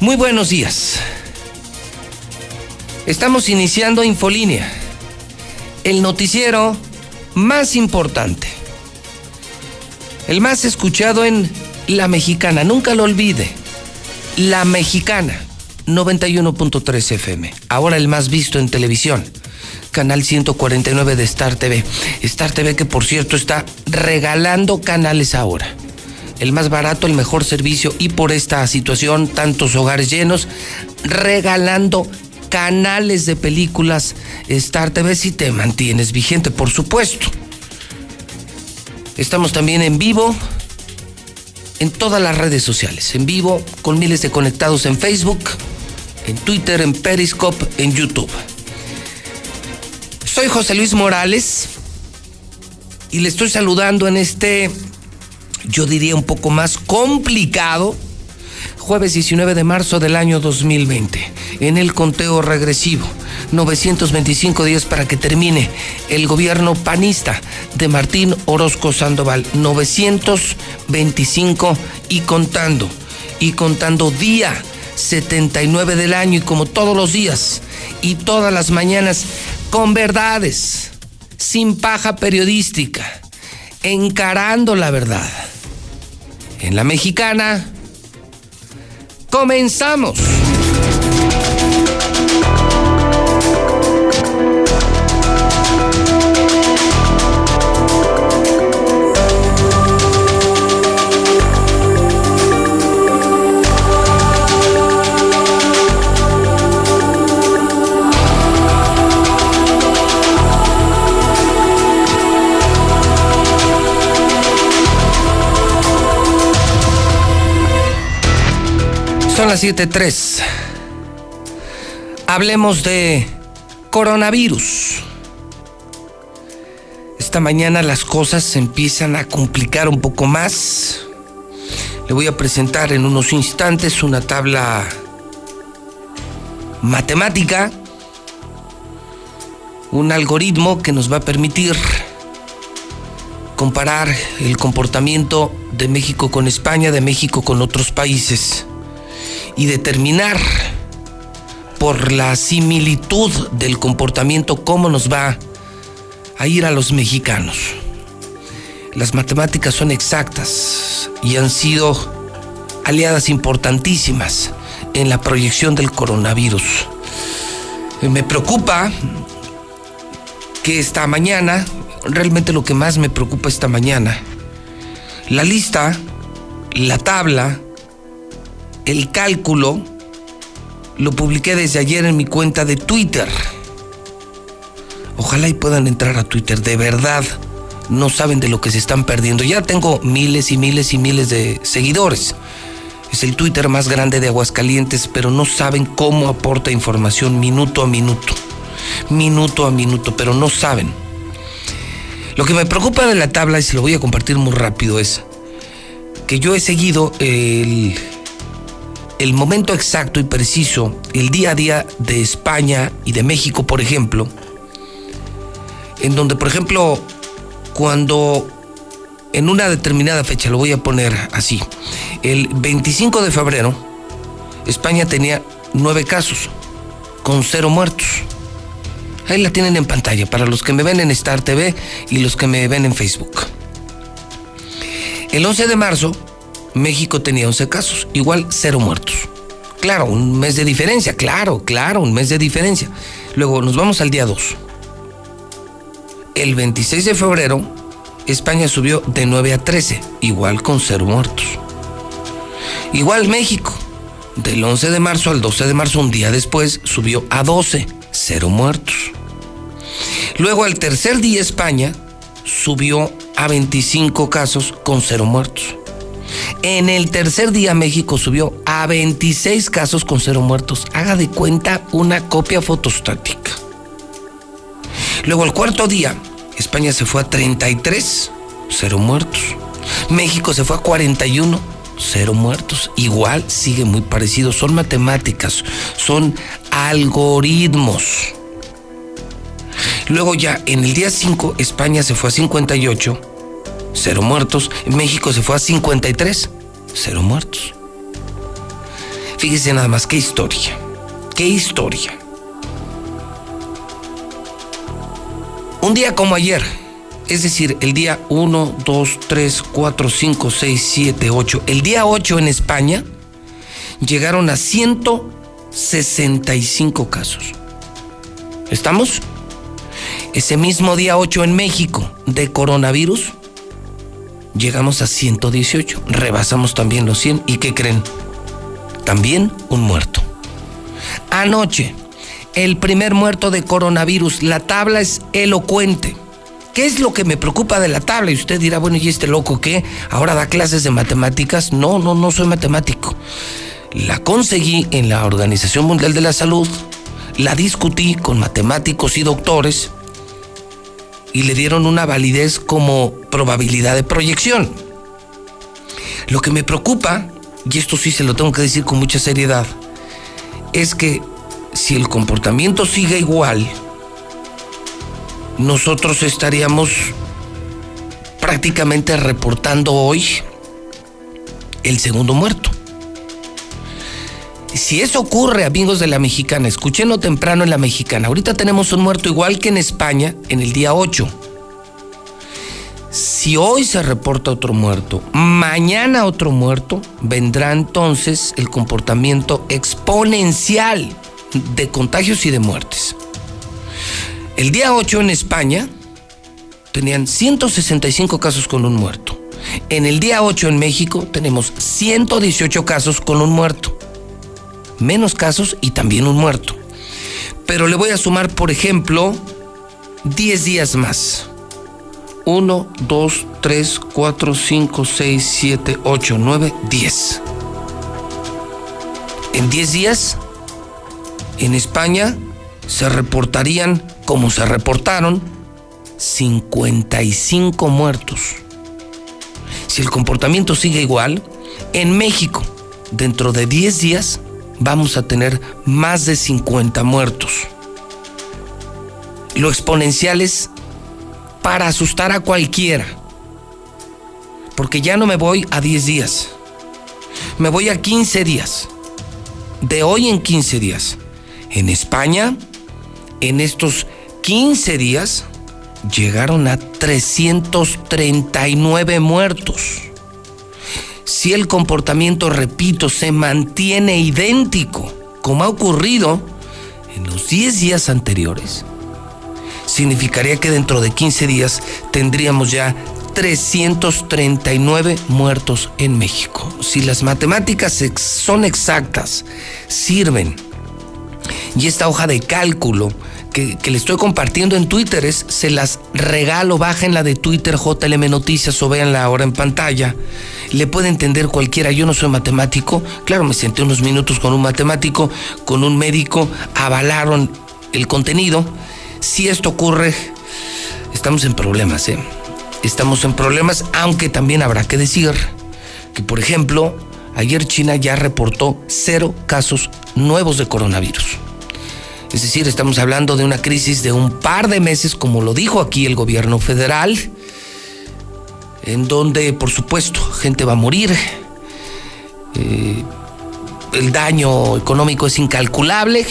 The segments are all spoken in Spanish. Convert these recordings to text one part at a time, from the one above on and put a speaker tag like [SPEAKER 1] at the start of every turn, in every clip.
[SPEAKER 1] Muy buenos días. Estamos iniciando Infolínea, el noticiero más importante, el más escuchado en La Mexicana, nunca lo olvide, La Mexicana, 91.3 FM, ahora el más visto en televisión, canal 149 de Star TV, Star TV que por cierto está regalando canales ahora el más barato, el mejor servicio y por esta situación, tantos hogares llenos, regalando canales de películas Star TV si te mantienes vigente, por supuesto. Estamos también en vivo en todas las redes sociales, en vivo con miles de conectados en Facebook, en Twitter, en Periscope, en YouTube. Soy José Luis Morales y le estoy saludando en este yo diría un poco más complicado, jueves 19 de marzo del año 2020, en el conteo regresivo. 925 días para que termine el gobierno panista de Martín Orozco Sandoval. 925 y contando, y contando día 79 del año y como todos los días y todas las mañanas, con verdades, sin paja periodística, encarando la verdad en la mexicana. Comenzamos. Las 7.3. Hablemos de coronavirus. Esta mañana las cosas se empiezan a complicar un poco más. Le voy a presentar en unos instantes una tabla matemática, un algoritmo que nos va a permitir comparar el comportamiento de México con España, de México con otros países y determinar por la similitud del comportamiento cómo nos va a ir a los mexicanos. Las matemáticas son exactas y han sido aliadas importantísimas en la proyección del coronavirus. Me preocupa que esta mañana, realmente lo que más me preocupa esta mañana, la lista, la tabla, el cálculo lo publiqué desde ayer en mi cuenta de Twitter. Ojalá y puedan entrar a Twitter, de verdad. No saben de lo que se están perdiendo. Ya tengo miles y miles y miles de seguidores. Es el Twitter más grande de Aguascalientes, pero no saben cómo aporta información minuto a minuto. Minuto a minuto, pero no saben. Lo que me preocupa de la tabla, y se lo voy a compartir muy rápido, es que yo he seguido el el momento exacto y preciso, el día a día de España y de México, por ejemplo, en donde, por ejemplo, cuando en una determinada fecha, lo voy a poner así, el 25 de febrero, España tenía nueve casos, con cero muertos. Ahí la tienen en pantalla, para los que me ven en Star TV y los que me ven en Facebook. El 11 de marzo, México tenía 11 casos, igual cero muertos. Claro, un mes de diferencia, claro, claro, un mes de diferencia. Luego nos vamos al día 2. El 26 de febrero, España subió de 9 a 13, igual con cero muertos. Igual México, del 11 de marzo al 12 de marzo, un día después, subió a 12, cero muertos. Luego al tercer día España subió a 25 casos con cero muertos. En el tercer día México subió a 26 casos con cero muertos. Haga de cuenta una copia fotostática. Luego el cuarto día, España se fue a 33, cero muertos. México se fue a 41, cero muertos. Igual sigue muy parecido. Son matemáticas, son algoritmos. Luego ya en el día 5 España se fue a 58, cero muertos. México se fue a 53, cero muertos. Fíjese nada más, qué historia, qué historia. Un día como ayer, es decir, el día 1, 2, 3, 4, 5, 6, 7, 8, el día 8 en España, llegaron a 165 casos. ¿Estamos? Ese mismo día 8 en México de coronavirus, llegamos a 118, rebasamos también los 100 y ¿qué creen? También un muerto. Anoche, el primer muerto de coronavirus, la tabla es elocuente. ¿Qué es lo que me preocupa de la tabla? Y usted dirá, bueno, ¿y este loco qué? ¿Ahora da clases de matemáticas? No, no, no soy matemático. La conseguí en la Organización Mundial de la Salud, la discutí con matemáticos y doctores y le dieron una validez como probabilidad de proyección. Lo que me preocupa, y esto sí se lo tengo que decir con mucha seriedad, es que si el comportamiento sigue igual, nosotros estaríamos prácticamente reportando hoy el segundo muerto. Si eso ocurre, amigos de la mexicana, escúchenlo temprano en la mexicana. Ahorita tenemos un muerto igual que en España en el día 8. Si hoy se reporta otro muerto, mañana otro muerto, vendrá entonces el comportamiento exponencial de contagios y de muertes. El día 8 en España tenían 165 casos con un muerto. En el día 8 en México tenemos 118 casos con un muerto menos casos y también un muerto. Pero le voy a sumar, por ejemplo, 10 días más. 1, 2, 3, 4, 5, 6, 7, 8, 9, 10. En 10 días, en España se reportarían, como se reportaron, 55 muertos. Si el comportamiento sigue igual, en México, dentro de 10 días, vamos a tener más de 50 muertos. Lo exponencial es para asustar a cualquiera. Porque ya no me voy a 10 días. Me voy a 15 días. De hoy en 15 días. En España, en estos 15 días, llegaron a 339 muertos si el comportamiento, repito, se mantiene idéntico como ha ocurrido en los 10 días anteriores, significaría que dentro de 15 días tendríamos ya 339 muertos en México. Si las matemáticas son exactas, sirven, y esta hoja de cálculo que, le estoy compartiendo en Twitter es, se las regalo, la de Twitter JLM Noticias o véanla ahora en pantalla. Le puede entender cualquiera, yo no soy matemático, claro, me senté unos minutos con un matemático, con un médico, avalaron el contenido. Si esto ocurre, estamos en problemas, ¿eh? Estamos en problemas, aunque también habrá que decir que, por ejemplo, ayer China ya reportó cero casos nuevos de coronavirus. Es decir, estamos hablando de una crisis de un par de meses, como lo dijo aquí el gobierno federal, en donde, por supuesto, gente va a morir. Eh, el daño económico es incalculable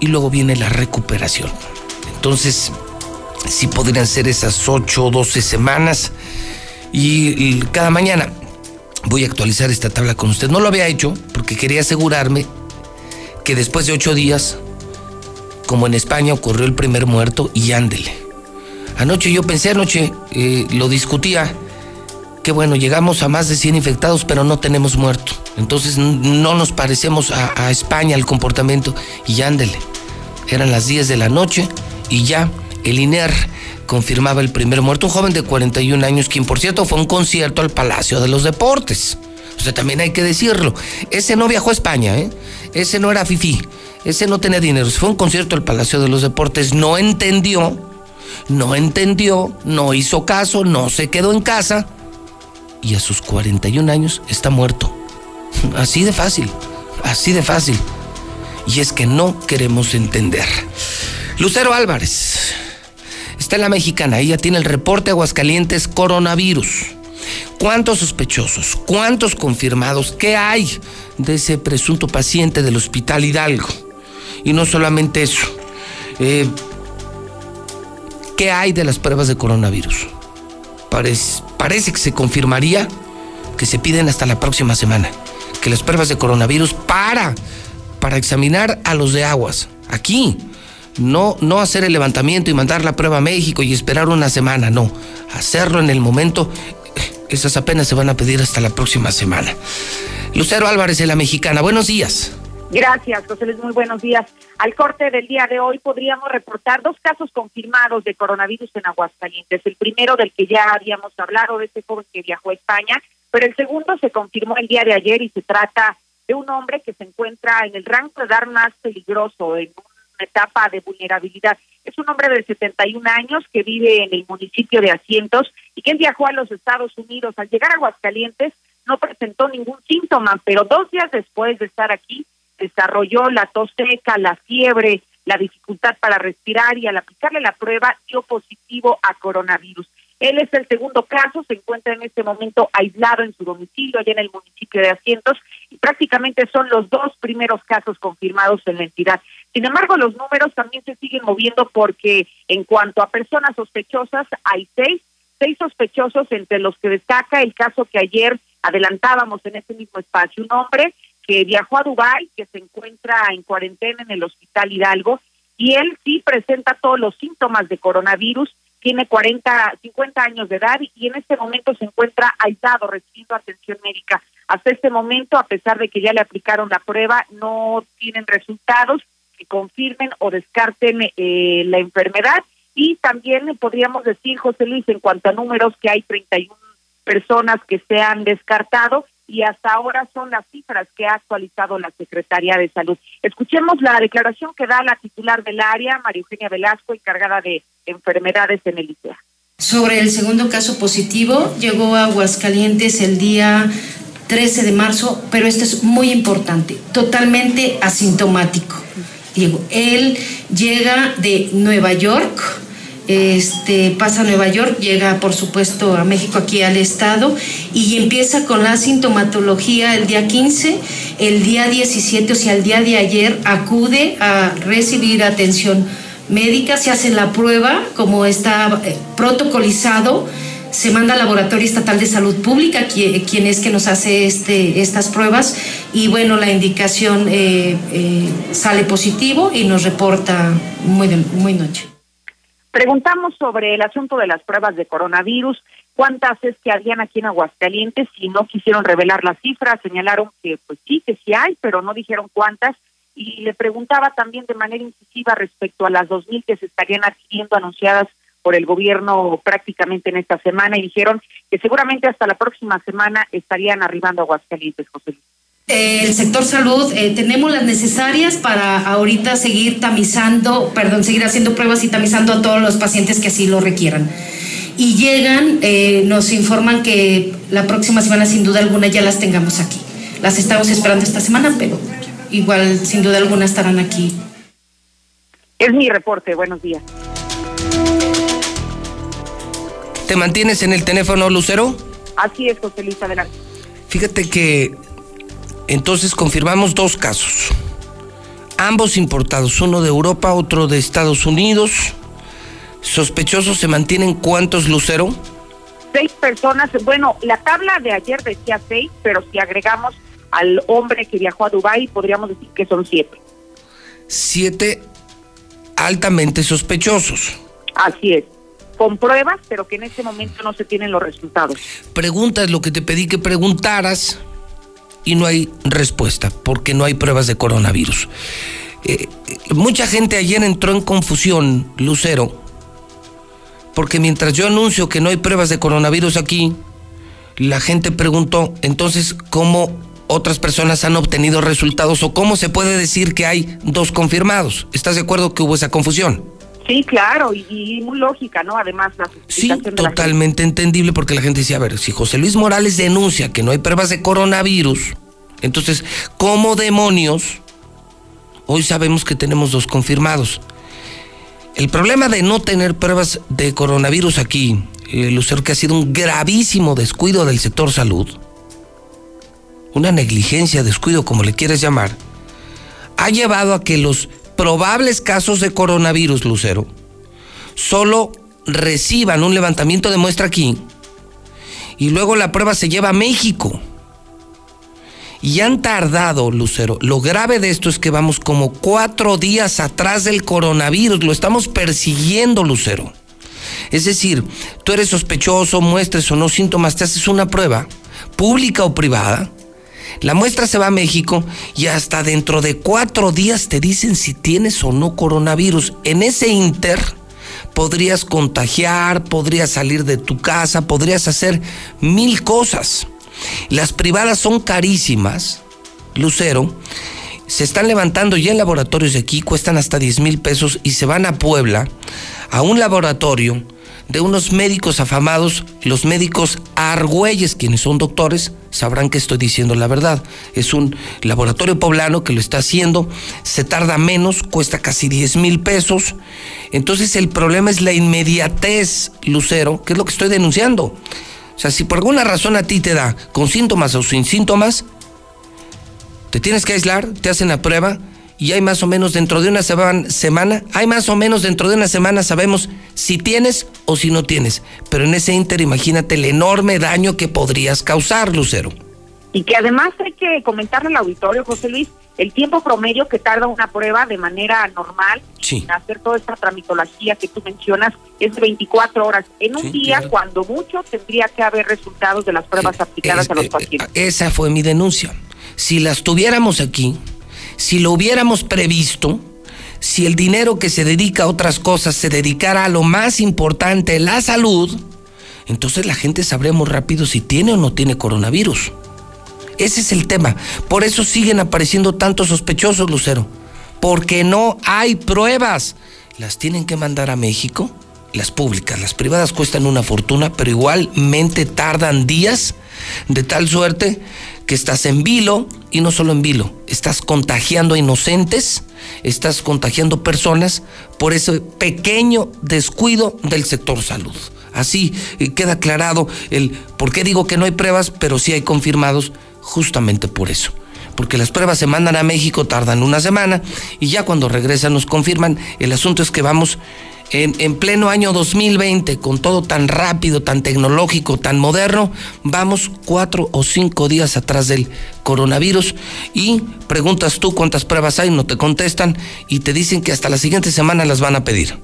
[SPEAKER 1] y luego viene la recuperación. Entonces, sí podrían ser esas 8 o 12 semanas y cada mañana voy a actualizar esta tabla con usted. No lo había hecho porque quería asegurarme que después de ocho días como en España ocurrió el primer muerto y ándele. Anoche yo pensé, anoche eh, lo discutía, que bueno, llegamos a más de 100 infectados, pero no tenemos muerto. Entonces no nos parecemos a, España el comportamiento y ándele. Eran las 10 de la noche y ya el INER confirmaba el primer muerto, un joven de 41 años, quien por cierto fue a un concierto al Palacio de los Deportes. sea, también hay que decirlo. Ese no viajó a España, ¿eh? Ese no era Fifi. Ese no tenía dinero. fue un concierto al Palacio de los Deportes. No entendió, no entendió, no hizo caso, no se quedó en casa. Y a sus 41 años está muerto. Así de fácil, así de fácil. Y es que no queremos entender. Lucero Álvarez. Está en la mexicana, ella tiene el reporte Aguascalientes coronavirus. ¿Cuántos sospechosos? ¿Cuántos confirmados? ¿Qué hay de ese presunto paciente del Hospital Hidalgo? Y no solamente eso. Eh, ¿Qué hay de las pruebas de coronavirus? Parece, parece que se confirmaría que se piden hasta la próxima semana. Que las pruebas de coronavirus para, para examinar a los de aguas. Aquí. No, no hacer el levantamiento y mandar la prueba a México y esperar una semana, no. Hacerlo en el momento esas apenas se van a pedir hasta la próxima semana. Lucero Álvarez de la Mexicana, buenos días.
[SPEAKER 2] Gracias, José muy buenos días. Al corte del día de hoy podríamos reportar dos casos confirmados de coronavirus en Aguascalientes. El primero del que ya habíamos hablado, de este joven que viajó a España, pero el segundo se confirmó el día de ayer y se trata de un hombre que se encuentra en el rango de dar más peligroso, en una etapa de vulnerabilidad. Es un hombre de 71 años que vive en el municipio de Asientos y que viajó a los Estados Unidos. Al llegar a Aguascalientes no presentó ningún síntoma, pero dos días después de estar aquí desarrolló la tos seca, la fiebre, la dificultad para respirar y al aplicarle la prueba dio positivo a coronavirus. Él es el segundo caso, se encuentra en este momento aislado en su domicilio allá en el municipio de Asientos y prácticamente son los dos primeros casos confirmados en la entidad. Sin embargo, los números también se siguen moviendo porque en cuanto a personas sospechosas hay seis, seis sospechosos entre los que destaca el caso que ayer adelantábamos en este mismo espacio, un hombre que viajó a Dubái, que se encuentra en cuarentena en el Hospital Hidalgo y él sí presenta todos los síntomas de coronavirus tiene 40, 50 años de edad y en este momento se encuentra aislado, recibiendo atención médica. Hasta este momento, a pesar de que ya le aplicaron la prueba, no tienen resultados que confirmen o descarten eh, la enfermedad. Y también podríamos decir, José Luis, en cuanto a números, que hay 31 personas que se han descartado y hasta ahora son las cifras que ha actualizado la Secretaría de Salud. Escuchemos la declaración que da la titular del área, María Eugenia Velasco, encargada de enfermedades en el ICEA.
[SPEAKER 3] Sobre el segundo caso positivo, llegó a Aguascalientes el día 13 de marzo, pero esto es muy importante, totalmente asintomático. Diego, él llega de Nueva York, este, pasa a Nueva York, llega por supuesto a México aquí al estado y empieza con la sintomatología el día 15, el día 17, o sea, el día de ayer acude a recibir atención médica, se hace la prueba como está eh, protocolizado, se manda al Laboratorio Estatal de Salud Pública, quien, es que nos hace este, estas pruebas, y bueno, la indicación eh, eh, sale positivo y nos reporta muy, muy noche.
[SPEAKER 2] Preguntamos sobre el asunto de las pruebas de coronavirus, cuántas es que habían aquí en Aguascalientes y no quisieron revelar las cifras, señalaron que pues sí, que sí hay, pero no dijeron cuántas. Y le preguntaba también de manera incisiva respecto a las 2.000 que se estarían adquiriendo anunciadas por el gobierno prácticamente en esta semana y dijeron que seguramente hasta la próxima semana estarían arribando Aguascalientes, José Luis
[SPEAKER 3] el sector salud eh, tenemos las necesarias para ahorita seguir tamizando, perdón, seguir haciendo pruebas y tamizando a todos los pacientes que así lo requieran. Y llegan, eh, nos informan que la próxima semana sin duda alguna ya las tengamos aquí. Las estamos esperando esta semana, pero igual sin duda alguna estarán aquí.
[SPEAKER 2] Es mi reporte, buenos días.
[SPEAKER 1] ¿Te mantienes en el teléfono, Lucero?
[SPEAKER 2] Así es, José Luis, adelante.
[SPEAKER 1] Fíjate que entonces confirmamos dos casos. Ambos importados, uno de Europa, otro de Estados Unidos. ¿Sospechosos se mantienen cuántos, Lucero?
[SPEAKER 2] Seis personas. Bueno, la tabla de ayer decía seis, pero si agregamos al hombre que viajó a Dubái, podríamos decir que son siete.
[SPEAKER 1] Siete altamente sospechosos.
[SPEAKER 2] Así es. Con pruebas, pero que en este momento no se tienen los resultados.
[SPEAKER 1] Preguntas lo que te pedí que preguntaras y no hay respuesta porque no hay pruebas de coronavirus. Eh, mucha gente ayer entró en confusión, Lucero, porque mientras yo anuncio que no hay pruebas de coronavirus aquí, la gente preguntó, entonces, ¿cómo otras personas han obtenido resultados o cómo se puede decir que hay dos confirmados? ¿Estás de acuerdo que hubo esa confusión?
[SPEAKER 2] Sí, claro, y, muy lógica, ¿no? Además, la
[SPEAKER 1] Sí, totalmente entendible porque la gente decía, a ver, si José Luis Morales denuncia que no hay pruebas de coronavirus, entonces, ¿cómo demonios? Hoy sabemos que tenemos dos confirmados. El problema de no tener pruebas de coronavirus aquí, eh, Lucero, que ha sido un gravísimo descuido del sector salud, una negligencia, descuido, como le quieres llamar, ha llevado a que los probables casos de coronavirus, Lucero, solo reciban un levantamiento de muestra aquí y luego la prueba se lleva a México. Y han tardado, Lucero. Lo grave de esto es que vamos como cuatro días atrás del coronavirus. Lo estamos persiguiendo, Lucero. Es decir, tú eres sospechoso, muestres o no síntomas, te haces una prueba, pública o privada. La muestra se va a México y hasta dentro de cuatro días te dicen si tienes o no coronavirus. En ese inter podrías contagiar, podrías salir de tu casa, podrías hacer mil cosas. Las privadas son carísimas, Lucero. Se están levantando ya en laboratorios de aquí, cuestan hasta 10 mil pesos y se van a Puebla a un laboratorio de unos médicos afamados, los médicos Argüelles, quienes son doctores, sabrán que estoy diciendo la verdad. Es un laboratorio poblano que lo está haciendo, se tarda menos, cuesta casi 10 mil pesos. Entonces el problema es la inmediatez, Lucero, que es lo que estoy denunciando. O sea, si por alguna razón a ti te da con síntomas o sin síntomas, te tienes que aislar, te hacen la prueba y hay más o menos dentro de una semana, hay más o menos dentro de una semana sabemos si tienes o si no tienes. Pero en ese inter imagínate el enorme daño que podrías causar, Lucero.
[SPEAKER 2] Y que además hay que comentarle al auditorio, José Luis, el tiempo promedio que tarda una prueba de manera normal,
[SPEAKER 1] sin
[SPEAKER 2] hacer toda esta tramitología que tú mencionas, es de 24 horas. En un día, cuando mucho, tendría que haber resultados de las pruebas aplicadas a los eh, pacientes.
[SPEAKER 1] Esa fue mi denuncia. Si las tuviéramos aquí, si lo hubiéramos previsto, si el dinero que se dedica a otras cosas se dedicara a lo más importante, la salud, entonces la gente sabremos rápido si tiene o no tiene coronavirus. Ese es el tema. Por eso siguen apareciendo tantos sospechosos, Lucero. Porque no hay pruebas. Las tienen que mandar a México, las públicas. Las privadas cuestan una fortuna, pero igualmente tardan días, de tal suerte que estás en vilo y no solo en vilo, estás contagiando a inocentes, estás contagiando personas por ese pequeño descuido del sector salud. Así eh, queda aclarado el por qué digo que no hay pruebas, pero sí hay confirmados justamente por eso. Porque las pruebas se mandan a México, tardan una semana y ya cuando regresan nos confirman. El asunto es que vamos en, en, pleno año 2020, con todo tan rápido, tan tecnológico, tan moderno, vamos cuatro o cinco días atrás del coronavirus y preguntas tú cuántas pruebas hay, no te contestan y te dicen que hasta la siguiente semana las van a pedir.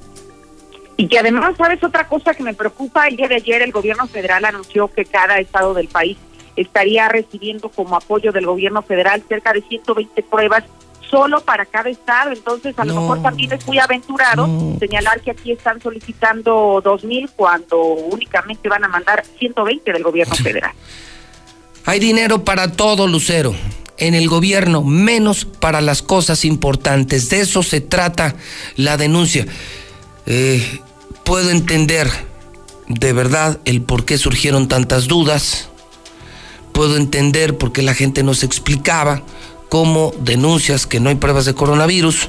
[SPEAKER 2] Y que además, ¿sabes otra cosa que me preocupa? El día de ayer el gobierno federal anunció que cada estado del país estaría recibiendo como apoyo del gobierno federal cerca de 120 pruebas solo para cada estado, entonces a lo mejor también es muy aventurado señalar que aquí están solicitando 2.000 cuando únicamente van a mandar 120 del gobierno federal.
[SPEAKER 1] Hay dinero para todo, Lucero, en el gobierno, menos para las cosas importantes. De eso se trata la denuncia. Eh, puedo entender de verdad el por qué surgieron tantas dudas puedo entender por qué la gente no se explicaba cómo denuncias que no hay pruebas de coronavirus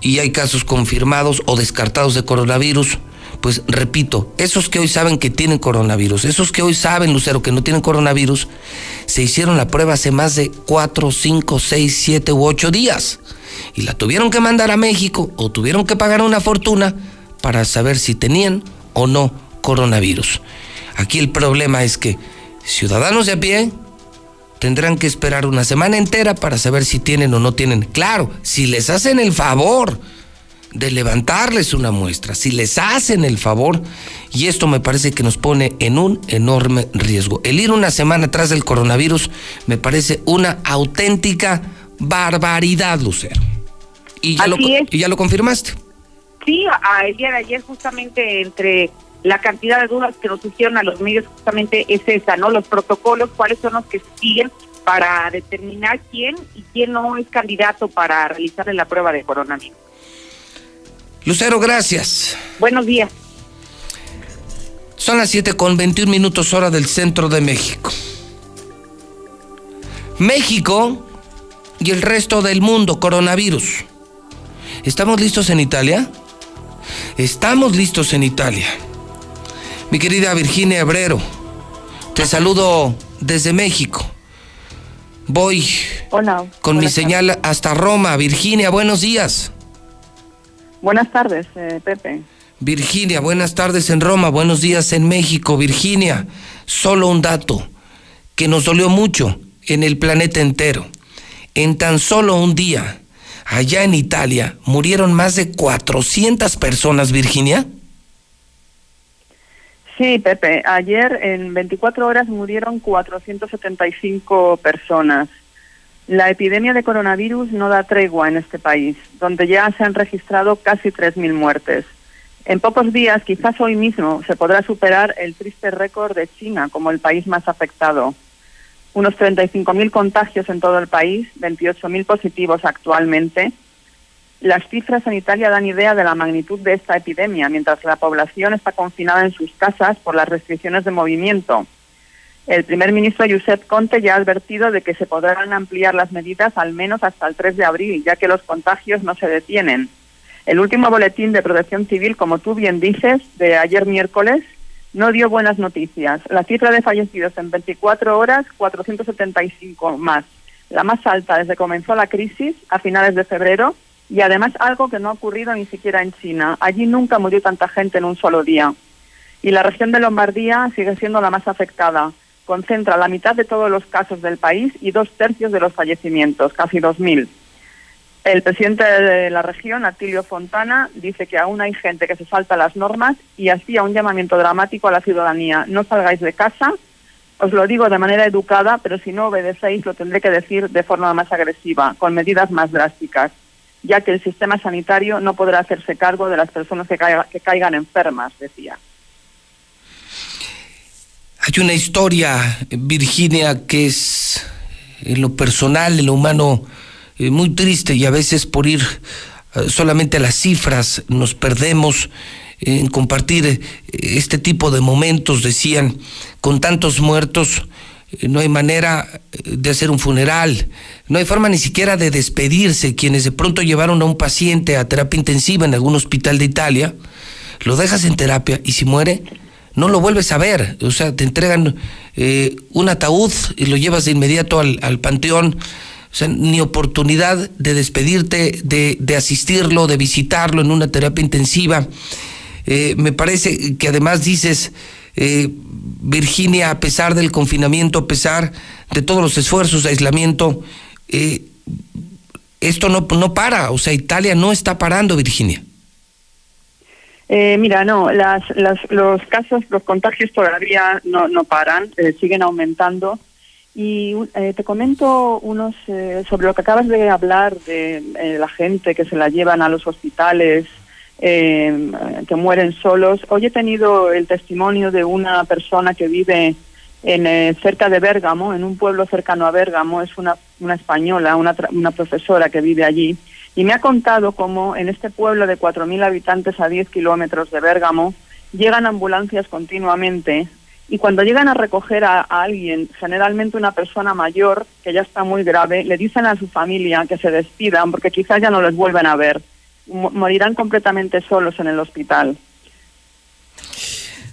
[SPEAKER 1] y hay casos confirmados o descartados de coronavirus. Pues repito, esos que hoy saben que tienen coronavirus, esos que hoy saben, Lucero, que no tienen coronavirus, se hicieron la prueba hace más de 4, 5, 6, 7 u 8 días. Y la tuvieron que mandar a México o tuvieron que pagar una fortuna para saber si tenían o no coronavirus. Aquí el problema es que ciudadanos de a pie tendrán que esperar una semana entera para saber si tienen o no tienen. Claro, si les hacen el favor de levantarles una muestra, si les hacen el favor, y esto me parece que nos pone en un enorme riesgo. El ir una semana atrás del coronavirus me parece una auténtica barbaridad, Lucero. Y ya, lo, y ya lo confirmaste.
[SPEAKER 2] Sí, a, el día de ayer justamente entre la cantidad de dudas que nos hicieron a los medios justamente es esa, ¿no? Los protocolos, cuáles son los que se siguen para determinar quién y quién no es candidato para realizarle la prueba de coronavirus.
[SPEAKER 1] Lucero, gracias.
[SPEAKER 2] Buenos días.
[SPEAKER 1] Son las 7 con 21 minutos hora del centro de México. México y el resto del mundo, coronavirus. ¿Estamos listos en Italia? Estamos listos en Italia. Mi querida Virginia Hebrero, te saludo desde México. Voy
[SPEAKER 4] Hola,
[SPEAKER 1] con mi señal hasta Roma. Virginia, buenos días.
[SPEAKER 4] Buenas tardes, eh, Pepe.
[SPEAKER 1] Virginia, buenas tardes en Roma, buenos días en México. Virginia, solo un dato que nos dolió mucho en el planeta entero. En tan solo un día, allá en Italia, murieron más de 400 personas, Virginia.
[SPEAKER 4] Sí, Pepe, ayer en 24 horas murieron 475 personas. La epidemia de coronavirus no da tregua en este país, donde ya se han registrado casi 3.000 muertes. En pocos días, quizás hoy mismo, se podrá superar el triste récord de China como el país más afectado. Unos 35.000 contagios en todo el país, 28.000 positivos actualmente. Las cifras en Italia dan idea de la magnitud de esta epidemia, mientras la población está confinada en sus casas por las restricciones de movimiento. El primer ministro Giuseppe Conte ya ha advertido de que se podrán ampliar las medidas al menos hasta el 3 de abril, ya que los contagios no se detienen. El último boletín de protección civil, como tú bien dices, de ayer miércoles, no dio buenas noticias. La cifra de fallecidos en 24 horas, 475 más, la más alta desde que comenzó la crisis a finales de febrero y además algo que no ha ocurrido ni siquiera en China. Allí nunca murió tanta gente en un solo día. Y la región de Lombardía sigue siendo la más afectada. Concentra la mitad de todos los casos del país y dos tercios de los fallecimientos, casi 2.000. El presidente de la región, Atilio Fontana, dice que aún hay gente que se salta las normas y hacía un llamamiento dramático a la ciudadanía. No salgáis de casa, os lo digo de manera educada, pero si no obedecéis lo tendré que decir de forma más agresiva, con medidas más drásticas, ya que el sistema sanitario no podrá hacerse cargo de las personas que, caiga- que caigan enfermas, decía.
[SPEAKER 1] Hay una historia, Virginia, que es en lo personal, en lo humano, eh, muy triste y a veces por ir eh, solamente a las cifras nos perdemos en compartir eh, este tipo de momentos, decían, con tantos muertos, no hay manera de hacer un funeral, no hay forma ni siquiera de despedirse. Quienes de pronto llevaron a un paciente a terapia intensiva en algún hospital de Italia, lo dejas en terapia y si muere, no lo vuelves a ver. O sea, te entregan eh, un ataúd y lo llevas de inmediato al, al panteón. O sea, ni oportunidad de despedirte, de, de asistirlo, de visitarlo en una terapia intensiva. Eh, me parece que además dices, eh, Virginia, a pesar del confinamiento, a pesar de todos los esfuerzos de aislamiento, eh, esto no, no para. O sea, Italia no está parando, Virginia.
[SPEAKER 4] Eh, mira, no, las, las, los casos, los contagios todavía no, no paran, eh, siguen aumentando. Y eh, te comento unos eh, sobre lo que acabas de hablar de eh, la gente que se la llevan a los hospitales, eh, que mueren solos. Hoy he tenido el testimonio de una persona que vive en eh, cerca de Bérgamo, en un pueblo cercano a Bérgamo, es una, una española, una, una profesora que vive allí, y me ha contado cómo en este pueblo de 4.000 habitantes a 10 kilómetros de Bérgamo llegan ambulancias continuamente y cuando llegan a recoger a, a alguien, generalmente una persona mayor que ya está muy grave, le dicen a su familia que se despidan porque quizás ya no les vuelven a ver. Mo- morirán completamente solos en el hospital.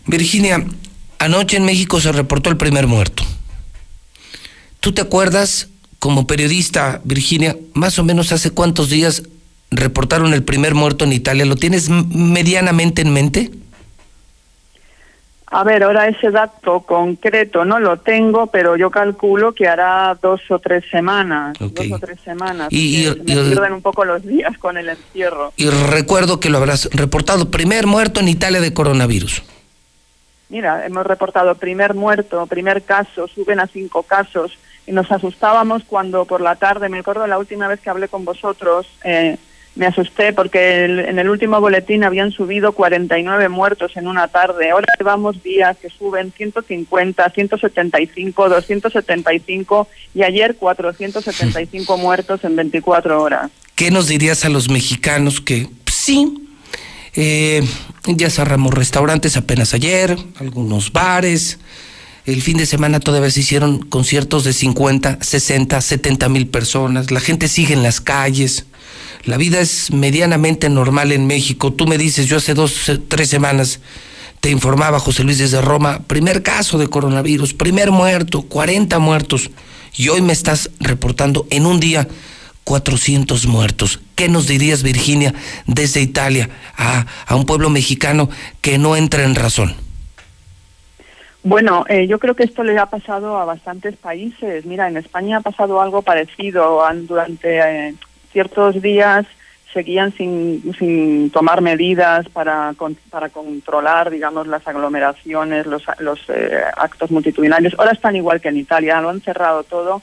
[SPEAKER 1] Virginia, anoche en México se reportó el primer muerto. ¿Tú te acuerdas, como periodista, Virginia, más o menos hace cuántos días reportaron el primer muerto en Italia? ¿Lo tienes medianamente en mente?
[SPEAKER 4] A ver, ahora ese dato concreto no lo tengo, pero yo calculo que hará dos o tres semanas. Dos o tres semanas.
[SPEAKER 1] Y-
[SPEAKER 4] me
[SPEAKER 1] y-
[SPEAKER 4] pierden un poco los días con el encierro.
[SPEAKER 1] Y recuerdo que lo habrás reportado, primer muerto en Italia de coronavirus.
[SPEAKER 4] Mira, hemos reportado primer muerto, primer caso, suben a cinco casos. Y nos asustábamos cuando por la tarde, me acuerdo la última vez que hablé con vosotros, eh, me asusté porque en el último boletín habían subido 49 muertos en una tarde. Ahora llevamos días que suben 150, 175, 275 y ayer 475 muertos en 24 horas.
[SPEAKER 1] ¿Qué nos dirías a los mexicanos que sí, eh, ya cerramos restaurantes apenas ayer, algunos bares? El fin de semana todavía se hicieron conciertos de 50, 60, 70 mil personas. La gente sigue en las calles la vida es medianamente normal en México. Tú me dices, yo hace dos, tres semanas te informaba José Luis desde Roma, primer caso de coronavirus, primer muerto, 40 muertos. Y hoy me estás reportando en un día 400 muertos. ¿Qué nos dirías, Virginia, desde Italia a, a un pueblo mexicano que no entra en razón?
[SPEAKER 4] Bueno, eh, yo creo que esto le ha pasado a bastantes países. Mira, en España ha pasado algo parecido durante eh, ciertos días seguían sin, sin tomar medidas para, para controlar, digamos, las aglomeraciones, los, los eh, actos multitudinarios. Ahora están igual que en Italia, lo han cerrado todo.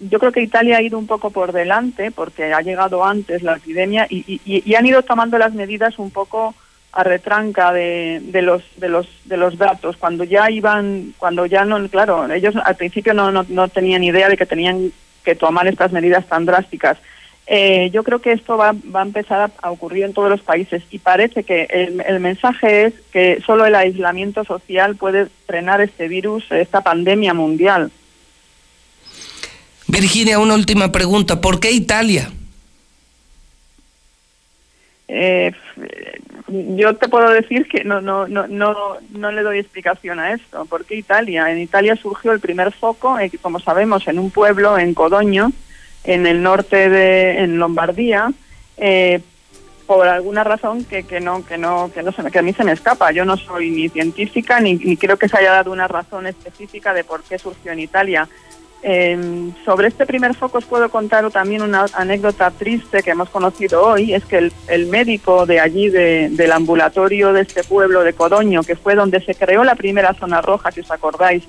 [SPEAKER 4] Yo creo que Italia ha ido un poco por delante porque ha llegado antes la epidemia y, y, han ido tomando las medidas un poco a retranca de, de, los de los de los datos cuando ya iban cuando ya no claro ellos al principio no, no, no tenían idea de que tenían que tomar estas medidas tan drásticas eh, yo creo que esto va, va a empezar a, ocurrir en todos los países y parece que el, mensaje es que solo el aislamiento social puede frenar este virus, esta pandemia mundial.
[SPEAKER 1] Virginia, una última pregunta. ¿Por qué Italia?
[SPEAKER 4] Eh, yo te puedo decir que no, no, no, no, no le doy explicación a esto. ¿Por qué Italia? En Italia surgió el primer foco, eh, como sabemos, en un pueblo, en Codoño, en el norte de en Lombardía eh, por alguna razón que, que no que no que no se me, que a mí se me escapa. Yo no soy ni científica ni, ni creo que se haya dado una razón específica de por qué surgió en Italia eh, sobre este primer foco os puedo contar también una anécdota triste que hemos conocido hoy, es que el, médico de allí, del ambulatorio de este pueblo de Codoño, que fue donde se creó la primera zona roja, si os acordáis,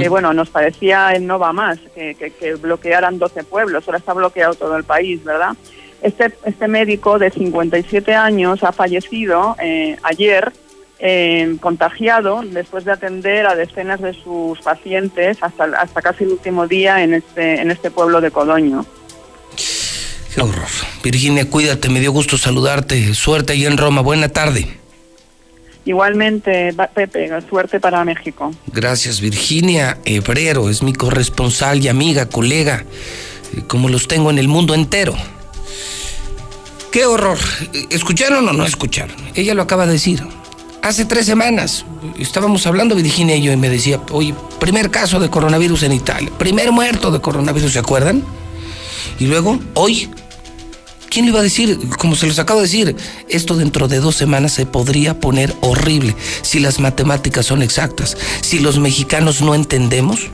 [SPEAKER 4] que bueno, nos parecía en no va más, que, que, bloquearan 12 pueblos, ahora está bloqueado todo el país, ¿verdad? Este, este médico de 57 años ha fallecido eh, ayer eh, contagiado después de atender a decenas de sus pacientes hasta, hasta casi el último día en este, en este pueblo de Codoño.
[SPEAKER 1] Qué horror. Virginia, cuídate, me dio gusto saludarte. Suerte ahí en Roma. Buena tarde.
[SPEAKER 4] Igualmente, Pepe, suerte para México.
[SPEAKER 1] Gracias, Virginia Hebrero, es mi corresponsal y amiga, colega, eh, como los tengo en el mundo entero. Qué horror. ¿Escucharon o no escucharon? Ella lo acaba de decir hace tres semanas estábamos hablando Virginia y yo y me decía, oye, primer caso de coronavirus en Italia, primer muerto de coronavirus, ¿se acuerdan? Y luego, hoy, ¿quién le iba a decir? Como se los acabo de decir, esto dentro de dos semanas se podría poner horrible si las matemáticas son exactas, si los mexicanos no entendemos.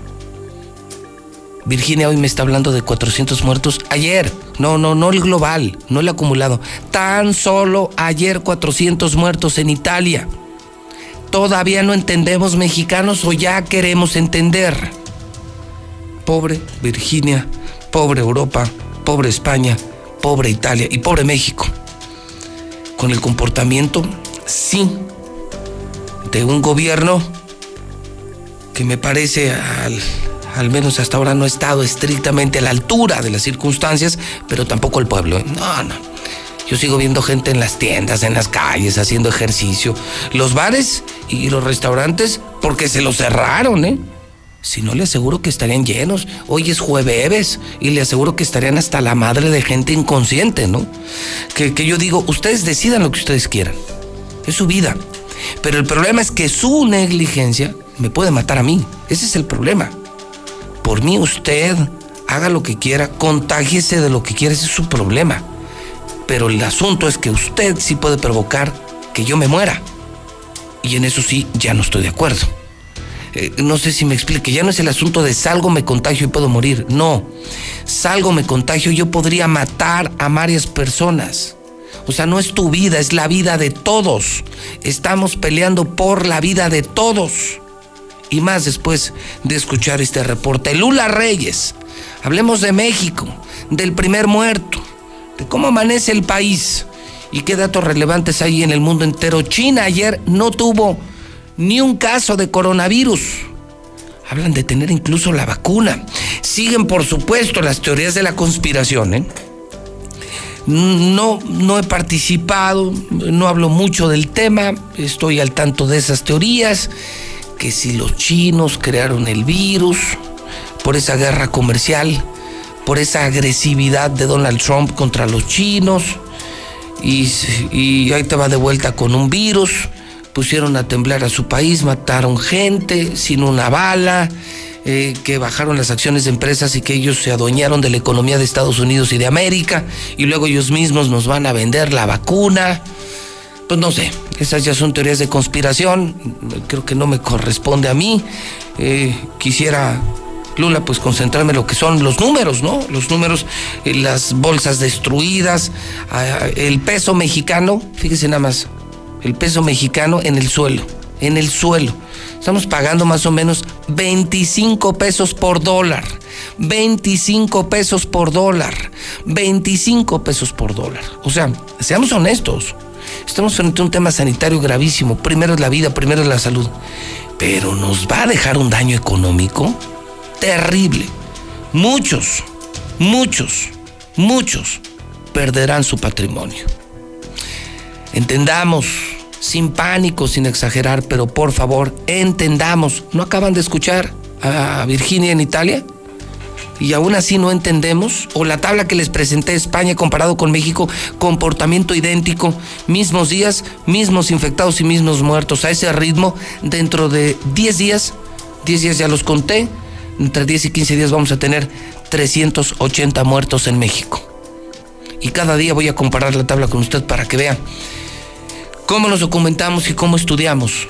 [SPEAKER 1] Virginia hoy me está hablando de 400 muertos ayer. No, no, no el global, no el acumulado. Tan solo ayer 400 muertos en Italia. Todavía no entendemos mexicanos o ya queremos entender. Pobre Virginia, pobre Europa, pobre España, pobre Italia y pobre México. Con el comportamiento, sí, de un gobierno que me parece al menos hasta ahora no ha estado estrictamente a la altura de las circunstancias, pero tampoco el pueblo. ¿eh? No, no. Yo sigo viendo gente en las tiendas, en las calles, haciendo ejercicio. Los bares y los restaurantes, porque se los cerraron, ¿eh? Si no, le aseguro que estarían llenos. Hoy es jueves y le aseguro que estarían hasta la madre de gente inconsciente, ¿no? Que, que yo digo, ustedes decidan lo que ustedes quieran. Es su vida. Pero el problema es que su negligencia me puede matar a mí. Ese es el problema. Por mí usted haga lo que quiera, contágiese de lo que quiera, ese es su problema. Pero el asunto es que usted sí puede provocar que yo me muera. Y en eso sí, ya no estoy de acuerdo. Eh, no sé si me explique, ya no es el asunto de salgo, me contagio y puedo morir. No, salgo, me contagio, yo podría matar a varias personas. O sea, no es tu vida, es la vida de todos. Estamos peleando por la vida de todos y más después de escuchar este reporte. Lula Reyes, hablemos de México, del primer muerto. De cómo amanece el país y qué datos relevantes hay en el mundo entero. China ayer no tuvo ni un caso de coronavirus. Hablan de tener incluso la vacuna. Siguen, por supuesto, las teorías de la conspiración. ¿eh? No, no he participado, no hablo mucho del tema, estoy al tanto de esas teorías, que si los chinos crearon el virus por esa guerra comercial, por esa agresividad de Donald Trump contra los chinos, y, ahí te va de vuelta con un virus, pusieron a temblar a su país, mataron gente sin una bala, eh, que bajaron las acciones de empresas y que ellos se adueñaron de la economía de Estados Unidos y de América y luego ellos mismos nos van a vender la vacuna. Pues no sé, esas ya son teorías de conspiración, creo que no me corresponde a mí. Eh, quisiera Lula, pues concentrarme en lo que son los números, ¿no? Los números, eh, las bolsas destruidas, el peso mexicano, fíjese nada más, el peso mexicano en el suelo, en el suelo. Estamos pagando más o menos 25 pesos por dólar. 25 pesos por dólar. 25 pesos por dólar. O sea, seamos honestos. Estamos frente a un tema sanitario gravísimo. Primero es la vida, primero es la salud. Pero nos va a dejar un daño económico terrible. Muchos, muchos, muchos perderán su patrimonio. Entendamos sin pánico, sin exagerar, pero por favor, entendamos. ¿No acaban de escuchar a Virginia en Italia? Y aún así no entendemos. O la tabla que les presenté España comparado con México, comportamiento idéntico, mismos días, mismos infectados y mismos muertos. A ese ritmo, dentro de 10 días, 10 días ya los conté, entre 10 y 15 días vamos a tener 380 muertos en México. Y cada día voy a comparar la tabla con usted para que vea cómo nos documentamos y cómo estudiamos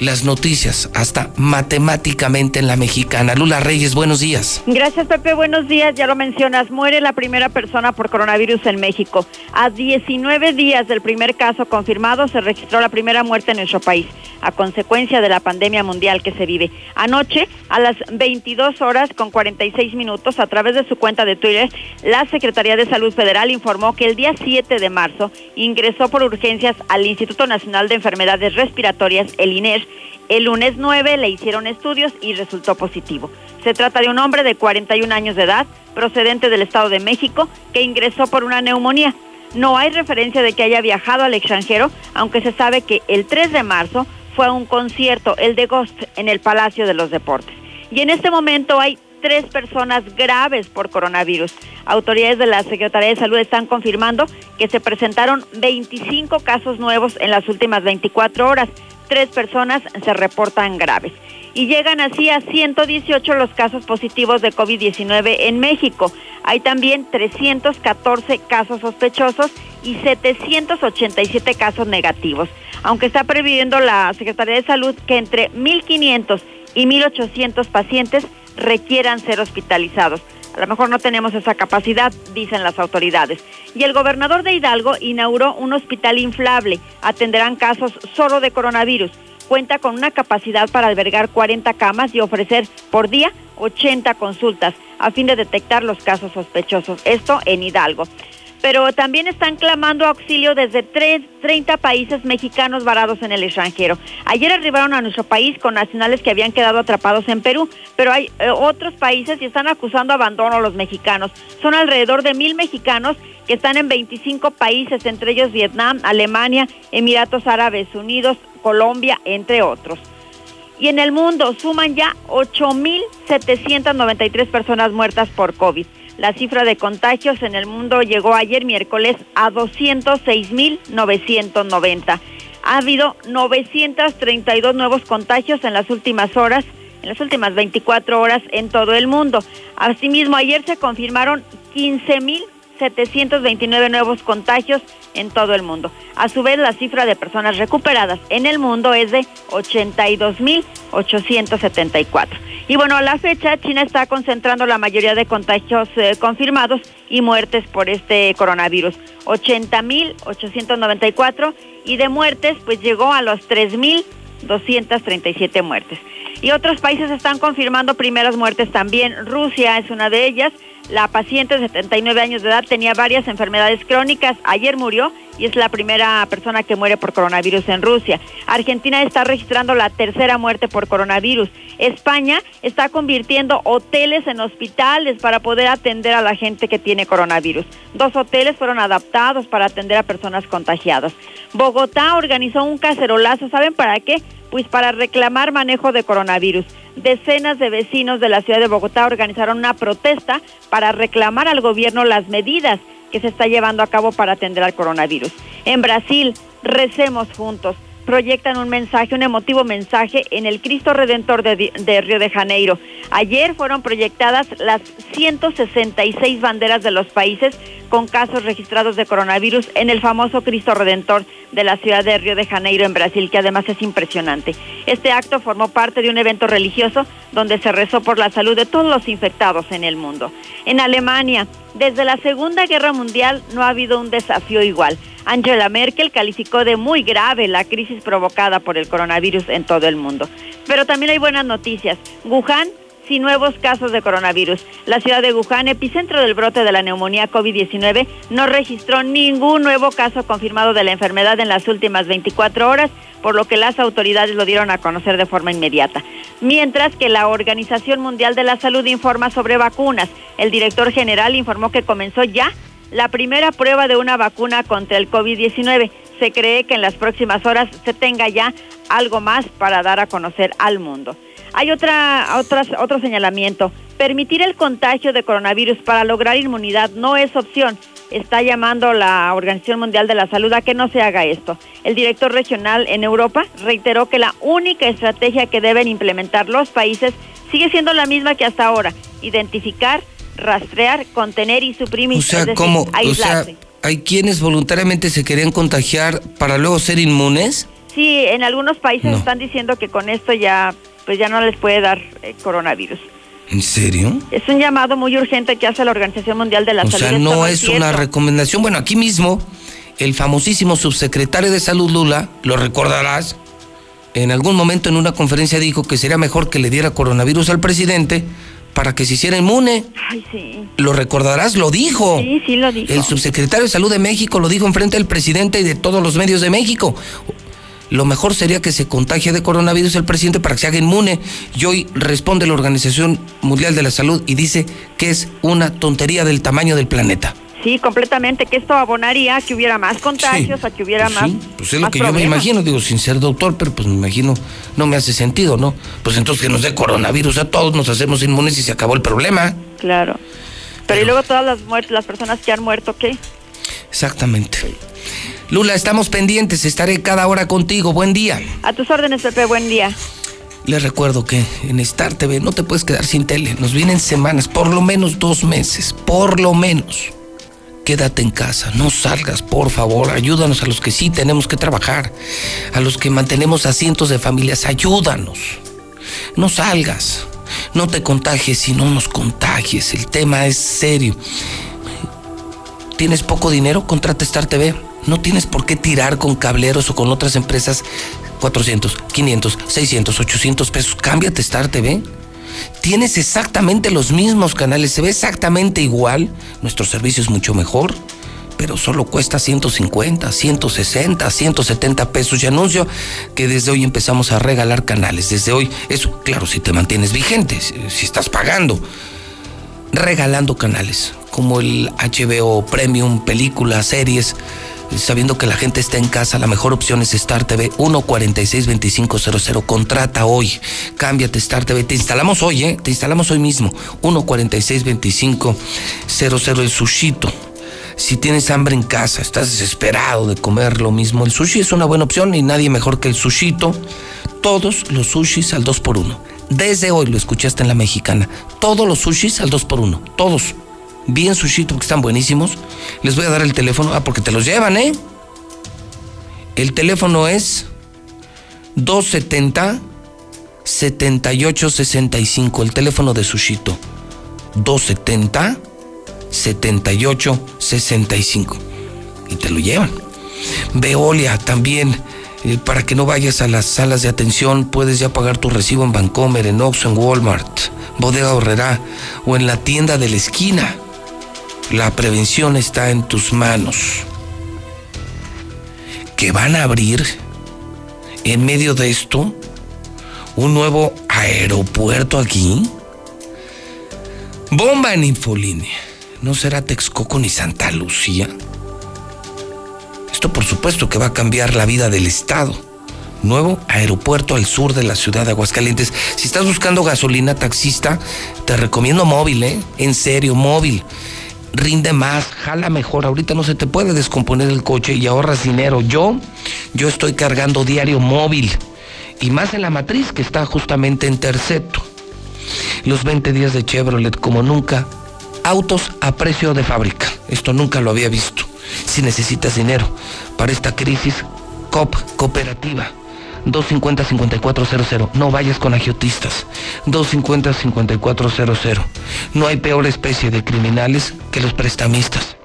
[SPEAKER 1] las noticias, hasta matemáticamente en la mexicana. Lula Reyes, buenos días.
[SPEAKER 5] Gracias, Pepe. Buenos días. Ya lo mencionas, muere la primera persona por coronavirus en México. A 19 días del primer caso confirmado, se registró la primera muerte en nuestro país, a consecuencia de la pandemia mundial que se vive. Anoche, a las 22 horas con 46 minutos, a través de su cuenta de Twitter, la Secretaría de Salud Federal informó que el día 7 de marzo ingresó por urgencias al Instituto Nacional de Enfermedades Respiratorias, el INER, el lunes 9 le hicieron estudios y resultó positivo. Se trata de un hombre de 41 años de edad, procedente del Estado de México, que ingresó por una neumonía. No hay referencia de que haya viajado al extranjero, aunque se sabe que el 3 de marzo fue a un concierto, el de Ghost, en el Palacio de los Deportes. Y en este momento hay tres personas graves por coronavirus. Autoridades de la Secretaría de Salud están confirmando que se presentaron 25 casos nuevos en las últimas 24 horas tres personas se reportan graves. Y llegan así a 118 los casos positivos de COVID-19 en México. Hay también 314 casos sospechosos y 787 casos negativos. Aunque está previendo la Secretaría de Salud que entre 1.500 y 1.800 pacientes requieran ser hospitalizados. A lo mejor no tenemos esa capacidad, dicen las autoridades. Y el gobernador de Hidalgo inauguró un hospital inflable. Atenderán casos solo de coronavirus. Cuenta con una capacidad para albergar 40 camas y ofrecer por día 80 consultas a fin de detectar los casos sospechosos. Esto en Hidalgo pero también están clamando auxilio desde 30 países mexicanos varados en el extranjero. Ayer arribaron a nuestro país con nacionales que habían quedado atrapados en Perú, pero hay eh, otros países y están acusando abandono a los mexicanos. Son alrededor de mil mexicanos que están en 25 países, entre ellos Vietnam, Alemania, Emiratos Árabes Unidos, Colombia, entre otros. Y en el mundo suman ya 8.793 personas muertas por COVID. La cifra de contagios en el mundo llegó ayer miércoles a 206.990. Ha habido 932 nuevos contagios en las últimas horas, en las últimas 24 horas en todo el mundo. Asimismo, ayer se confirmaron 15.000 729 nuevos contagios en todo el mundo. A su vez, la cifra de personas recuperadas en el mundo es de 82.874. Y bueno, a la fecha, China está concentrando la mayoría de contagios eh, confirmados y muertes por este coronavirus. 80.894 y de muertes, pues llegó a los 3.237 muertes. Y otros países están confirmando primeras muertes también. Rusia es una de ellas La paciente de 79 años de edad tenía varias enfermedades crónicas. Ayer murió y es la primera persona que muere por coronavirus en Rusia. Argentina está registrando la tercera muerte por coronavirus. España está convirtiendo hoteles en hospitales para poder atender a la gente que tiene coronavirus. Dos hoteles fueron adaptados para atender a personas contagiadas. Bogotá organizó un cacerolazo, ¿saben para qué? Pues para reclamar manejo de coronavirus decenas de vecinos de la ciudad de Bogotá organizaron una protesta para reclamar al gobierno las medidas que se está llevando a cabo para atender al coronavirus. En Brasil, recemos juntos proyectan un mensaje, un emotivo mensaje en el Cristo Redentor de, Río de Janeiro. Ayer fueron proyectadas las 166 banderas de los países con casos registrados de coronavirus en el famoso Cristo Redentor de la ciudad de Río de Janeiro en Brasil, que además es impresionante. Este acto formó parte de un evento religioso donde se rezó por la salud de todos los infectados en el mundo. En Alemania, desde la Segunda Guerra Mundial no ha habido un desafío igual. Angela Merkel calificó de muy grave la crisis provocada por el coronavirus en todo el mundo. Pero también hay buenas noticias. Wuhan sin nuevos casos de coronavirus. La ciudad de Wuhan, epicentro del brote de la neumonía COVID-19, no registró ningún nuevo caso confirmado de la enfermedad en las últimas 24 horas, por lo que las autoridades lo dieron a conocer de forma inmediata. Mientras que la Organización Mundial de la Salud informa sobre vacunas. El director general informó que comenzó ya la primera prueba de una vacuna contra el COVID-19. Se cree que en las próximas horas se tenga ya algo más para dar a conocer al mundo. Hay otra, otro señalamiento. Permitir el contagio de coronavirus para lograr inmunidad no es opción. Está llamando la Organización Mundial de la Salud a que no se haga esto. El director regional en Europa reiteró que la única estrategia que deben implementar los países sigue siendo la misma que hasta ahora, identificar rastrear, contener y suprimir.
[SPEAKER 1] O sea, ¿cómo? O sea, ¿hay quienes voluntariamente se querían contagiar para luego ser inmunes?
[SPEAKER 5] Sí, en algunos países están diciendo que con esto ya, pues ya no les puede dar eh, coronavirus.
[SPEAKER 1] ¿En serio?
[SPEAKER 5] Es un llamado muy urgente que hace la Organización Mundial de la Salud.
[SPEAKER 1] O sea, no es una recomendación. Bueno, aquí mismo, el famosísimo subsecretario de Salud Lula, lo recordarás, en algún momento en una conferencia dijo que sería mejor que le diera coronavirus al presidente para que se hiciera inmune.
[SPEAKER 5] Ay, sí.
[SPEAKER 1] ¿Lo recordarás? Lo dijo.
[SPEAKER 5] Sí, sí, lo dijo.
[SPEAKER 1] El subsecretario de Salud de México lo dijo enfrente del presidente y de todos los medios de México. Lo mejor sería que se contagie de coronavirus el presidente para que se haga inmune. Y hoy responde la Organización Mundial de la Salud y dice que es una tontería del tamaño del planeta.
[SPEAKER 5] Sí, completamente, que esto abonaría a que hubiera más contagios, a que hubiera
[SPEAKER 1] pues
[SPEAKER 5] más.
[SPEAKER 1] Sí, pues es lo que yo me imagino, digo, sin ser doctor, pero pues me imagino, no me hace sentido, ¿no? Pues entonces que nos dé coronavirus a todos, nos hacemos inmunes y se acabó el problema.
[SPEAKER 5] Claro. Pero, y luego todas las muertes, las personas que han muerto, ¿qué?
[SPEAKER 1] Exactamente. Lula, estamos pendientes, estaré cada hora contigo. Buen día.
[SPEAKER 5] A tus órdenes, Pepe, buen día.
[SPEAKER 1] Les recuerdo que en Star TV no te puedes quedar sin tele. Nos vienen semanas, por lo menos dos meses, por lo menos quédate en casa, no salgas, por favor, ayúdanos a los que sí tenemos que trabajar, a los que mantenemos a cientos de familias, ayúdanos. No salgas, no te contagies y no nos contagies, el tema es serio. ¿Tienes poco dinero? Contrata Star TV. No tienes por qué tirar con cableros o con otras empresas 400, 500, 600, 800 pesos. Cámbiate Star TV. Tienes exactamente los mismos canales, se ve exactamente igual. Nuestro servicio es mucho mejor, pero solo cuesta 150, 160, 170 pesos. Y anuncio que desde hoy empezamos a regalar canales. Desde hoy, eso, claro, si te mantienes vigente, si estás pagando, regalando canales, como el HBO Premium, películas, series sabiendo que la gente está en casa, la mejor opción es Star TV 1462500. Contrata hoy. Cámbiate Star TV. Te instalamos hoy, ¿eh? Te instalamos hoy mismo. 1462500 el sushito. Si tienes hambre en casa, estás desesperado de comer lo mismo, el sushi es una buena opción y nadie mejor que el sushito. Todos los sushis al 2 por 1 Desde hoy lo escuchaste en la mexicana. Todos los sushis al 2 por 1 Todos bien sushito, porque están buenísimos. Les voy a dar el teléfono, ah, porque te los llevan, ¿eh? El teléfono es 270 7865, el teléfono de Sushito. 270 7865. Y te lo llevan. Veolia también. Eh, para que no vayas a las salas de atención, puedes ya pagar tu recibo en Vancomer, en Oxxo, en Walmart bodega horrera o en la tienda de la esquina. La prevención está en tus manos. Que van a abrir en medio de esto un nuevo aeropuerto aquí. Bomba en Infolínea. ¿No será Texcoco ni Santa Lucía? Esto por supuesto que va a cambiar la vida del Estado. Nuevo aeropuerto al sur de la ciudad de Aguascalientes. Si estás buscando gasolina taxista, te recomiendo móvil, ¿eh? En serio, móvil. Rinde más, jala mejor. Ahorita no se te puede descomponer el coche y ahorras dinero. Yo, yo estoy cargando diario móvil. Y más en la matriz que está justamente en Terceto. Los 20 días de Chevrolet como nunca. Autos a precio de fábrica. Esto nunca lo había visto. Si necesitas dinero para esta crisis, COP, cooperativa. 250-5400. No vayas con agiotistas. 250-5400. No hay peor especie de criminales que los prestamistas.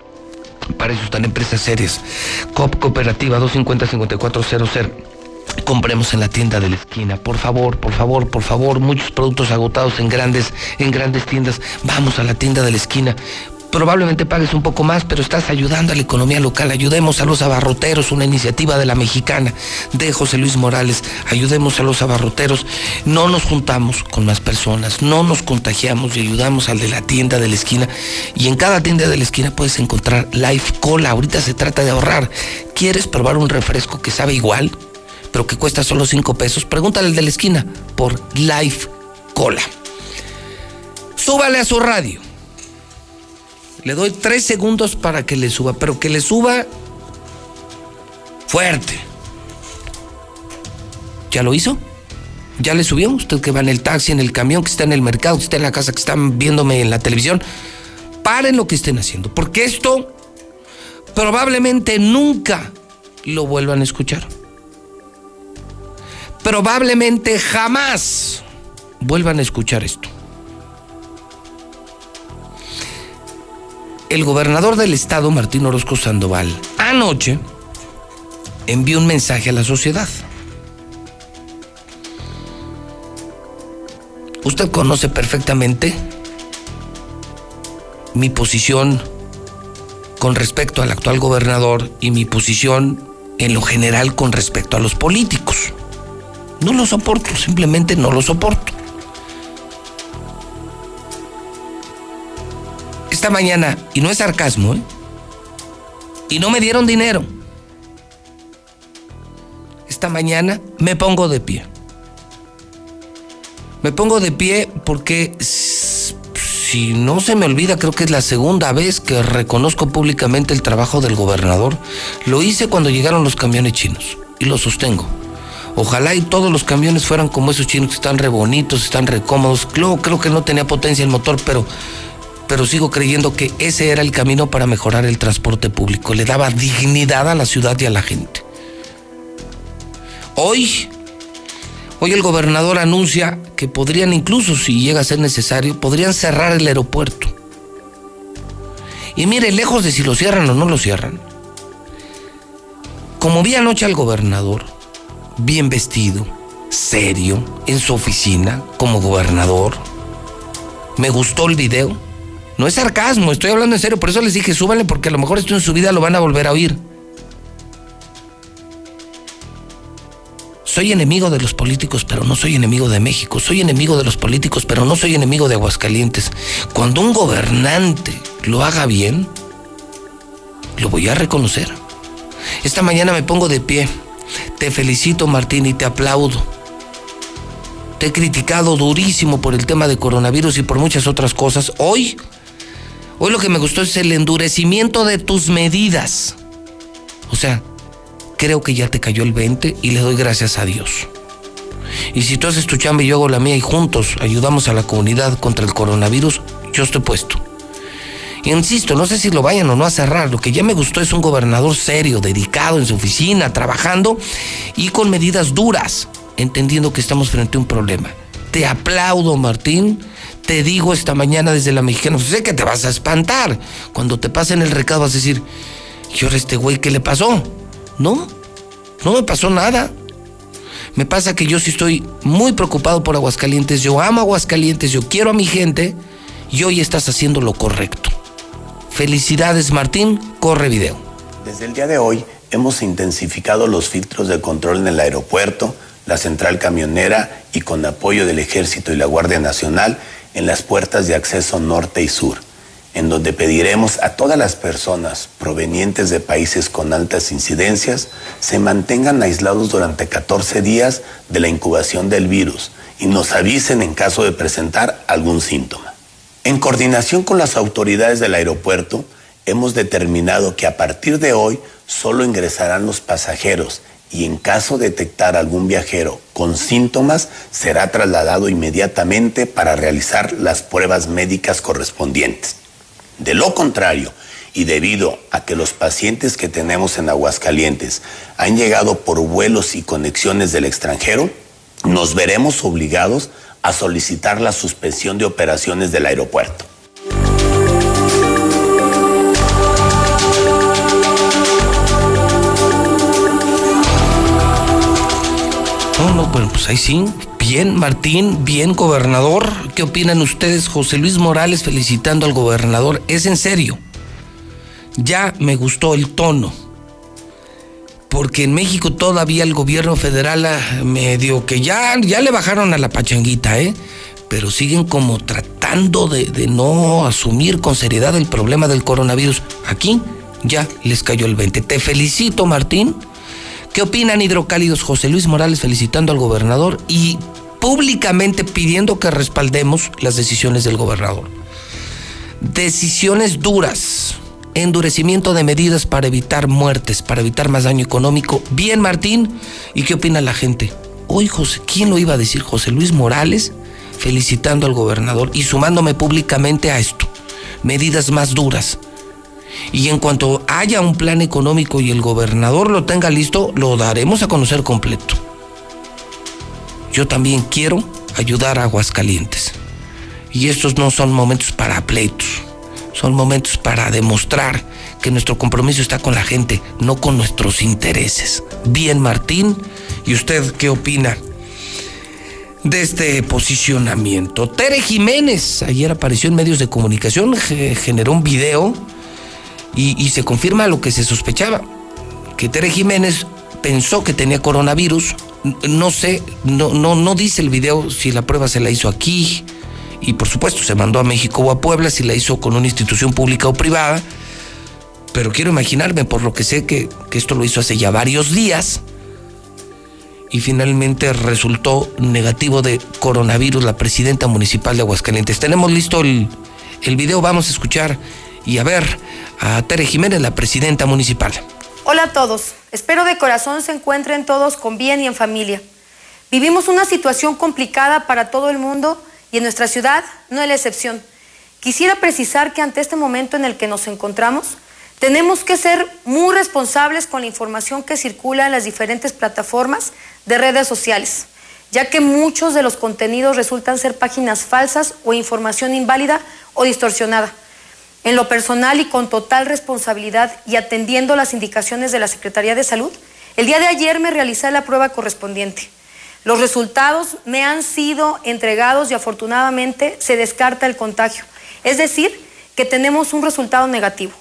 [SPEAKER 1] Para eso están empresas serias. COP Cooperativa 250-5400 compremos en la tienda de la esquina. Por favor, por favor, por favor, muchos productos agotados en grandes, en grandes tiendas. Vamos a la tienda de la esquina. Probablemente pagues un poco más, pero estás ayudando a la economía local. Ayudemos a los abarroteros, una iniciativa de la mexicana de José Luis Morales. Ayudemos a los abarroteros. No nos juntamos con más personas, no nos contagiamos y ayudamos al de la tienda de la esquina. Y en cada tienda de la esquina puedes encontrar Life Cola. Ahorita se trata de ahorrar. ¿Quieres probar un refresco que sabe igual? pero que cuesta solo 5 pesos, pregúntale al de la esquina por Life Cola. Súbale a su radio. Le doy tres segundos para que le suba, pero que le suba fuerte. ¿Ya lo hizo? ¿Ya le subió? Usted que va en el taxi, en el camión, que está en el mercado, que está en la casa, que están viéndome en la televisión. Paren lo que estén haciendo, porque esto probablemente nunca lo vuelvan a escuchar probablemente jamás vuelvan a escuchar esto. El gobernador del estado, Martín Orozco Sandoval, anoche envió un mensaje a la sociedad. Usted conoce perfectamente mi posición con respecto al actual gobernador y mi posición en lo general con respecto a los políticos. No lo soporto, simplemente no lo soporto. Esta mañana, y no es sarcasmo, ¿eh? y no me dieron dinero. Esta mañana me pongo de pie. Me pongo de pie porque si no se me olvida, creo que es la segunda vez que reconozco públicamente el trabajo del gobernador. Lo hice cuando llegaron los camiones chinos y lo sostengo. Ojalá y todos los camiones fueran como esos chinos que están re bonitos, están re cómodos. Creo, creo que no tenía potencia el motor, pero, pero sigo creyendo que ese era el camino para mejorar el transporte público. Le daba dignidad a la ciudad y a la gente. Hoy, hoy el gobernador anuncia que podrían incluso, si llega a ser necesario, podrían cerrar el aeropuerto. Y mire, lejos de si lo cierran o no lo cierran. Como vi anoche al gobernador, bien vestido, serio, en su oficina como gobernador. Me gustó el video. No es sarcasmo, estoy hablando en serio, por eso les dije, súbanle porque a lo mejor esto en su vida lo van a volver a oír. Soy enemigo de los políticos, pero no soy enemigo de México. Soy enemigo de los políticos, pero no soy enemigo de Aguascalientes. Cuando un gobernante lo haga bien, lo voy a reconocer. Esta mañana me pongo de pie te felicito Martín y te aplaudo. Te he criticado durísimo por el tema de coronavirus y por muchas otras cosas. Hoy, hoy lo que me gustó es el endurecimiento de tus medidas. O sea, creo que ya te cayó el 20 y le doy gracias a Dios. Y si tú haces tu chamba y yo hago la mía y juntos ayudamos a la comunidad contra el coronavirus, yo estoy puesto. Insisto, no sé si lo vayan o no a cerrar. Lo que ya me gustó es un gobernador serio, dedicado en su oficina, trabajando y con medidas duras, entendiendo que estamos frente a un problema. Te aplaudo, Martín. Te digo esta mañana desde la mexicana, pues sé que te vas a espantar. Cuando te pasen el recado vas a decir, ¿y ahora este güey qué le pasó? No, no me pasó nada. Me pasa que yo sí estoy muy preocupado por Aguascalientes, yo amo Aguascalientes, yo quiero a mi gente y hoy estás haciendo lo correcto. Felicidades Martín, corre video.
[SPEAKER 6] Desde el día de hoy hemos intensificado los filtros de control en el aeropuerto, la central camionera y con apoyo del Ejército y la Guardia Nacional en las puertas de acceso norte y sur, en donde pediremos a todas las personas provenientes de países con altas incidencias se mantengan aislados durante 14 días de la incubación del virus y nos avisen en caso de presentar algún síntoma. En coordinación con las autoridades del aeropuerto, hemos determinado que a partir de hoy solo ingresarán los pasajeros y en caso de detectar algún viajero con síntomas, será trasladado inmediatamente para realizar las pruebas médicas correspondientes. De lo contrario, y debido a que los pacientes que tenemos en Aguascalientes han llegado por vuelos y conexiones del extranjero, nos veremos obligados a solicitar la suspensión de operaciones del aeropuerto.
[SPEAKER 1] Bueno, pues ahí sí. Bien, Martín, bien, gobernador. ¿Qué opinan ustedes? José Luis Morales felicitando al gobernador. Es en serio. Ya me gustó el tono. Porque en México todavía el gobierno federal ah, medio que ya, ya le bajaron a la pachanguita, ¿eh? Pero siguen como tratando de, de no asumir con seriedad el problema del coronavirus. Aquí ya les cayó el 20. Te felicito, Martín ¿Qué opinan hidrocálidos? José Luis Morales felicitando al gobernador y públicamente pidiendo que respaldemos las decisiones del gobernador. Decisiones duras, endurecimiento de medidas para evitar muertes, para evitar más daño económico. Bien, Martín. ¿Y qué opina la gente? Hoy, José, ¿quién lo iba a decir? José Luis Morales felicitando al gobernador y sumándome públicamente a esto. Medidas más duras, y en cuanto haya un plan económico y el gobernador lo tenga listo, lo daremos a conocer completo. Yo también quiero ayudar a Aguascalientes. Y estos no son momentos para pleitos, son momentos para demostrar que nuestro compromiso está con la gente, no con nuestros intereses. Bien, Martín, ¿y usted qué opina? de este posicionamiento. Tere Jiménez, ayer apareció en medios de comunicación, generó un video y, se confirma lo que se sospechaba, que Tere Jiménez pensó que tenía coronavirus, no sé, no, no, no dice el video si la prueba se la hizo aquí, y por supuesto se mandó a México o a Puebla, si la hizo con una institución pública o privada, pero quiero imaginarme, por lo que sé, que, que esto lo hizo hace ya varios días, y finalmente resultó negativo de coronavirus la presidenta municipal de Aguascalientes. Tenemos listo el, el video, vamos a escuchar y a ver a Tere Jiménez, la presidenta municipal.
[SPEAKER 7] Hola a todos, espero de corazón se encuentren todos con bien y en familia. Vivimos una situación complicada para todo el mundo y en nuestra ciudad no es la excepción. Quisiera precisar que ante este momento en el que nos encontramos, tenemos que ser muy responsables con la información que circula en las diferentes plataformas de redes sociales, ya que muchos de los contenidos resultan ser páginas falsas o información inválida o distorsionada. En lo personal y con total responsabilidad y atendiendo las indicaciones de la Secretaría de Salud, el día de ayer me realicé la prueba correspondiente. Los resultados me han sido entregados y afortunadamente se descarta el contagio. Es decir, que tenemos un resultado negativo.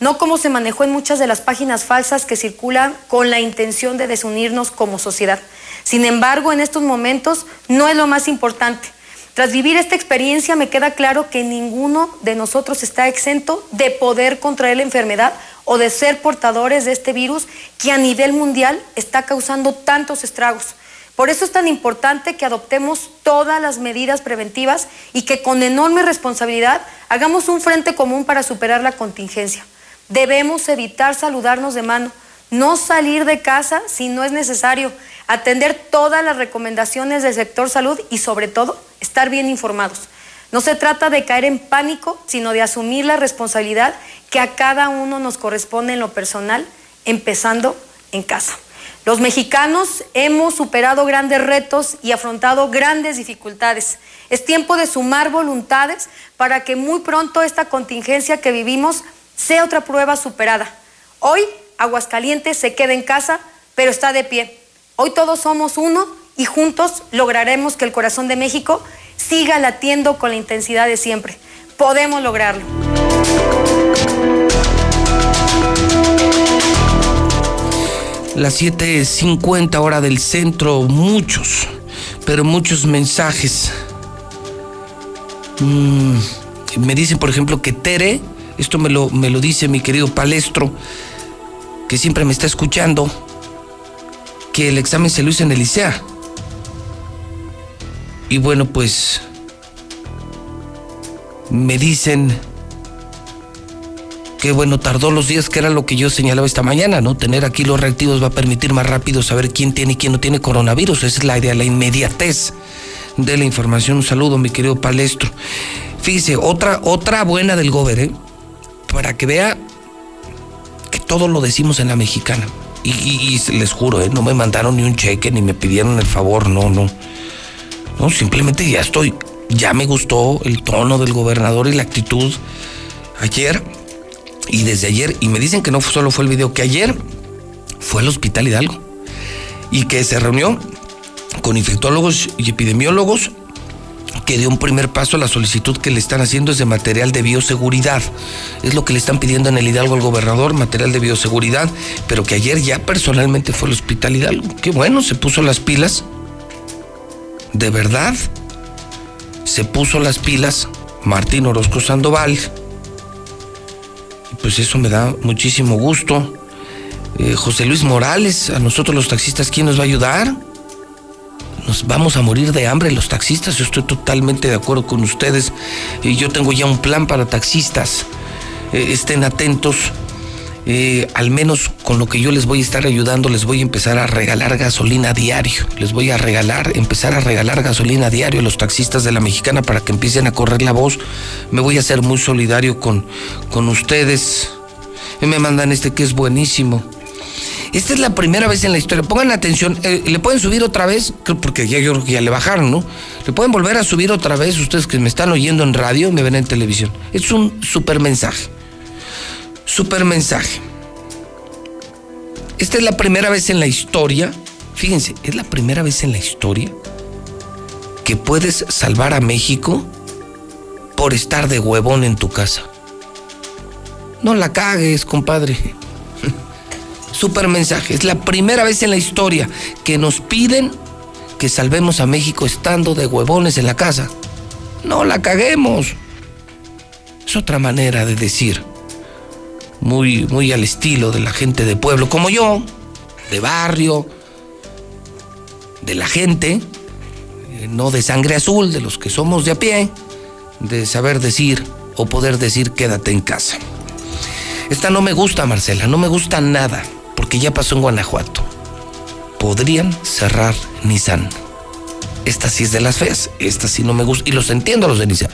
[SPEAKER 7] No como se manejó en muchas de las páginas falsas que circulan con la intención de desunirnos como sociedad. Sin embargo, en estos momentos no es lo más importante. Tras vivir esta experiencia me queda claro que ninguno de nosotros está exento de poder contraer la enfermedad o de ser portadores de este virus que a nivel mundial está causando tantos estragos. Por eso es tan importante que adoptemos todas las medidas preventivas y que con enorme responsabilidad hagamos un frente común para superar la contingencia. Debemos evitar saludarnos de mano, no salir de casa si no es necesario, atender todas las recomendaciones del sector salud y sobre todo estar bien informados. No se trata de caer en pánico, sino de asumir la responsabilidad que a cada uno nos corresponde en lo personal, empezando en casa. Los mexicanos hemos superado grandes retos y afrontado grandes dificultades. Es tiempo de sumar voluntades para que muy pronto esta contingencia que vivimos sea otra prueba superada. Hoy Aguascalientes se queda en casa, pero está de pie Hoy todos somos uno y juntos lograremos que el corazón de México siga latiendo con la intensidad de siempre. Podemos lograrlo.
[SPEAKER 1] Las 7.50 hora del centro, muchos, pero muchos mensajes. Mm, me dicen, por ejemplo, que Tere, esto me lo, me lo dice mi querido Palestro, que siempre me está escuchando, que el examen se lo hizo en el ICEA. Y bueno, pues me dicen que bueno, tardó los días, que era lo que yo señalaba esta mañana, ¿no? Tener aquí los reactivos va a permitir más rápido saber quién tiene y quién no tiene coronavirus. Esa es la idea, la inmediatez de la información. Un saludo, mi querido Palestro. Fíjese, otra, otra buena del Gober, ¿eh? Para que vea que todo lo decimos en la mexicana. Y, les juro, ¿eh? No me mandaron ni un cheque, ni me pidieron el favor, no, no. No, simplemente ya estoy, ya me gustó el tono del gobernador y la actitud. Ayer y desde ayer, y me dicen que no solo fue el video, que ayer fue al Hospital Hidalgo y que se reunió con infectólogos y epidemiólogos que dio un primer paso a la solicitud que le están haciendo es de material de bioseguridad. Es lo que le están pidiendo en el Hidalgo al gobernador, material de bioseguridad, pero que ayer ya personalmente fue al Hospital Hidalgo. Qué bueno, se puso las pilas. De verdad, se puso las pilas Martín Orozco Sandoval pues eso me da muchísimo gusto. Eh, José Luis Morales, a nosotros los taxistas, ¿quién nos va a ayudar? Nos vamos a morir de hambre los taxistas, yo estoy totalmente de acuerdo con ustedes. Y yo tengo ya un plan para taxistas. Eh, estén atentos eh, al menos con lo que yo les voy a estar ayudando, les voy a empezar a regalar gasolina diario. Les voy a regalar, empezar a regalar gasolina diario a los taxistas de la mexicana para que empiecen a correr la voz. Me voy a hacer muy solidario con, con ustedes. Y me mandan este que es buenísimo. Esta es la primera vez en la historia. Pongan atención, eh, le pueden subir otra vez, porque ya yo ya le bajaron, ¿no? Le pueden volver a subir otra vez ustedes que me están oyendo en radio, me ven en televisión. Es un super mensaje. Super mensaje. Esta es la primera vez en la historia, fíjense, es la primera vez en la historia que puedes salvar a México por estar de huevón en tu casa. No la cagues, compadre. Super mensaje. Es la primera vez en la historia que nos piden que salvemos a México estando de huevones en la casa. No la caguemos. Es otra manera de decir muy, muy al estilo de la gente de pueblo como yo, de barrio, de la gente, eh, no de sangre azul, de los que somos de a pie, de saber decir o poder decir quédate en casa. Esta no me gusta, Marcela, no me gusta nada, porque ya pasó en Guanajuato. Podrían cerrar Nissan. Esta sí es de las feas, esta sí no me gusta, y los entiendo los de Nissan.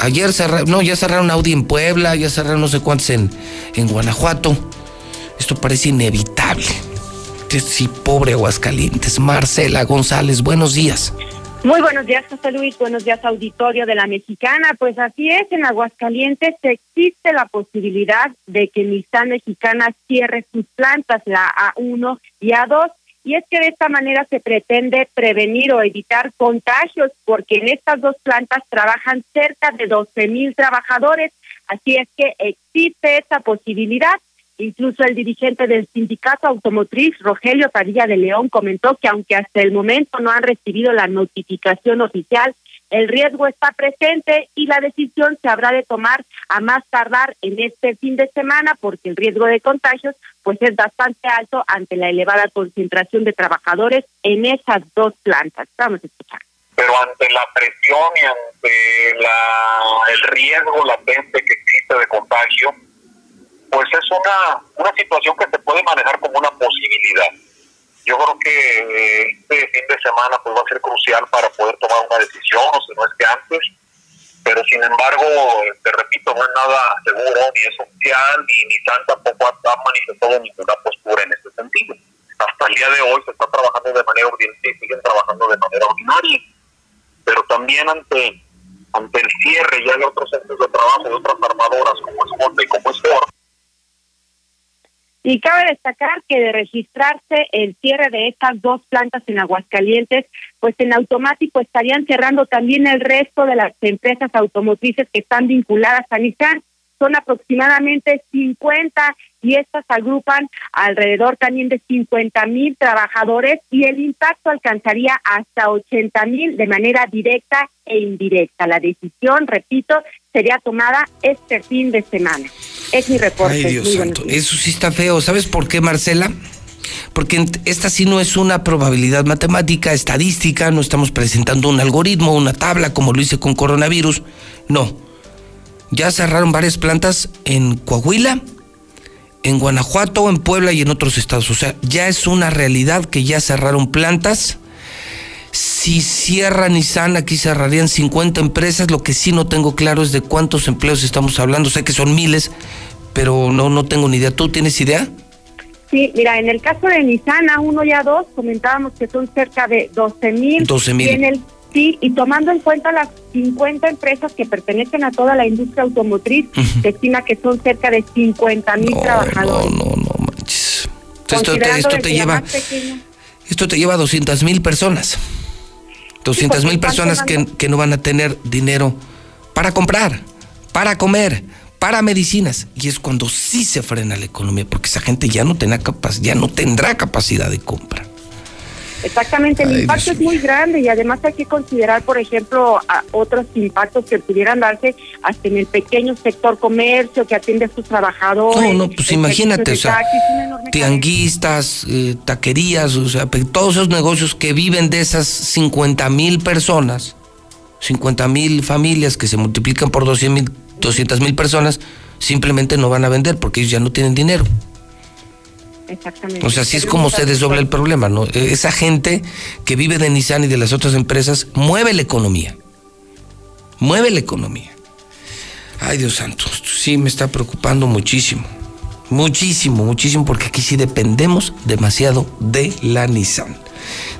[SPEAKER 1] Ayer cerraron, no, ya cerraron Audi en Puebla, ya cerraron no sé cuántos en, en Guanajuato. Esto parece inevitable. Sí, pobre Aguascalientes. Marcela González, buenos días.
[SPEAKER 2] Muy buenos días, José Luis. Buenos días, auditorio de la Mexicana. Pues así es, en Aguascalientes existe la posibilidad de que Nissan Mexicana cierre sus plantas, la A1 y A2 y es que de esta manera se pretende prevenir o evitar contagios, porque en estas dos plantas trabajan cerca de 12 mil trabajadores, así es que existe esa posibilidad. Incluso el dirigente del sindicato automotriz, Rogelio Padilla de León, comentó que aunque hasta el momento no han recibido la notificación oficial, el riesgo está presente y la decisión se habrá de tomar a más tardar en este fin de semana porque el riesgo de contagios pues es bastante alto ante la elevada concentración de trabajadores en esas dos plantas. Vamos a escuchar.
[SPEAKER 8] Pero ante la presión y ante la, el riesgo latente que existe de contagio, pues es una, una situación que se puede manejar como una posibilidad yo creo que eh, este fin de semana pues va a ser crucial para poder tomar una decisión, o si no es que antes, pero sin embargo, te repito, no es nada seguro, ni es oficial, ni Nissan tampoco ha, manifestado ninguna postura en ese sentido. Hasta el día de hoy se está trabajando de manera y siguen trabajando de manera ordinaria. Pero también ante ante el cierre ya de otros centros de trabajo de otras armadoras como es Honda y como es Ford,
[SPEAKER 2] Y cabe destacar que de registrarse el cierre de estas dos plantas en Aguascalientes, pues en automático estarían cerrando también el resto de las empresas automotrices que están vinculadas a Nissan. Son aproximadamente 50 y estas agrupan alrededor también de 50 mil trabajadores y el impacto alcanzaría hasta 80 mil de manera directa e indirecta. La decisión, repito, sería tomada este fin de semana. Es mi reporte.
[SPEAKER 1] Ay, Dios santo. Eso sí está feo. ¿Sabes por qué, Marcela? Porque esta sí no es una probabilidad matemática, estadística, no estamos presentando un algoritmo, una tabla como lo hice con coronavirus. No. Ya cerraron varias plantas en Coahuila, en Guanajuato, en Puebla y en otros estados. O sea, ya es una realidad que ya cerraron plantas. Si cierra Nissan, aquí cerrarían 50 empresas. Lo que sí no tengo claro es de cuántos empleos estamos hablando. Sé que son miles, pero no, no tengo ni idea. ¿Tú tienes idea?
[SPEAKER 2] Sí, mira, en el caso de Nissan, a uno y a dos, comentábamos que son cerca de 12 mil.
[SPEAKER 1] 12 mil.
[SPEAKER 2] Y en el Sí, y tomando en cuenta las 50 empresas que pertenecen a toda la industria automotriz, se estima que son cerca de 50 mil trabajadores.
[SPEAKER 1] No, no, no manches. Esto te, esto te lleva, esto te lleva a 200 mil personas. 200 mil personas que, que no van a tener dinero para comprar, para comer, para medicinas. Y es cuando sí se frena la economía, porque esa gente ya no, tendrá ya no tendrá capacidad de compra.
[SPEAKER 2] Exactamente, el impacto es muy grande y además hay que considerar, por ejemplo, otros impactos que pudieran darse hasta en el pequeño sector comercio que atiende a sus trabajadores.
[SPEAKER 1] No, no, pues imagínate, o sea, tianguistas, eh, taquerías, o sea, todos esos negocios que viven de esas 50 mil personas, 50 mil familias que se multiplican por 200 mil personas, simplemente no van a vender porque ellos ya no tienen dinero.
[SPEAKER 2] Exactamente.
[SPEAKER 1] O sea, así es como se desdobla el problema, ¿no? E, esa gente que vive de Nissan y de las otras empresas mueve la economía. Mueve la economía. Ay, Dios santo, sí me está preocupando muchísimo. Muchísimo, muchísimo, porque aquí sí dependemos demasiado de la Nissan.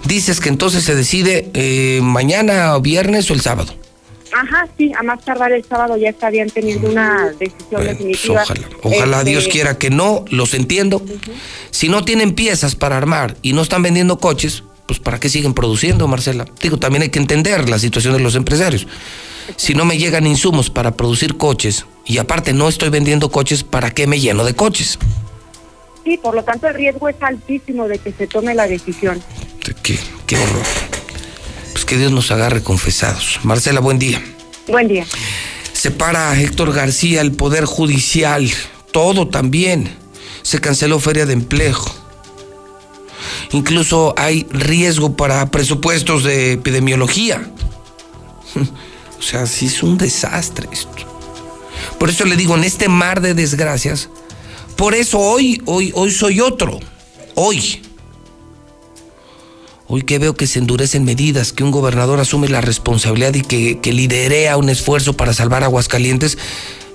[SPEAKER 1] Dices que entonces se decide eh, mañana, viernes o el sábado.
[SPEAKER 2] Ajá, sí, a más tardar el sábado ya estarían teniendo una decisión definitiva.
[SPEAKER 1] Ojalá, ojalá este, Dios quiera que no, los entiendo. Si no tienen piezas para armar y no están vendiendo coches, pues ¿para qué siguen produciendo, Marcela? Digo, también hay que entender la situación de los empresarios. Si no me llegan insumos para producir coches y aparte no estoy vendiendo coches, ¿para qué me lleno de coches?
[SPEAKER 2] Sí, por lo tanto el riesgo es altísimo de que se tome la decisión.
[SPEAKER 1] Qué, qué horror. Que Dios nos agarre confesados. Marcela, buen día.
[SPEAKER 2] Buen día.
[SPEAKER 1] Separa Héctor García el Poder Judicial. Todo también. Se canceló Feria de Empleo. Incluso hay riesgo para presupuestos de epidemiología. O sea, sí es un desastre esto. Por eso le digo, en este mar de desgracias, por eso hoy, hoy, hoy soy otro. Hoy. Hoy que veo que se endurecen medidas, que un gobernador asume la responsabilidad y que, que liderea un esfuerzo para salvar Aguascalientes,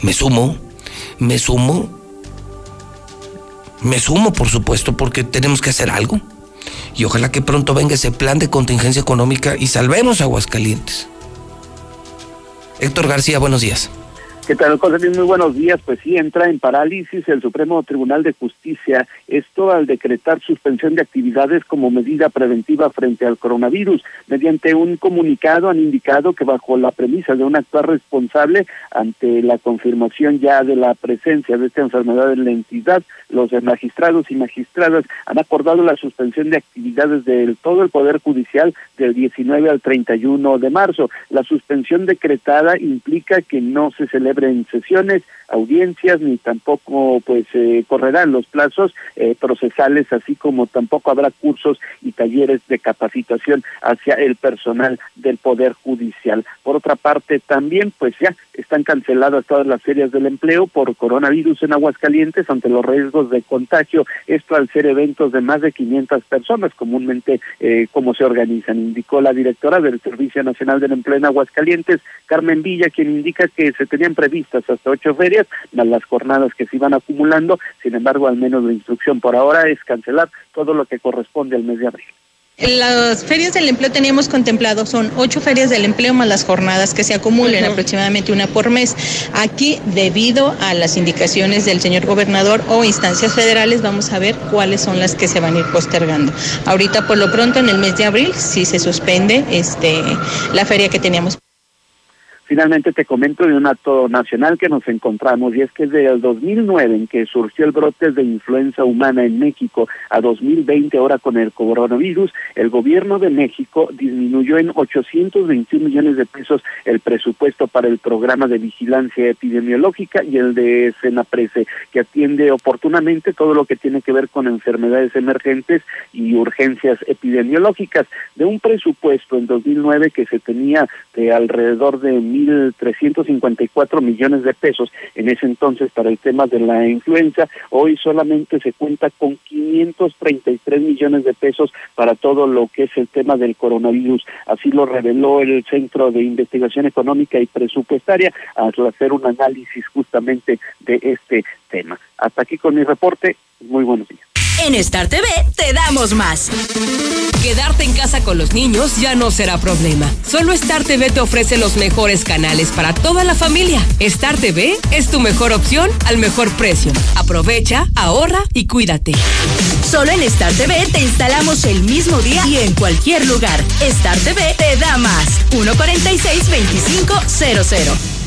[SPEAKER 1] me sumo, me sumo, me sumo por supuesto porque tenemos que hacer algo. Y ojalá que pronto venga ese plan de contingencia económica y salvemos Aguascalientes. Héctor García, buenos días.
[SPEAKER 9] ¿Qué tal, José Muy buenos días. Pues sí, entra en parálisis el Supremo Tribunal de Justicia, esto al decretar suspensión de actividades como medida preventiva frente al coronavirus. Mediante un comunicado han indicado que bajo la premisa de un actuar responsable ante la confirmación ya de la presencia de esta enfermedad en la entidad, los magistrados y magistradas han acordado la suspensión de actividades del todo el Poder Judicial del 19 al 31 de marzo. La suspensión decretada implica que no se celebra en sesiones, audiencias, ni tampoco pues eh, correrán los plazos eh, procesales, así como tampoco habrá cursos y talleres de capacitación hacia el personal del Poder Judicial. Por otra parte, también pues ya están canceladas todas las ferias del empleo por coronavirus en Aguascalientes ante los riesgos de contagio, esto al ser eventos de más de 500 personas, comúnmente eh, como se organizan, indicó la directora del Servicio Nacional del Empleo en Aguascalientes, Carmen Villa, quien indica que se tenían vistas hasta ocho ferias, más las jornadas que se iban acumulando. Sin embargo, al menos la instrucción por ahora es cancelar todo lo que corresponde al mes de abril.
[SPEAKER 10] Las ferias del empleo teníamos contemplado, son ocho ferias del empleo más las jornadas que se acumulen, aproximadamente una por mes. Aquí, debido a las indicaciones del señor gobernador o instancias federales, vamos a ver cuáles son las que se van a ir postergando. Ahorita, por lo pronto, en el mes de abril, sí se suspende este, la feria que teníamos.
[SPEAKER 9] Finalmente te comento de un acto nacional que nos encontramos y es que desde el 2009 en que surgió el brote de influenza humana en México a 2020 ahora con el coronavirus, el gobierno de México disminuyó en 821 millones de pesos el presupuesto para el programa de vigilancia epidemiológica y el de Senaprese que atiende oportunamente todo lo que tiene que ver con enfermedades emergentes y urgencias epidemiológicas. De un presupuesto en 2009 que se tenía de alrededor de 1.354 millones de pesos en ese entonces para el tema de la influenza. Hoy solamente se cuenta con 533 millones de pesos para todo lo que es el tema del coronavirus. Así lo reveló el Centro de Investigación Económica y Presupuestaria al hacer un análisis justamente de este tema. Hasta aquí con mi reporte. Muy buenos días.
[SPEAKER 11] En Star TV te damos más. Quedarte en casa con los niños ya no será problema. Solo Star TV te ofrece los mejores canales para toda la familia. Star TV es tu mejor opción al mejor precio. Aprovecha, ahorra y cuídate. Solo en Star TV te instalamos el mismo día y en cualquier lugar. Star TV te da más. 146-2500.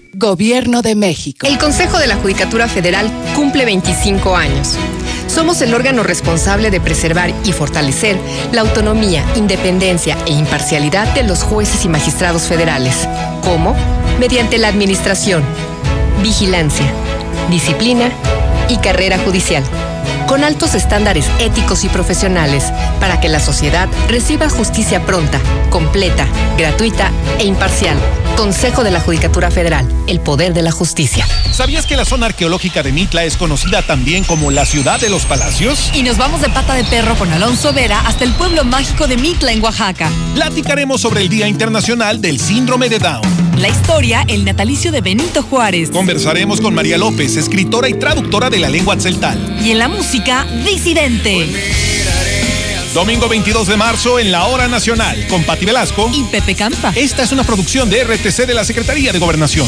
[SPEAKER 12] Gobierno de México.
[SPEAKER 13] El Consejo de la Judicatura Federal cumple 25 años. Somos el órgano responsable de preservar y fortalecer la autonomía, independencia e imparcialidad de los jueces y magistrados federales. ¿Cómo? Mediante la administración, vigilancia, disciplina y carrera judicial con altos estándares éticos y profesionales para que la sociedad reciba justicia pronta, completa, gratuita e imparcial. Consejo de la Judicatura Federal, el poder de la justicia.
[SPEAKER 14] ¿Sabías que la zona arqueológica de Mitla es conocida también como la ciudad de los palacios?
[SPEAKER 15] Y nos vamos de pata de perro con Alonso Vera hasta el pueblo mágico de Mitla en Oaxaca.
[SPEAKER 14] Platicaremos sobre el Día Internacional del Síndrome de Down.
[SPEAKER 15] La historia, el natalicio de Benito Juárez.
[SPEAKER 14] Conversaremos con María López, escritora y traductora de la lengua tzeltal.
[SPEAKER 15] Y en la música, Disidente.
[SPEAKER 14] Domingo 22 de marzo en la Hora Nacional con Pati Velasco
[SPEAKER 15] y Pepe Campa.
[SPEAKER 14] Esta es una producción de RTC de la Secretaría de Gobernación.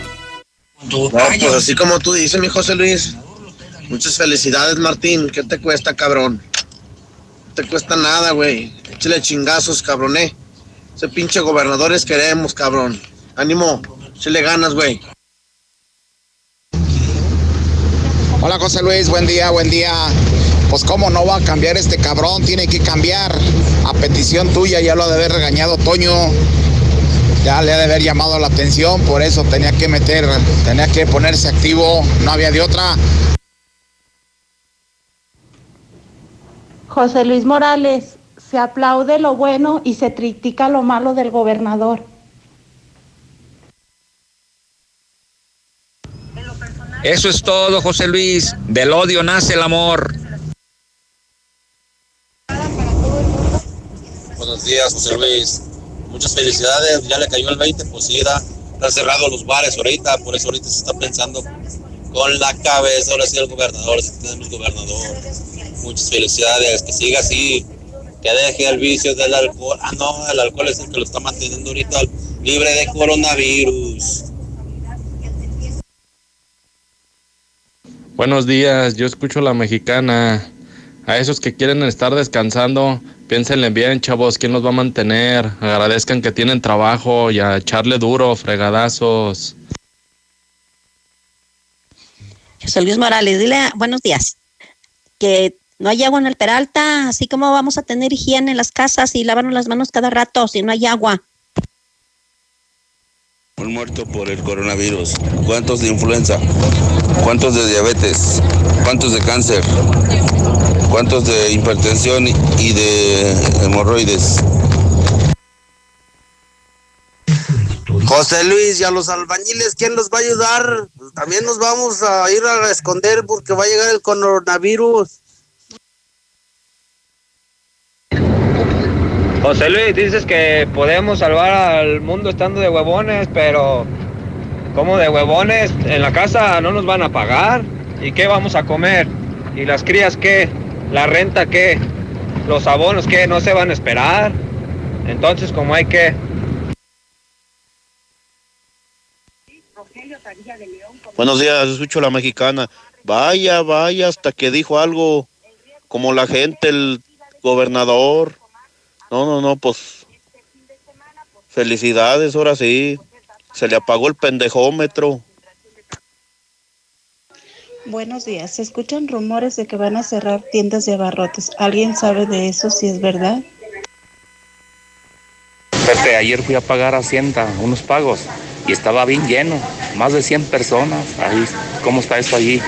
[SPEAKER 16] No, pues así como tú dices, mi José Luis. Muchas felicidades, Martín. ¿Qué te cuesta, cabrón? No te cuesta nada, güey. Échale chingazos, cabrón, eh. Ese pinche gobernadores queremos, cabrón. Ánimo, échale ganas, güey.
[SPEAKER 17] Hola José Luis, buen día, buen día. Pues cómo no va a cambiar este cabrón, tiene que cambiar. A petición tuya ya lo ha de haber regañado Toño. Ya le ha de haber llamado la atención, por eso tenía que meter, tenía que ponerse activo, no había de otra.
[SPEAKER 18] José Luis Morales, se aplaude lo bueno y se critica lo malo del gobernador.
[SPEAKER 19] Eso es todo, José Luis. Del odio nace el amor.
[SPEAKER 20] Buenos días, José Luis. Muchas felicidades. Ya le cayó el 20 por si era. Están cerrados los bares ahorita, por eso ahorita se está pensando con la cabeza. Ahora sí el gobernador, si tenemos gobernador. Muchas felicidades. Que siga así. Que deje el vicio del alcohol. Ah, no, el alcohol es el que lo está manteniendo ahorita libre de coronavirus.
[SPEAKER 21] Buenos días, yo escucho la mexicana. A esos que quieren estar descansando, piénsenle bien, chavos, ¿quién los va a mantener? Agradezcan que tienen trabajo y a echarle duro, fregadazos.
[SPEAKER 22] José Luis Morales, dile buenos días. Que no hay agua en el Peralta, así como vamos a tener higiene en las casas y lavarnos las manos cada rato si no hay agua.
[SPEAKER 23] Un muerto por el coronavirus. ¿Cuántos de influenza? ¿Cuántos de diabetes? ¿Cuántos de cáncer? ¿Cuántos de hipertensión y de hemorroides?
[SPEAKER 16] José Luis, y a los albañiles, ¿quién los va a ayudar? Pues también nos vamos a ir a esconder porque va a llegar el coronavirus.
[SPEAKER 24] José Luis, dices que podemos salvar al mundo estando de huevones, pero ¿cómo de huevones? En la casa no nos van a pagar. ¿Y qué vamos a comer? ¿Y las crías qué? ¿La renta qué? ¿Los abonos qué? No se van a esperar. Entonces, como hay que...
[SPEAKER 16] Buenos días, escucho la mexicana. Vaya, vaya, hasta que dijo algo como la gente, el gobernador. No, no, no, pues felicidades, ahora sí. Se le apagó el pendejómetro.
[SPEAKER 18] Buenos días. Se escuchan rumores de que van a cerrar tiendas de abarrotes. ¿Alguien sabe de eso si es verdad?
[SPEAKER 21] Pepe, ayer fui a pagar a Hacienda unos pagos y estaba bien lleno, más de 100 personas. Ahí, ¿cómo está eso allí?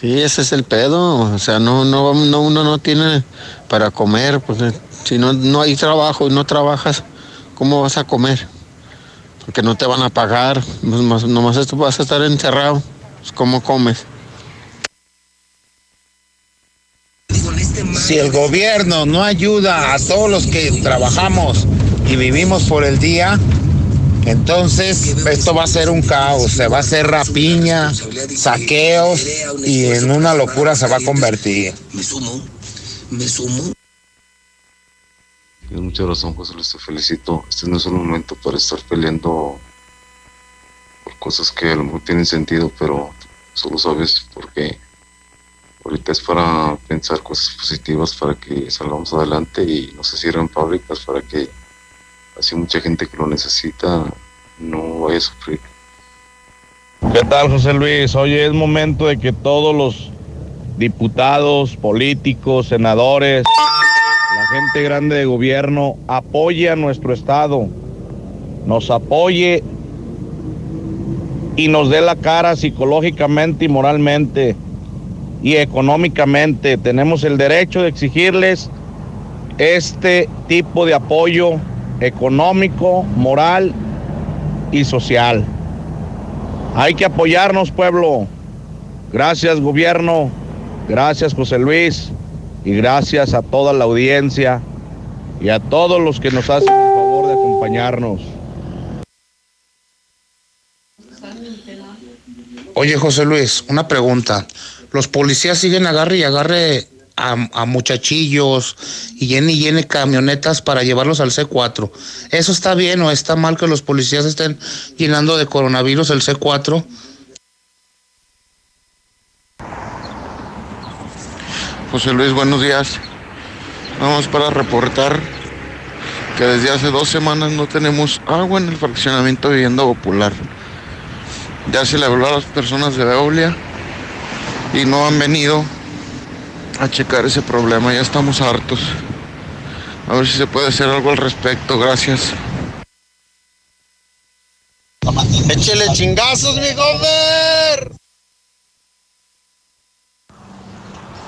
[SPEAKER 25] Sí, ese es el pedo, o sea, no, no, no uno no tiene para comer, pues eh, si no, no hay trabajo y no trabajas, ¿cómo vas a comer? Porque no te van a pagar, pues, más- nomás esto vas a estar encerrado, pues, ¿cómo comes?
[SPEAKER 17] Si el gobierno no ayuda a todos los que trabajamos y vivimos por el día, entonces esto va a ser un caos, se va a hacer rapiña, saqueos y en una locura se va a convertir.
[SPEAKER 1] Me sumo, me sumo.
[SPEAKER 26] Tienes mucha razón, José Luis, te felicito. Este no es el momento para estar peleando por cosas que a lo mejor tienen sentido, pero solo sabes por qué. Ahorita es para pensar cosas positivas para que salgamos adelante y no se cierren fábricas para que así mucha gente que lo necesita no vaya a sufrir.
[SPEAKER 27] ¿Qué tal, José Luis? Oye, es momento de que todos los diputados, políticos, senadores, gente grande de gobierno apoye a nuestro Estado, nos apoye y nos dé la cara psicológicamente y moralmente y económicamente. Tenemos el derecho de exigirles este tipo de apoyo económico, moral y social. Hay que apoyarnos, pueblo. Gracias, gobierno. Gracias, José Luis. Y gracias a toda la audiencia y a todos los que nos hacen el favor de acompañarnos.
[SPEAKER 17] Oye, José Luis, una pregunta. Los policías siguen agarre y agarre
[SPEAKER 16] a, muchachillos y llene y llene camionetas para llevarlos al C4. ¿Eso está bien o está mal que los policías estén llenando de coronavirus el C4?
[SPEAKER 28] José Luis, buenos días. Vamos para reportar que desde hace dos semanas no tenemos agua en el fraccionamiento de vivienda popular. Ya se le habló a las personas de Veolia y no han venido a checar ese problema. Ya estamos hartos. A ver si se puede hacer algo al respecto. Gracias.
[SPEAKER 29] Échele chingazos, mi Gomer.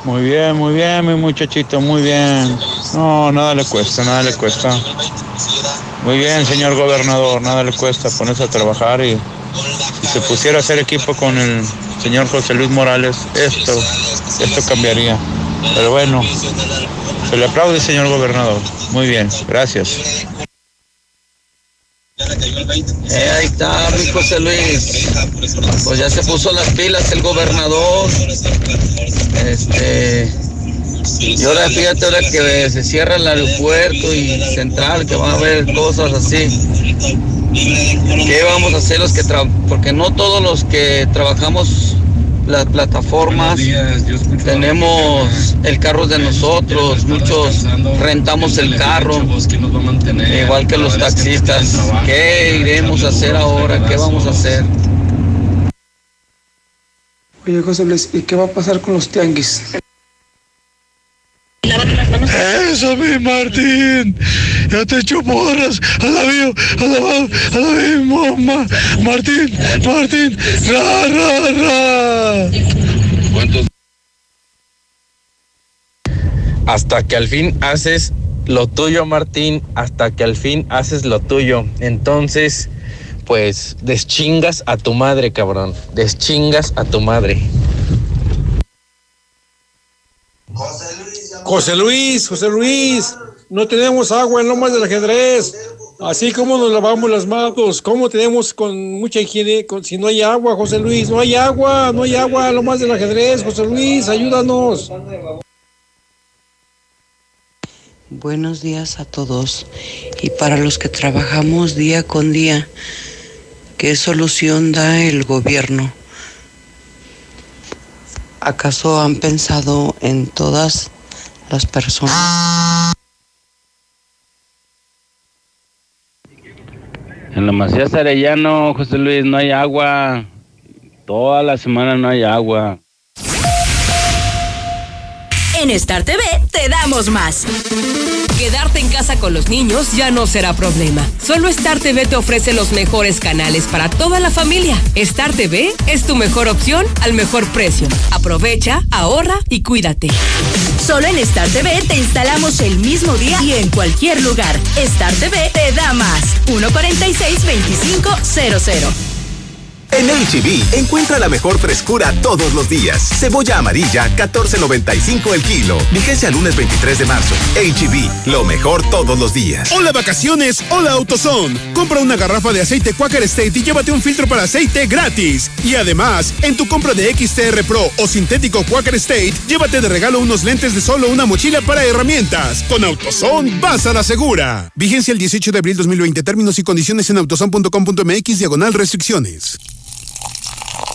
[SPEAKER 30] Muy bien, muy bien, mi muchachito, muy bien. No, nada le cuesta, nada le cuesta. Muy bien, señor gobernador, nada le cuesta ponerse a trabajar y si se pusiera a hacer equipo con el señor José Luis Morales, esto, esto cambiaría. Pero bueno, se le aplaude, señor gobernador. Muy bien, gracias.
[SPEAKER 24] Eh, ahí está, mi José Luis. Pues ya se puso las pilas el gobernador. Este. Y ahora fíjate, ahora que se cierra el aeropuerto y central, que van a haber cosas así. ¿Qué vamos a hacer los que tra Porque no todos los que trabajamos las plataformas tenemos el carro de nosotros, muchos rentamos el carro, igual que los taxistas. ¿Qué iremos a hacer ahora? ¿Qué vamos a hacer?
[SPEAKER 31] Oye, José Luis, ¿y qué va a pasar con los tianguis?
[SPEAKER 32] Eso, mi Martín. Ya te echo porras. A la mío, a la a la mamá. Martín, Martín. Ra, ra, ra.
[SPEAKER 33] ¿Cuántos? Hasta que al fin haces lo tuyo, Martín. Hasta que al fin haces lo tuyo. Entonces, pues, deschingas a tu madre, cabrón. Deschingas a tu madre.
[SPEAKER 34] José Luis, José Luis, no tenemos agua en Lomas del Ajedrez. Así como nos lavamos las manos, ¿cómo tenemos con mucha higiene con, si no hay agua, José Luis? No hay agua, no hay agua en Lomas del Ajedrez, José Luis, ayúdanos.
[SPEAKER 35] Buenos días a todos y para los que trabajamos día con día, ¿qué solución da el gobierno? ¿Acaso han pensado en todas las personas.
[SPEAKER 16] En la Macías Arellano, José Luis, no hay agua. Toda la semana no hay agua.
[SPEAKER 36] En Star TV te damos más. Quedarte en casa con los niños ya no será problema. Solo Star TV te ofrece los mejores canales para toda la familia. Star TV es tu mejor opción al mejor precio. Aprovecha, ahorra y cuídate. Solo en Star TV te instalamos el mismo día y en cualquier lugar. Star TV te da más. 146 2500.
[SPEAKER 37] En HB, encuentra la mejor frescura todos los días. Cebolla amarilla, 14.95 el kilo. Vigencia lunes 23 de marzo. HB, lo mejor todos los días.
[SPEAKER 38] Hola vacaciones, hola AutoZone. Compra una garrafa de aceite Quaker State y llévate un filtro para aceite gratis. Y además, en tu compra de XTR Pro o sintético Quaker State, llévate de regalo unos lentes de solo una mochila para herramientas. Con AutoZone, vas a la segura. Vigencia el 18 de abril 2020. Términos y condiciones en autozone.com.mx diagonal restricciones.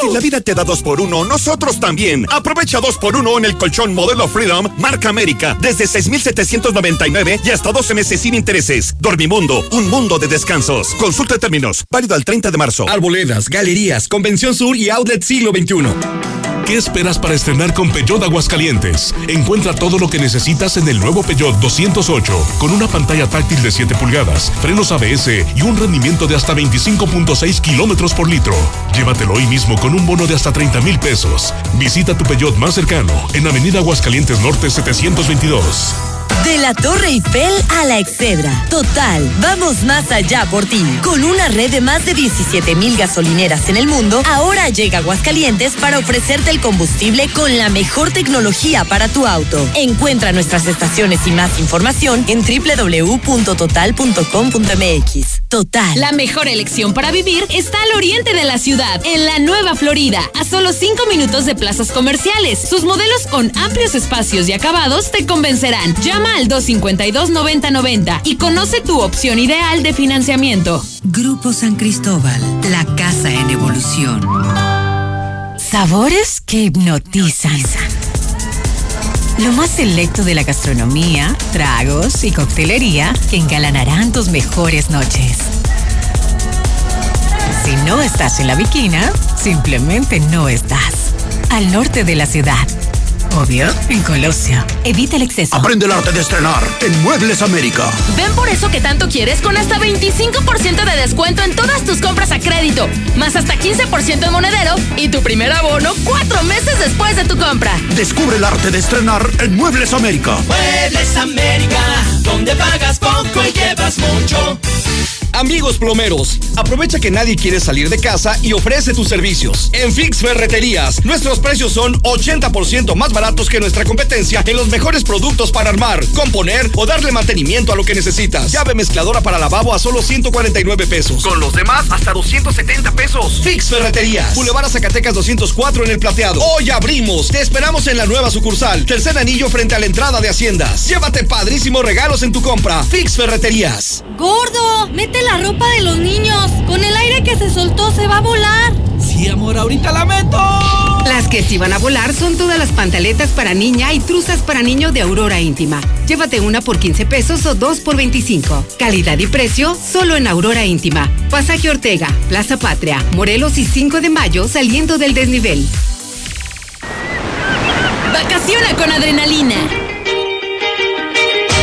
[SPEAKER 37] Si la vida te da dos por uno, nosotros también. Aprovecha dos por uno en el colchón modelo Freedom, marca América, desde 6,799 y hasta 12 meses sin intereses. Dormimundo, un mundo de descansos. Consulta términos, válido al 30 de marzo.
[SPEAKER 39] Arboledas, galerías, Convención Sur y Outlet Siglo XXI.
[SPEAKER 40] ¿Qué esperas para estrenar con Peugeot Aguascalientes? Encuentra todo lo que necesitas en el nuevo Peugeot 208, con una pantalla táctil de 7 pulgadas, frenos ABS y un rendimiento de hasta 25.6 kilómetros por litro. Llévatelo hoy mismo con un bono de hasta 30 mil pesos. Visita tu Peugeot más cercano en Avenida Aguascalientes Norte 722.
[SPEAKER 41] De la Torre Eiffel a la Excedra. Total, vamos más allá por ti. Con una red de más de 17 mil gasolineras en el mundo, ahora llega Aguascalientes para ofrecerte el combustible con la mejor tecnología para tu auto. Encuentra nuestras estaciones y más información en www.total.com.mx. Total.
[SPEAKER 36] La mejor elección para vivir está al oriente de la ciudad, en la Nueva Florida, a solo 5 minutos de plazas comerciales. Sus modelos con amplios espacios y acabados te convencerán. Llama al 252-9090 y conoce tu opción ideal de financiamiento.
[SPEAKER 42] Grupo San Cristóbal, la casa en evolución.
[SPEAKER 43] Sabores que hipnotizan. Lo más selecto de la gastronomía, tragos y coctelería que engalanarán tus mejores noches. Si no estás en la Viquina, simplemente no estás. Al norte de la ciudad. Obvio, en Colosio. Evita el exceso.
[SPEAKER 14] Aprende el arte de estrenar en Muebles América.
[SPEAKER 36] Ven por eso que tanto quieres con hasta 25% de descuento en todas tus compras a crédito, más hasta 15% en monedero y tu primer abono cuatro meses después de tu compra.
[SPEAKER 14] Descubre el arte de estrenar en Muebles América.
[SPEAKER 44] Muebles América, donde pagas poco y llevas mucho.
[SPEAKER 37] Amigos plomeros, aprovecha que nadie quiere salir de casa y ofrece tus servicios. En Fix Ferreterías, nuestros precios son 80% más baratos que nuestra competencia en los mejores productos para armar, componer o darle mantenimiento a lo que necesitas. Llave mezcladora para lavabo a solo 149 pesos. Con los demás hasta 270 pesos. Fix Ferreterías. Boulevard a Zacatecas 204 en el plateado. Hoy abrimos. Te esperamos en la nueva sucursal. Tercer anillo frente a la entrada de Haciendas. Llévate padrísimos regalos en tu compra. Fix Ferreterías.
[SPEAKER 36] Gordo, mete la ropa de los niños. Con el aire que se soltó se va a volar.
[SPEAKER 37] Sí, amor, ahorita la meto.
[SPEAKER 45] Las que sí van a volar son todas las pantaletas para niña y truzas para niño de Aurora Íntima. Llévate una por 15 pesos o dos por 25. Calidad y precio solo en Aurora Íntima. Pasaje Ortega, Plaza Patria, Morelos y 5 de mayo saliendo del desnivel.
[SPEAKER 36] Vacaciona con adrenalina.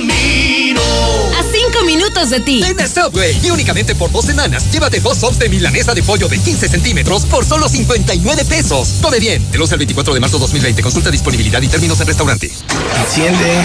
[SPEAKER 44] Camino.
[SPEAKER 36] A 5 minutos de ti.
[SPEAKER 46] Ven a Subway y únicamente por dos semanas llévate dos sops de milanesa de pollo de 15 centímetros por solo 59 pesos. Come bien. Del 11 al 24 de marzo 2020. Consulta disponibilidad y términos en restaurante.
[SPEAKER 47] Enciende.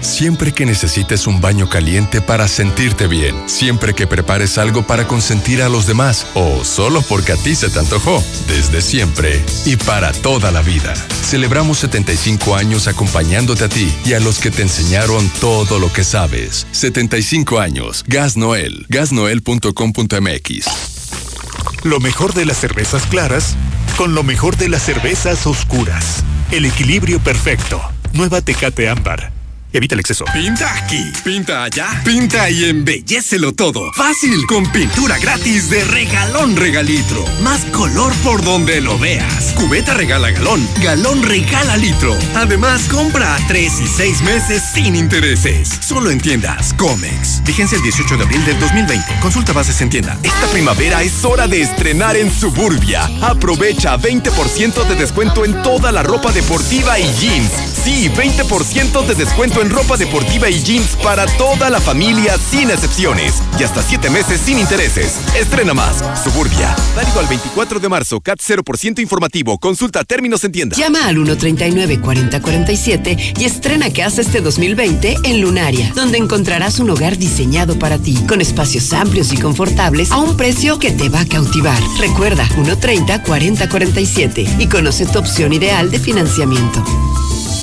[SPEAKER 48] Siempre que necesites un baño caliente para sentirte bien, siempre que prepares algo para consentir a los demás o solo porque a ti se te antojó, desde siempre y para toda la vida. Celebramos 75 años acompañándote a ti y a los que te enseñaron todo lo que sabes. 75 años. Gas Noel. Gasnoel.com.mx.
[SPEAKER 49] Lo mejor de las cervezas claras con lo mejor de las cervezas oscuras. El equilibrio perfecto. Nueva Tecate Ámbar. Evita el exceso.
[SPEAKER 50] Pinta aquí, pinta allá, pinta y embellecelo todo. Fácil, con pintura gratis de regalón regalitro. Más color por donde lo veas. Cubeta regala galón, galón regala litro. Además, compra a 3 y 6 meses sin intereses. Solo en tiendas Comex. Vigencia el 18 de abril del 2020. Consulta bases en tienda.
[SPEAKER 51] Esta primavera es hora de estrenar en Suburbia. Aprovecha 20% de descuento en toda la ropa deportiva y jeans. Sí, 20% de descuento en ropa deportiva y jeans para toda la familia sin excepciones. Y hasta 7 meses sin intereses. Estrena más. Suburbia. Válido al 24 de marzo. CAT 0% informativo. Consulta términos en tienda.
[SPEAKER 52] Llama al 139-4047 y estrena casa este 2020 en Lunaria, donde encontrarás un hogar diseñado para ti, con espacios amplios y confortables a un precio que te va a cautivar. Recuerda 130-4047 y conoce tu opción ideal de financiamiento.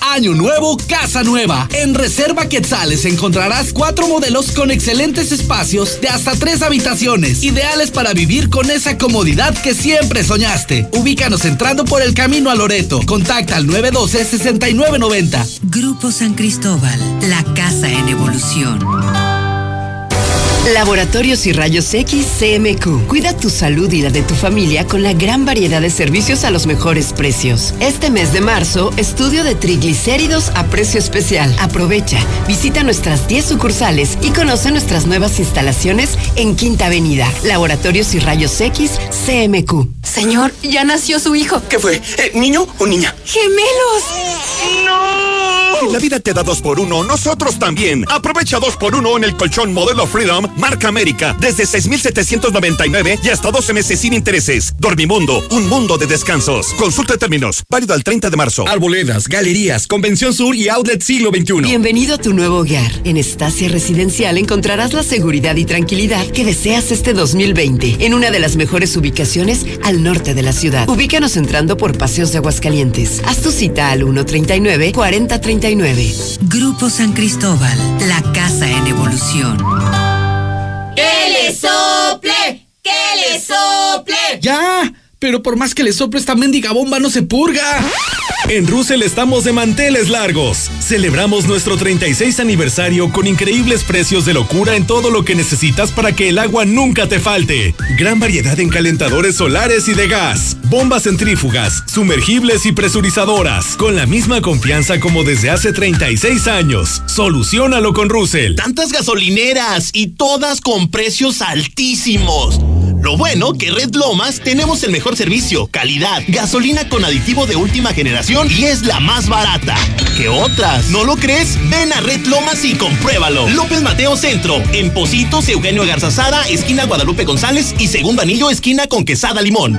[SPEAKER 53] Año nuevo, casa nueva. En Reserva Quetzales encontrarás cuatro modelos con excelentes espacios de hasta tres habitaciones, ideales para vivir con esa comodidad que siempre soñaste. Ubícanos entrando por el camino a Loreto. Contacta al 912-6990.
[SPEAKER 54] Grupo San Cristóbal, la casa en evolución.
[SPEAKER 52] Laboratorios y Rayos X CMQ. Cuida tu salud y la de tu familia con la gran variedad de servicios a los mejores precios. Este mes de marzo, estudio de triglicéridos a precio especial. Aprovecha, visita nuestras 10 sucursales y conoce nuestras nuevas instalaciones en Quinta Avenida. Laboratorios y Rayos X CMQ.
[SPEAKER 3] Señor, ya nació su hijo.
[SPEAKER 55] ¿Qué fue? Eh, ¿Niño o niña?
[SPEAKER 3] ¡Gemelos!
[SPEAKER 56] Si la vida te da dos por uno, nosotros también. Aprovecha dos por uno en el colchón modelo Freedom, marca América, desde 6,799 y hasta 12 meses sin intereses. Dormimundo, un mundo de descansos. Consulta términos, válido al 30 de marzo.
[SPEAKER 57] Arboledas, galerías, Convención Sur y Outlet Siglo XXI.
[SPEAKER 52] Bienvenido a tu nuevo hogar. En Estacia Residencial encontrarás la seguridad y tranquilidad que deseas este 2020 en una de las mejores ubicaciones al norte de la ciudad. Ubícanos entrando por Paseos de Aguascalientes. Haz tu cita al 139 4039.
[SPEAKER 54] Grupo San Cristóbal, la casa en evolución.
[SPEAKER 58] ¡Que le sople! ¡Que le sople!
[SPEAKER 53] ¡Ya! Pero por más que le sople esta mendiga bomba no se purga.
[SPEAKER 59] En Russell estamos de manteles largos. Celebramos nuestro 36 aniversario con increíbles precios de locura en todo lo que necesitas para que el agua nunca te falte. Gran variedad en calentadores solares y de gas, bombas centrífugas, sumergibles y presurizadoras, con la misma confianza como desde hace 36 años. Solucionalo con Russell.
[SPEAKER 60] Tantas gasolineras y todas con precios altísimos. Lo bueno que Red Lomas tenemos el mejor servicio, calidad, gasolina con aditivo de última generación y es la más barata. ¿Qué otras? ¿No lo crees? Ven a Red Lomas y compruébalo. López Mateo Centro, en Positos, Eugenio Garzazada, esquina Guadalupe González y Segundo Anillo, esquina con Quesada Limón.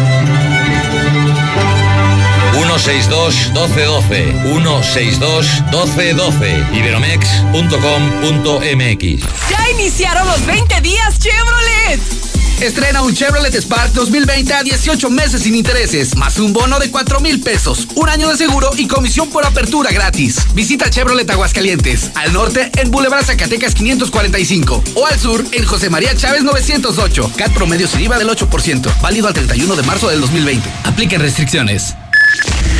[SPEAKER 61] 162 1212 162 1212 iberomex.com.mx
[SPEAKER 36] ¡Ya iniciaron los 20 días Chevrolet!
[SPEAKER 53] Estrena un Chevrolet Spark 2020 a 18 meses sin intereses, más un bono de 4 mil pesos, un año de seguro y comisión por apertura gratis. Visita Chevrolet Aguascalientes, al norte en Boulevard Zacatecas 545 o al sur en José María Chávez 908. CAT promedio sin IVA del 8%, válido al 31 de marzo del 2020. Apliquen restricciones.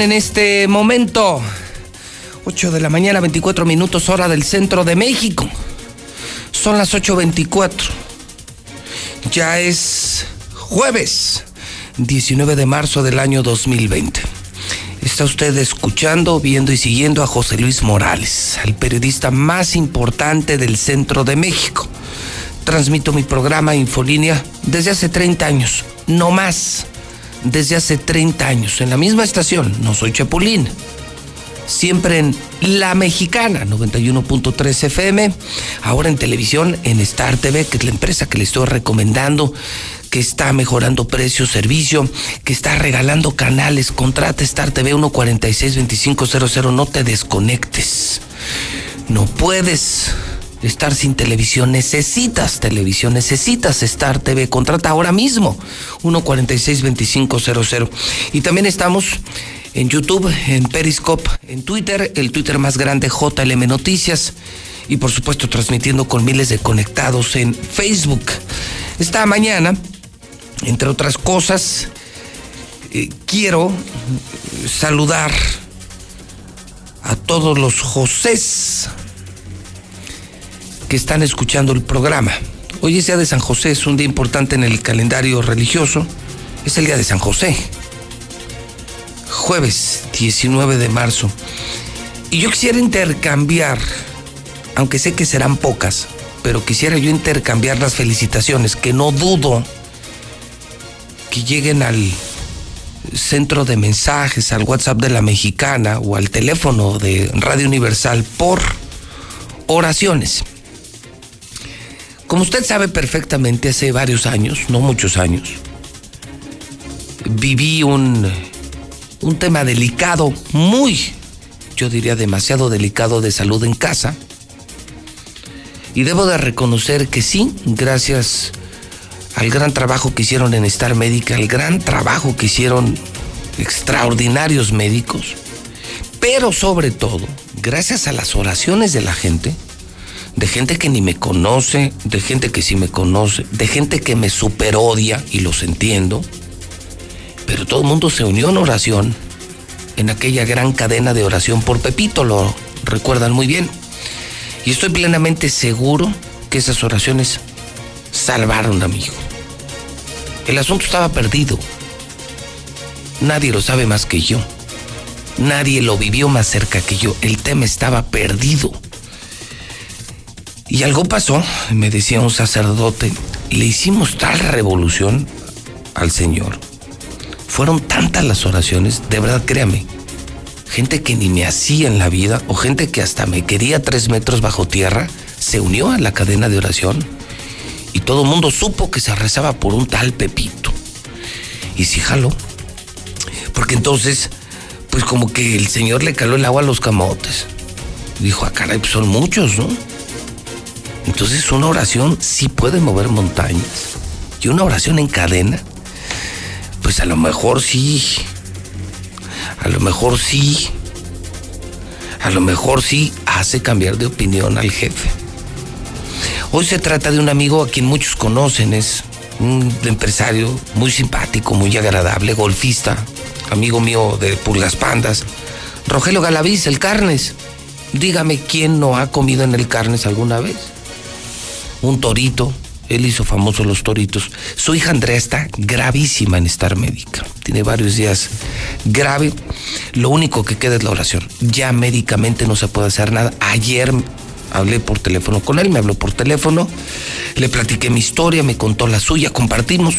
[SPEAKER 1] En este momento 8 de la mañana, 24 minutos hora del centro de México. Son las 8.24. Ya es jueves 19 de marzo del año 2020. Está usted escuchando, viendo y siguiendo a José Luis Morales, el periodista más importante del centro de México. Transmito mi programa Infolínea desde hace 30 años, no más, desde hace 30 años, en la misma estación, no soy Chapulín. Siempre en La Mexicana, 91.3 FM, ahora en televisión, en Star TV, que es la empresa que le estoy recomendando que está mejorando precio, servicio, que está regalando canales. Contrata Star TV 146-2500. No te desconectes. No puedes estar sin televisión. Necesitas televisión. Necesitas Star TV. Contrata ahora mismo 146-2500. Y también estamos en YouTube, en Periscope, en Twitter, el Twitter más grande JLM Noticias. Y por supuesto transmitiendo con miles de conectados en Facebook. Esta mañana entre otras cosas, eh, quiero saludar a todos los Josés que están escuchando el programa. Hoy es día de San José, es un día importante en el calendario religioso. Es el día de San José. Jueves 19 de marzo. Y yo quisiera intercambiar, aunque sé que serán pocas, pero quisiera yo intercambiar las felicitaciones, que no dudo que lleguen al centro de mensajes, al WhatsApp de la mexicana o al teléfono de Radio Universal por oraciones. Como usted sabe perfectamente, hace varios años, no muchos años, viví un, un tema delicado, muy, yo diría demasiado delicado de salud en casa. Y debo de reconocer que sí, gracias al gran trabajo que hicieron en Star Médica, al gran trabajo que hicieron extraordinarios médicos, pero sobre todo, gracias a las oraciones de la gente, de gente que ni me conoce, de gente que sí me conoce, de gente que me superodia y los entiendo, pero todo el mundo se unió en oración en aquella gran cadena de oración por Pepito, lo recuerdan muy bien. Y estoy plenamente seguro que esas oraciones salvaron a mi hijo. El asunto estaba perdido. Nadie lo sabe más que yo. Nadie lo vivió más cerca que yo. El tema estaba perdido. Y algo pasó, me decía un sacerdote, le hicimos tal revolución al Señor. Fueron tantas las oraciones, de verdad créame, gente que ni me hacía en la vida o gente que hasta me quería tres metros bajo tierra, se unió a la cadena de oración y todo el mundo supo que se rezaba por un tal Pepito. Y sí jaló. Porque entonces, pues como que el Señor le caló el agua a los camotes. Dijo, ah, caray, pues son muchos, ¿no? Entonces una oración sí puede mover montañas. Y una oración en cadena, pues a lo mejor sí. A lo mejor sí. A lo mejor sí hace cambiar de opinión al jefe. Hoy se trata de un amigo a quien muchos conocen, es un empresario muy simpático, muy agradable, golfista, amigo mío de Pulgas Pandas, Rogelio Galaviz, el Carnes. Dígame quién no ha comido en el Carnes alguna vez. Un torito, él hizo famoso los toritos. Su hija Andrea está gravísima en estar médica. Tiene varios días grave. Lo único que queda es la oración. Ya médicamente no se puede hacer nada. Ayer hablé por teléfono con él, me habló por teléfono, le platiqué mi historia, me contó la suya, compartimos.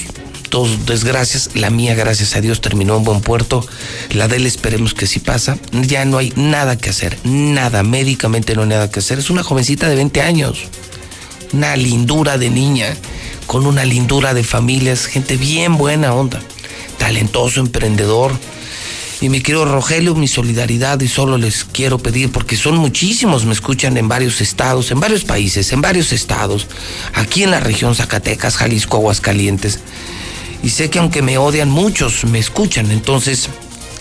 [SPEAKER 1] Dos desgracias, la mía, gracias a Dios, terminó en buen puerto. La de él, esperemos que sí pasa. Ya no hay nada que hacer, nada, médicamente no hay nada que hacer. Es una jovencita de 20 años, una lindura de niña, con una lindura de familia, es gente bien buena onda, talentoso, emprendedor y mi querido Rogelio, mi solidaridad y solo les quiero pedir, porque son muchísimos, me escuchan en varios estados, en varios países, en varios estados, aquí en la región Zacatecas, Jalisco, Aguascalientes. Y sé que aunque me odian, muchos me escuchan, entonces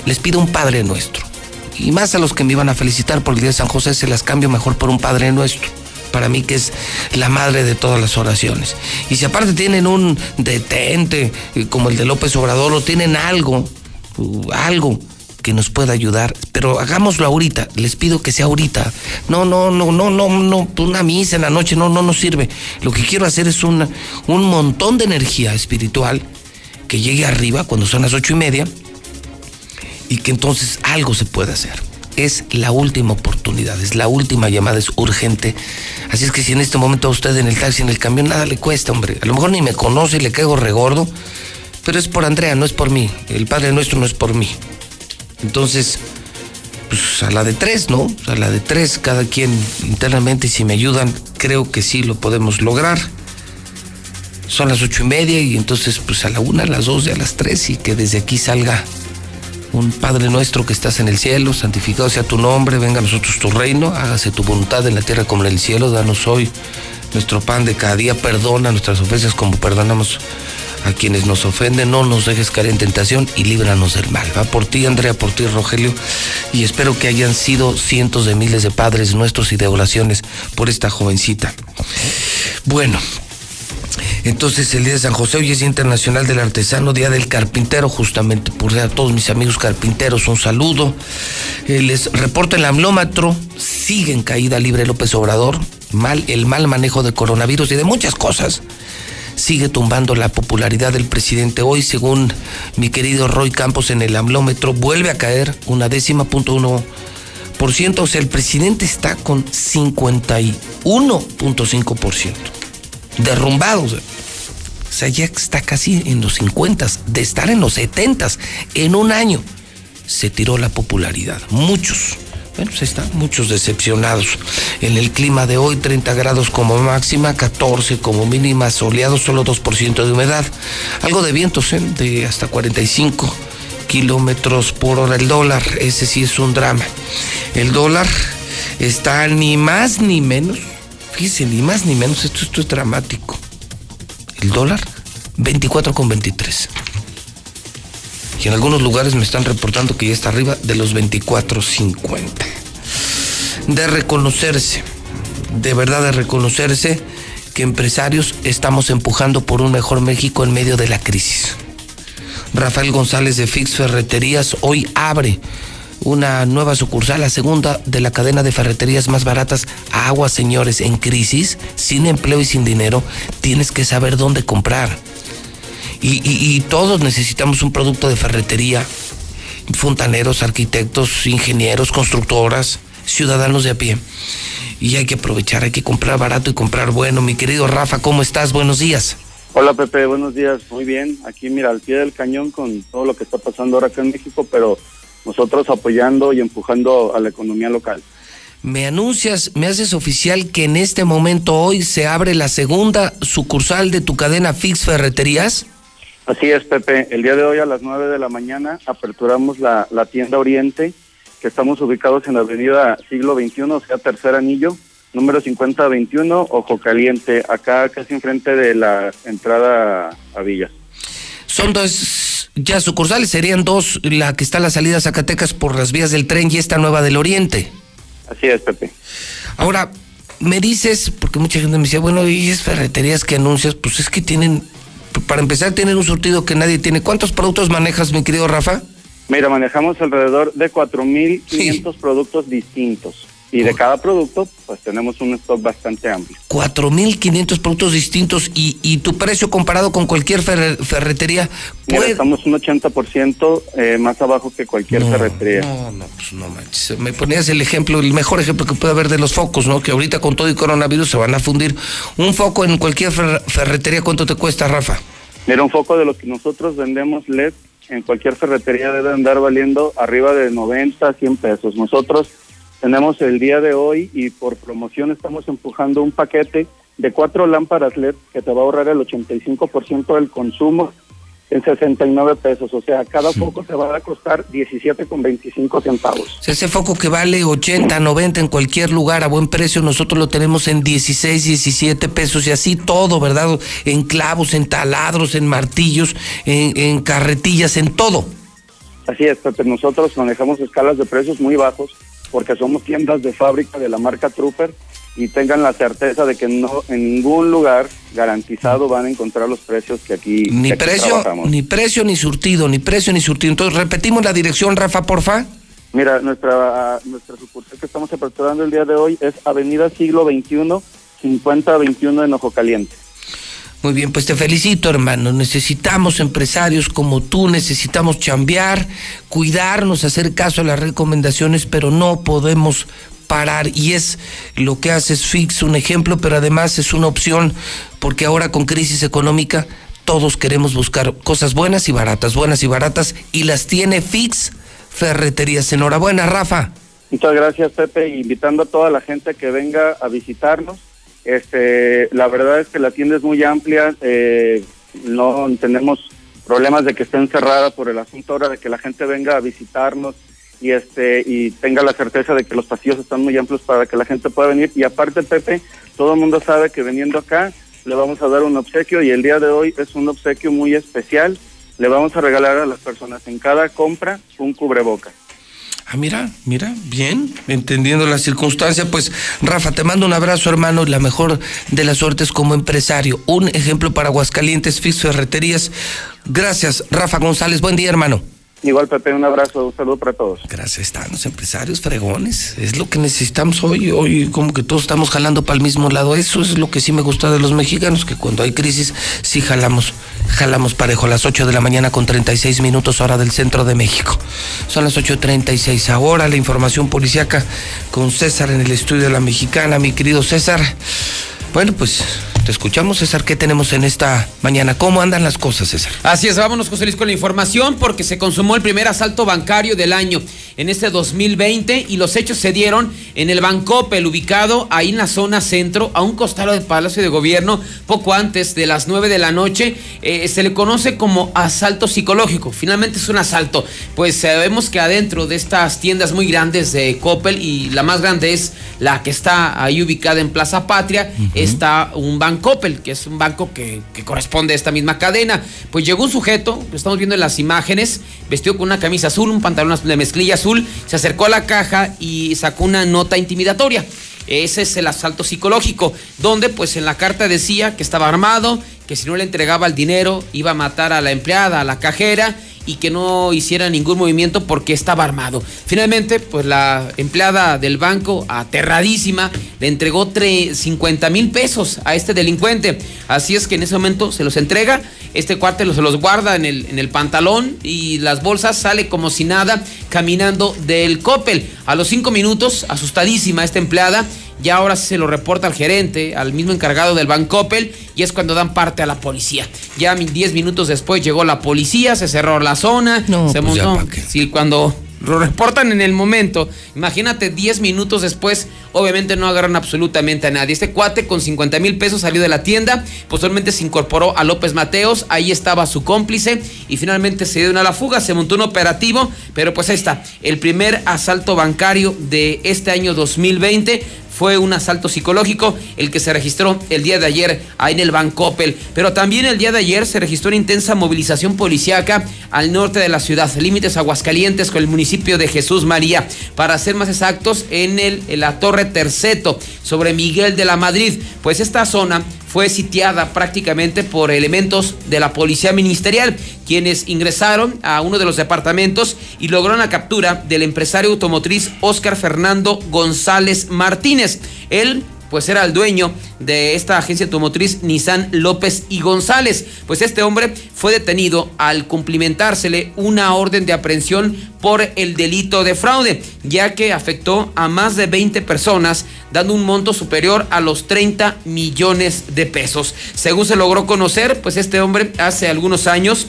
[SPEAKER 1] les pido un Padre Nuestro. Y más a los que me iban a felicitar por el Día de San José, se las cambio mejor por un Padre Nuestro para mí que es la madre de todas las oraciones. Y si aparte tienen un detente eh, como el de López Obrador o tienen algo, algo que nos pueda ayudar, pero hagámoslo ahorita, les pido que sea ahorita. No, no, no, no, no, no, una misa en la noche no, no nos sirve. Lo que quiero hacer es un montón de energía espiritual que llegue arriba cuando son las ocho y media y que entonces algo se pueda hacer. Es la última oportunidad, es la última llamada, es urgente. Así es que si en este momento a usted en el taxi, en el camión, nada le cuesta, hombre. A lo mejor ni me conoce y le caigo regordo, pero es por Andrea, no es por mí. El Padre Nuestro no es por mí. Entonces, pues a la de tres, ¿no? A la de tres, cada quien internamente, si me ayudan, creo que sí lo podemos lograr. Son las ocho y media y entonces pues a la una, a las dos y a las tres y que desde aquí salga un Padre nuestro que estás en el cielo, santificado sea tu nombre, venga a nosotros tu reino, hágase tu voluntad en la tierra como en el cielo, danos hoy nuestro pan de cada día, perdona nuestras ofensas como perdonamos a quienes nos ofenden, no nos dejes caer en tentación y líbranos del mal. Va por ti, Andrea, por ti, Rogelio, y espero que hayan sido cientos de miles de padres nuestros y de oraciones por esta jovencita. Bueno, entonces el día de San José hoy es Día Internacional del Artesano, Día del Carpintero, justamente por a todos mis amigos carpinteros un saludo. Eh, les reporto el amlómetro, sigue en caída libre López Obrador, mal, el mal manejo de coronavirus y de muchas cosas. Sigue tumbando la popularidad del presidente hoy, según mi querido Roy Campos en el amlómetro, vuelve a caer una décima punto uno por ciento, o sea, el presidente está con 51.5 por ciento derrumbados. O sea, ya está casi en los 50, de estar en los 70 en un año. Se tiró la popularidad. Muchos. Bueno, pues están muchos decepcionados. En el clima de hoy, 30 grados como máxima, 14 como mínima, soleado, solo 2% de humedad. Algo de vientos, ¿eh? de hasta 45 kilómetros por hora. El dólar, ese sí es un drama. El dólar está ni más ni menos Fíjense, ni más ni menos, esto, esto es dramático. El dólar, 24,23. Y en algunos lugares me están reportando que ya está arriba de los 24.50. De reconocerse, de verdad de reconocerse que empresarios estamos empujando por un mejor México en medio de la crisis. Rafael González de Fix Ferreterías hoy abre una nueva sucursal, la segunda de la cadena de ferreterías más baratas. Agua, señores, en crisis, sin empleo y sin dinero, tienes que saber dónde comprar. Y, todos necesitamos un producto de ferretería. Fontaneros, arquitectos, ingenieros, constructoras, ciudadanos de a pie. Y hay que aprovechar, hay que comprar barato y comprar bueno. Mi querido Rafa, ¿cómo estás? Buenos días.
[SPEAKER 62] Hola Pepe, buenos días. Muy bien. Aquí mira, al pie del cañón con todo lo que está pasando ahora acá en México, pero nosotros apoyando y empujando a la economía local.
[SPEAKER 1] Me anuncias, me haces oficial que en este momento hoy se abre la segunda sucursal de tu cadena Fix Ferreterías.
[SPEAKER 62] Así es, Pepe. El día de hoy a las 9 de la mañana aperturamos la, la tienda Oriente, que estamos ubicados en la avenida Siglo XXI, o sea, tercer anillo, número 5021, Ojo Caliente, acá casi enfrente de la entrada a Villas.
[SPEAKER 1] Son dos ya sucursales, serían dos, la que está a la salida a Zacatecas por las vías del tren y esta nueva del Oriente.
[SPEAKER 62] Así es, Pepe.
[SPEAKER 1] Ahora, me dices, porque mucha gente me decía, bueno, y es ferreterías que anuncias, pues es que tienen, para empezar, tienen un surtido que nadie tiene. ¿Cuántos productos manejas, mi querido Rafa?
[SPEAKER 62] Mira, manejamos alrededor de 4.500 quinientos productos distintos. Y de cada producto, pues tenemos un stock bastante amplio.
[SPEAKER 1] 4.500 productos distintos y, y tu precio comparado con cualquier ferretería.
[SPEAKER 62] Mira, estamos un 80% eh, más abajo que cualquier ferretería.
[SPEAKER 1] No, no, pues no manches. Me ponías el ejemplo, el mejor ejemplo que puede haber de los focos, ¿no? Que ahorita con todo el coronavirus se van a fundir. Un foco en cualquier ferretería, ¿cuánto te cuesta, Rafa?
[SPEAKER 62] Mira, un foco de lo que nosotros vendemos LED en cualquier ferretería debe andar valiendo arriba de 90, 100 pesos. Nosotros tenemos el día de hoy y por promoción estamos empujando un paquete de cuatro lámparas LED que te va a ahorrar el 85% del consumo en 69 pesos. O sea, cada foco te va a costar 17,25 centavos.
[SPEAKER 1] Ese foco que vale 80, 90 en cualquier lugar a buen precio, nosotros lo tenemos en 16, 17 pesos y así todo, ¿verdad? En clavos, en taladros, en martillos, en, en carretillas, en todo.
[SPEAKER 62] Así es, Pepe. Nosotros manejamos escalas de precios muy bajos porque somos tiendas de fábrica de la marca Trooper y tengan la certeza de que no en ningún lugar garantizado van a encontrar los precios que aquí,
[SPEAKER 1] Ni
[SPEAKER 62] que aquí
[SPEAKER 1] precio,
[SPEAKER 62] trabajamos.
[SPEAKER 1] ni precio, ni surtido, ni precio, ni surtido. Entonces, repetimos la dirección, Rafa, porfa.
[SPEAKER 62] Mira, nuestra nuestra sucursal que estamos aperturando el día de hoy es Avenida Siglo XXI, 5021 en Ojo Caliente.
[SPEAKER 1] Muy bien, pues te felicito, hermano. Necesitamos empresarios como tú, necesitamos chambear, cuidarnos, hacer caso a las recomendaciones, pero no podemos parar. Y es lo que hace Fix, un ejemplo, pero además es una opción, porque ahora con crisis económica todos queremos buscar cosas buenas y baratas, buenas y baratas, y las tiene Fix Ferreterías. Enhorabuena, Rafa.
[SPEAKER 62] Muchas gracias, Pepe, invitando a toda la gente que venga a visitarnos. Este, la verdad es que la tienda es muy amplia, eh, no tenemos problemas de que esté encerrada por el asunto ahora de que la gente venga a visitarnos y este y tenga la certeza de que los pasillos están muy amplios para que la gente pueda venir y aparte Pepe, todo el mundo sabe que viniendo acá le vamos a dar un obsequio y el día de hoy es un obsequio muy especial. Le vamos a regalar a las personas en cada compra un cubreboca.
[SPEAKER 1] Ah, mira, mira, bien, entendiendo la circunstancia, pues Rafa, te mando un abrazo, hermano, y la mejor de las suertes como empresario. Un ejemplo para Aguascalientes, Fix Ferreterías. Gracias, Rafa González. Buen día, hermano.
[SPEAKER 62] Igual, Pepe, un abrazo, un saludo para todos.
[SPEAKER 1] Gracias, están los empresarios fregones. Es lo que necesitamos hoy. Hoy como que todos estamos jalando para el mismo lado. Eso es lo que sí me gusta de los mexicanos, que cuando hay crisis sí jalamos, jalamos parejo. A las 8 de la mañana con 36 minutos hora del centro de México. Son las 8.36. Ahora la información policiaca con César en el estudio de la mexicana. Mi querido César. Bueno, pues te escuchamos, César. ¿Qué tenemos en esta mañana? ¿Cómo andan las cosas, César?
[SPEAKER 63] Así es, vámonos, José Luis, con la información porque se consumó el primer asalto bancario del año en este 2020 y los hechos se dieron en el Bancopel, ubicado ahí en la zona centro, a un costado del Palacio de Gobierno, poco antes de las 9 de la noche. Eh, se le conoce como asalto psicológico. Finalmente es un asalto, pues sabemos que adentro de estas tiendas muy grandes de Coppel y la más grande es la que está ahí ubicada en Plaza Patria, está un Bancopel, que es un banco que, que corresponde a esta misma cadena. Pues llegó un sujeto, lo estamos viendo en las imágenes, vestido con una camisa azul, un pantalón de mezclilla azul, se acercó a la caja y sacó una nota intimidatoria. Ese es el asalto psicológico, donde pues en la carta decía que estaba armado, que si no le entregaba el dinero iba a matar a la empleada, a la cajera y que no hiciera ningún movimiento porque estaba armado. Finalmente, pues la empleada del banco, aterradísima, le entregó 50 mil pesos a este delincuente. Así es que en ese momento se los entrega, este cuate se los guarda en el, en el pantalón y las bolsas sale como si nada caminando del Coppel. A los cinco minutos, asustadísima esta empleada, ya ahora se lo reporta al gerente, al mismo encargado del Bancoppel, y es cuando dan parte a la policía. Ya 10 minutos después llegó la policía, se cerró la zona, se
[SPEAKER 1] pues
[SPEAKER 63] montó. Sí, cuando lo reportan en el momento, imagínate 10 minutos después, obviamente no agarran absolutamente a nadie. Este cuate con 50 mil pesos salió de la tienda, posteriormente se incorporó a López Mateos, ahí estaba su cómplice y finalmente se dio una a la fuga, se montó un operativo, pero pues ahí está, el primer asalto bancario de este año 2020 fue un asalto psicológico el que se registró el día de ayer ahí en el Bancopel. Pero también el día de ayer se registró una intensa movilización policiaca al norte de la ciudad, límites Aguascalientes con el municipio de Jesús María, para ser más exactos en, el, la Torre Terceto, sobre Miguel de la Madrid. Pues esta zona fue sitiada prácticamente por elementos de la policía ministerial, quienes ingresaron a uno de los departamentos y lograron la captura del empresario automotriz Óscar Fernando González Martínez. Él pues era el dueño de esta agencia automotriz Nissan López y González. Pues este hombre fue detenido al cumplimentársele una orden de aprehensión por el delito de fraude, ya que afectó a más de 20 personas, dando un monto superior a los 30 millones de pesos. Según se logró conocer, pues este hombre hace algunos años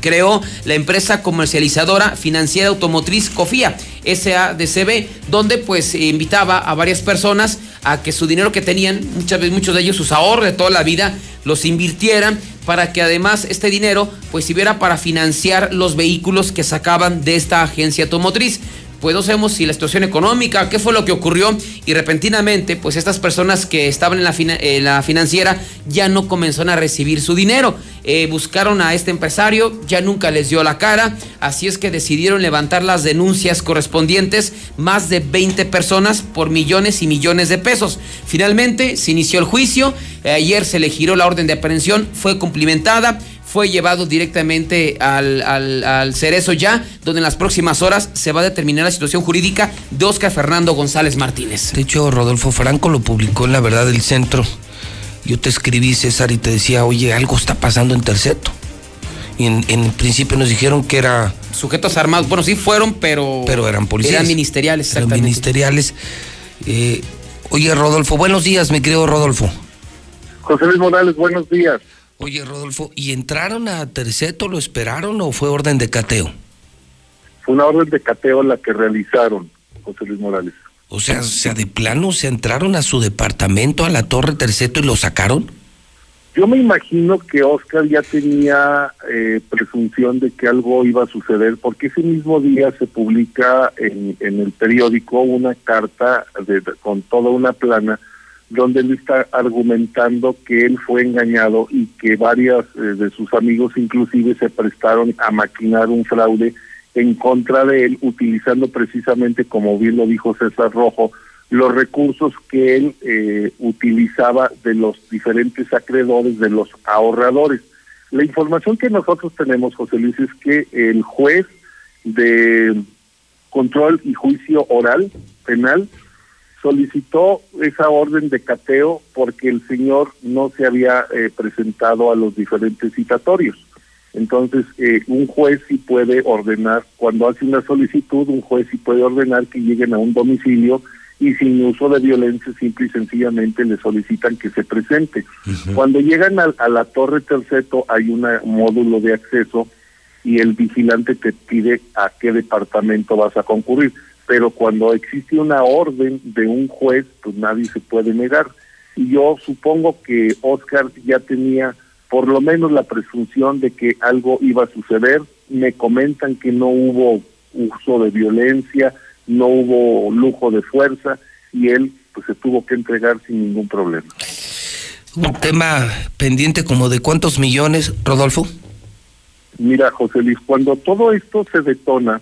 [SPEAKER 63] creó la empresa comercializadora financiera automotriz Cofía, SADCB, donde pues invitaba a varias personas a que su dinero que tenían, muchas veces muchos de ellos sus ahorros de toda la vida, los invirtieran para que además este dinero pues sirviera para financiar los vehículos que sacaban de esta agencia automotriz. Pues no sabemos si la situación económica, qué fue lo que ocurrió y repentinamente pues estas personas que estaban en la, en la financiera ya no comenzaron a recibir su dinero. Eh, buscaron a este empresario, ya nunca les dio la cara, así es que decidieron levantar las denuncias correspondientes, más de 20 personas por millones y millones de pesos. Finalmente se inició el juicio, eh, ayer se le giró la orden de aprehensión, fue cumplimentada fue llevado directamente al, al, Cerezo ya, donde en las próximas horas se va a determinar la situación jurídica de Oscar Fernando González Martínez.
[SPEAKER 64] De hecho, Rodolfo Franco lo publicó en La Verdad del Centro. Yo te escribí, César, y te decía, oye, algo está pasando en Terceto. Y en, en principio nos dijeron que era...
[SPEAKER 63] Sujetos armados, bueno, sí fueron, pero...
[SPEAKER 64] Pero eran policías.
[SPEAKER 63] Eran ministeriales, exactamente.
[SPEAKER 64] Eran ministeriales. Eh, oye, Rodolfo, buenos días, mi querido Rodolfo.
[SPEAKER 65] José Luis Morales, buenos días.
[SPEAKER 64] Oye, Rodolfo, ¿y entraron a Terceto, lo esperaron o fue orden de cateo?
[SPEAKER 65] Fue una orden de cateo la que realizaron, José Luis Morales.
[SPEAKER 64] O sea, o sea, de plano se entraron a su departamento, a la Torre Terceto y lo sacaron.
[SPEAKER 65] Yo me imagino que Oscar ya tenía eh, presunción de que algo iba a suceder, porque ese mismo día se publica en, en el periódico una carta de, con toda una plana donde él está argumentando que él fue engañado y que varias eh, de sus amigos inclusive se prestaron a maquinar un fraude en contra de él, utilizando precisamente, como bien lo dijo César Rojo, los recursos que él eh, utilizaba de los diferentes acreedores, de los ahorradores. La información que nosotros tenemos, José Luis, es que el juez de control y juicio oral penal solicitó esa orden de cateo porque el señor no se había eh, presentado a los diferentes citatorios. Entonces, eh, un juez sí puede ordenar, cuando hace una solicitud, un juez sí puede ordenar que lleguen a un domicilio y sin uso de violencia, simple y sencillamente le solicitan que se presente. Cuando llegan a, a, la Torre Terceto hay un módulo de acceso y el vigilante te pide a qué departamento vas a concurrir pero cuando existe una orden de un juez, pues nadie se puede negar. Y yo supongo que Oscar ya tenía por lo menos la presunción de que algo iba a suceder. Me comentan que no hubo uso de violencia, no hubo lujo de fuerza y él pues se tuvo que entregar sin ningún problema.
[SPEAKER 64] Un tema pendiente como de cuántos millones, Rodolfo.
[SPEAKER 65] Mira, José Luis, cuando todo esto se detona,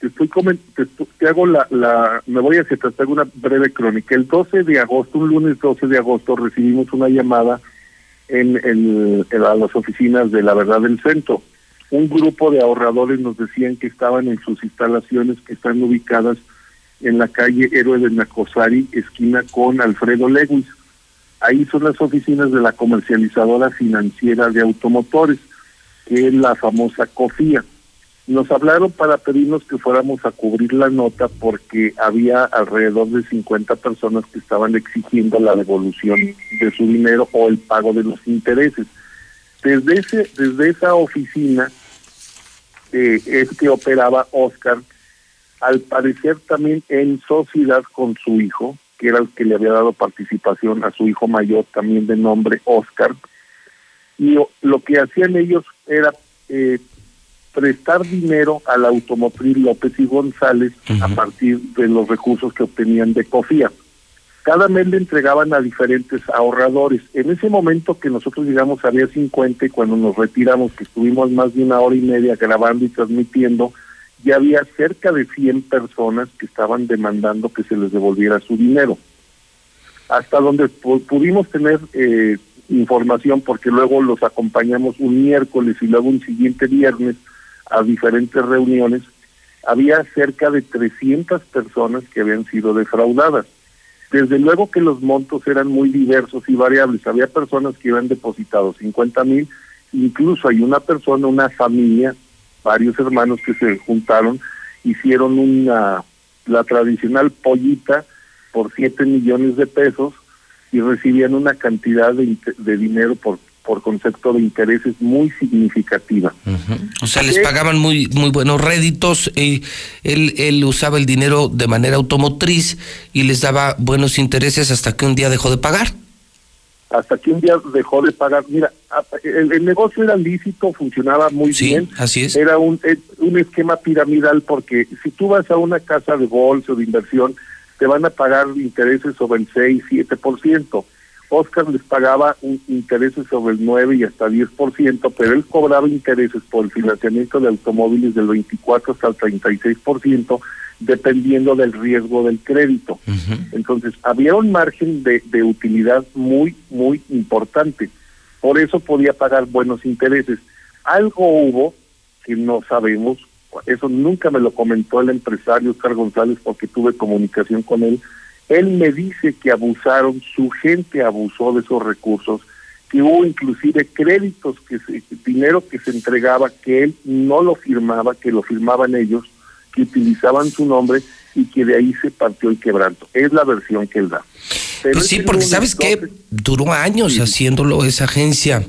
[SPEAKER 65] te estoy te, hago la, la, me voy a hacer, te hago una breve crónica. El 12 de agosto, un lunes 12 de agosto, recibimos una llamada en, en, en a las oficinas de la verdad del centro. Un grupo de ahorradores nos decían que estaban en sus instalaciones que están ubicadas en la calle Héroe de Nacosari, esquina con Alfredo Lewis. Ahí son las oficinas de la comercializadora financiera de automotores, que es la famosa COFIA nos hablaron para pedirnos que fuéramos a cubrir la nota porque había alrededor de 50 personas que estaban exigiendo la devolución de su dinero o el pago de los intereses. Desde ese desde esa oficina eh, es que operaba Oscar, al parecer también en sociedad con su hijo, que era el que le había dado participación a su hijo mayor, también de nombre Oscar, y lo que hacían ellos era eh, prestar dinero a la automotriz López y González a partir de los recursos que obtenían de COFIA. Cada mes le entregaban a diferentes ahorradores. En ese momento que nosotros llegamos había 50 y cuando nos retiramos, que estuvimos más de una hora y media grabando y transmitiendo, ya había cerca de 100 personas que estaban demandando que se les devolviera su dinero. Hasta donde pudimos tener eh, información, porque luego los acompañamos un miércoles y luego un siguiente viernes, a diferentes reuniones, había cerca de 300 personas que habían sido defraudadas. Desde luego que los montos eran muy diversos y variables. Había personas que habían depositado 50 mil, incluso hay una persona, una familia, varios hermanos que se juntaron, hicieron una la tradicional pollita por 7 millones de pesos y recibían una cantidad de, de dinero por por concepto de intereses muy significativa.
[SPEAKER 64] O sea, les pagaban muy muy buenos réditos, y él, él usaba el dinero de manera automotriz y les daba buenos intereses hasta que un día dejó de pagar.
[SPEAKER 65] hasta que un día dejó de pagar. Mira, el, el negocio era lícito, funcionaba muy
[SPEAKER 1] Sí,
[SPEAKER 65] bien.
[SPEAKER 1] así es.
[SPEAKER 65] Era un, eh, un esquema piramidal porque si tú vas a una casa de bolsa o de inversión, te van a pagar intereses sobre el 6, 7%. Oscar les pagaba un, intereses sobre el 9 y hasta 10%, pero él cobraba intereses por el financiamiento de automóviles del 24 hasta el 36%, dependiendo del riesgo del crédito. Entonces, había un margen de, de utilidad muy, muy importante. Por eso podía pagar buenos intereses. Algo hubo que no sabemos, eso nunca me lo comentó el empresario Oscar González porque tuve comunicación con él. Él me dice que abusaron, su gente abusó de esos recursos, que hubo inclusive créditos, que se- dinero que se entregaba, que él no lo firmaba, que lo firmaban ellos, que utilizaban su nombre y que de ahí se partió el quebranto. Es la versión que él da. Pero
[SPEAKER 1] Pues sí, porque sabes que duró años haciéndolo esa agencia.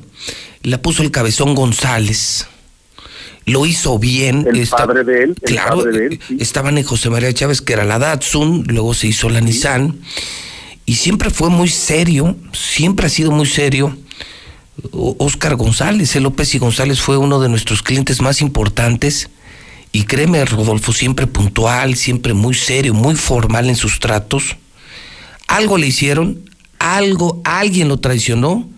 [SPEAKER 1] La puso el cabezón González. Lo hizo bien.
[SPEAKER 65] El
[SPEAKER 1] Esta-
[SPEAKER 65] padre de él,
[SPEAKER 1] claro,
[SPEAKER 65] padre de él,
[SPEAKER 1] estaban en José María Chávez, que era la Datsun, luego se hizo la Nissan. Y siempre fue muy serio, siempre ha sido muy serio. Oscar González, el López y González fue uno de nuestros clientes más importantes. Y créeme, Rodolfo, siempre puntual, siempre muy serio, muy formal en sus tratos. Algo le hicieron, algo, alguien lo traicionó,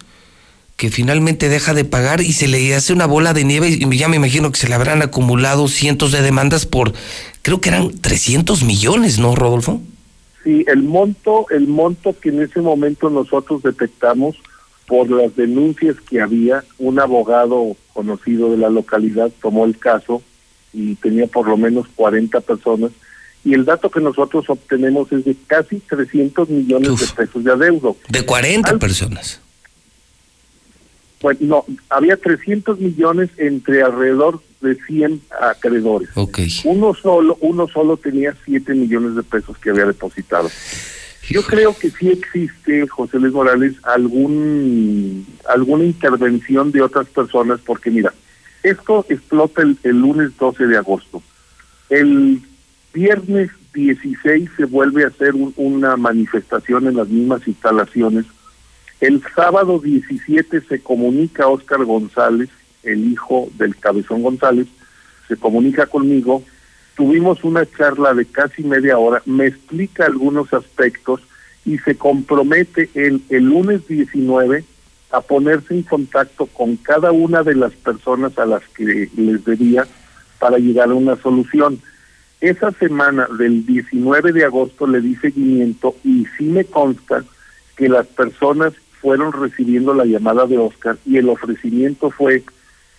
[SPEAKER 1] que finalmente deja de pagar y se le hace una bola de nieve y ya me imagino que se le habrán acumulado cientos de demandas por, creo que eran 300 millones, ¿no, Rodolfo?
[SPEAKER 65] Sí, el monto, el monto que en ese momento nosotros detectamos por las denuncias que había, un abogado conocido de la localidad tomó el caso y tenía por lo menos 40 personas y el dato que nosotros obtenemos es de casi 300 millones de pesos de adeudo.
[SPEAKER 1] De 40 personas.
[SPEAKER 65] Bueno, no, había 300 millones entre alrededor de 100 acreedores.
[SPEAKER 1] Ok.
[SPEAKER 65] Uno solo, uno solo tenía 7 millones de pesos que había depositado. Yo creo que sí existe, José Luis Morales, algún alguna intervención de otras personas, porque mira, esto explota el, el lunes 12 de agosto. El viernes 16 se vuelve a hacer un- una manifestación en las mismas instalaciones. El sábado 17 se comunica Oscar González, el hijo del Cabezón González, se comunica conmigo. Tuvimos una charla de casi media hora, me explica algunos aspectos y se compromete el, el lunes 19 a ponerse en contacto con cada una de las personas a las que les debía para llegar a una solución. Esa semana del 19 de agosto le di seguimiento y sí me consta que las personas fueron recibiendo la llamada de Oscar y el ofrecimiento fue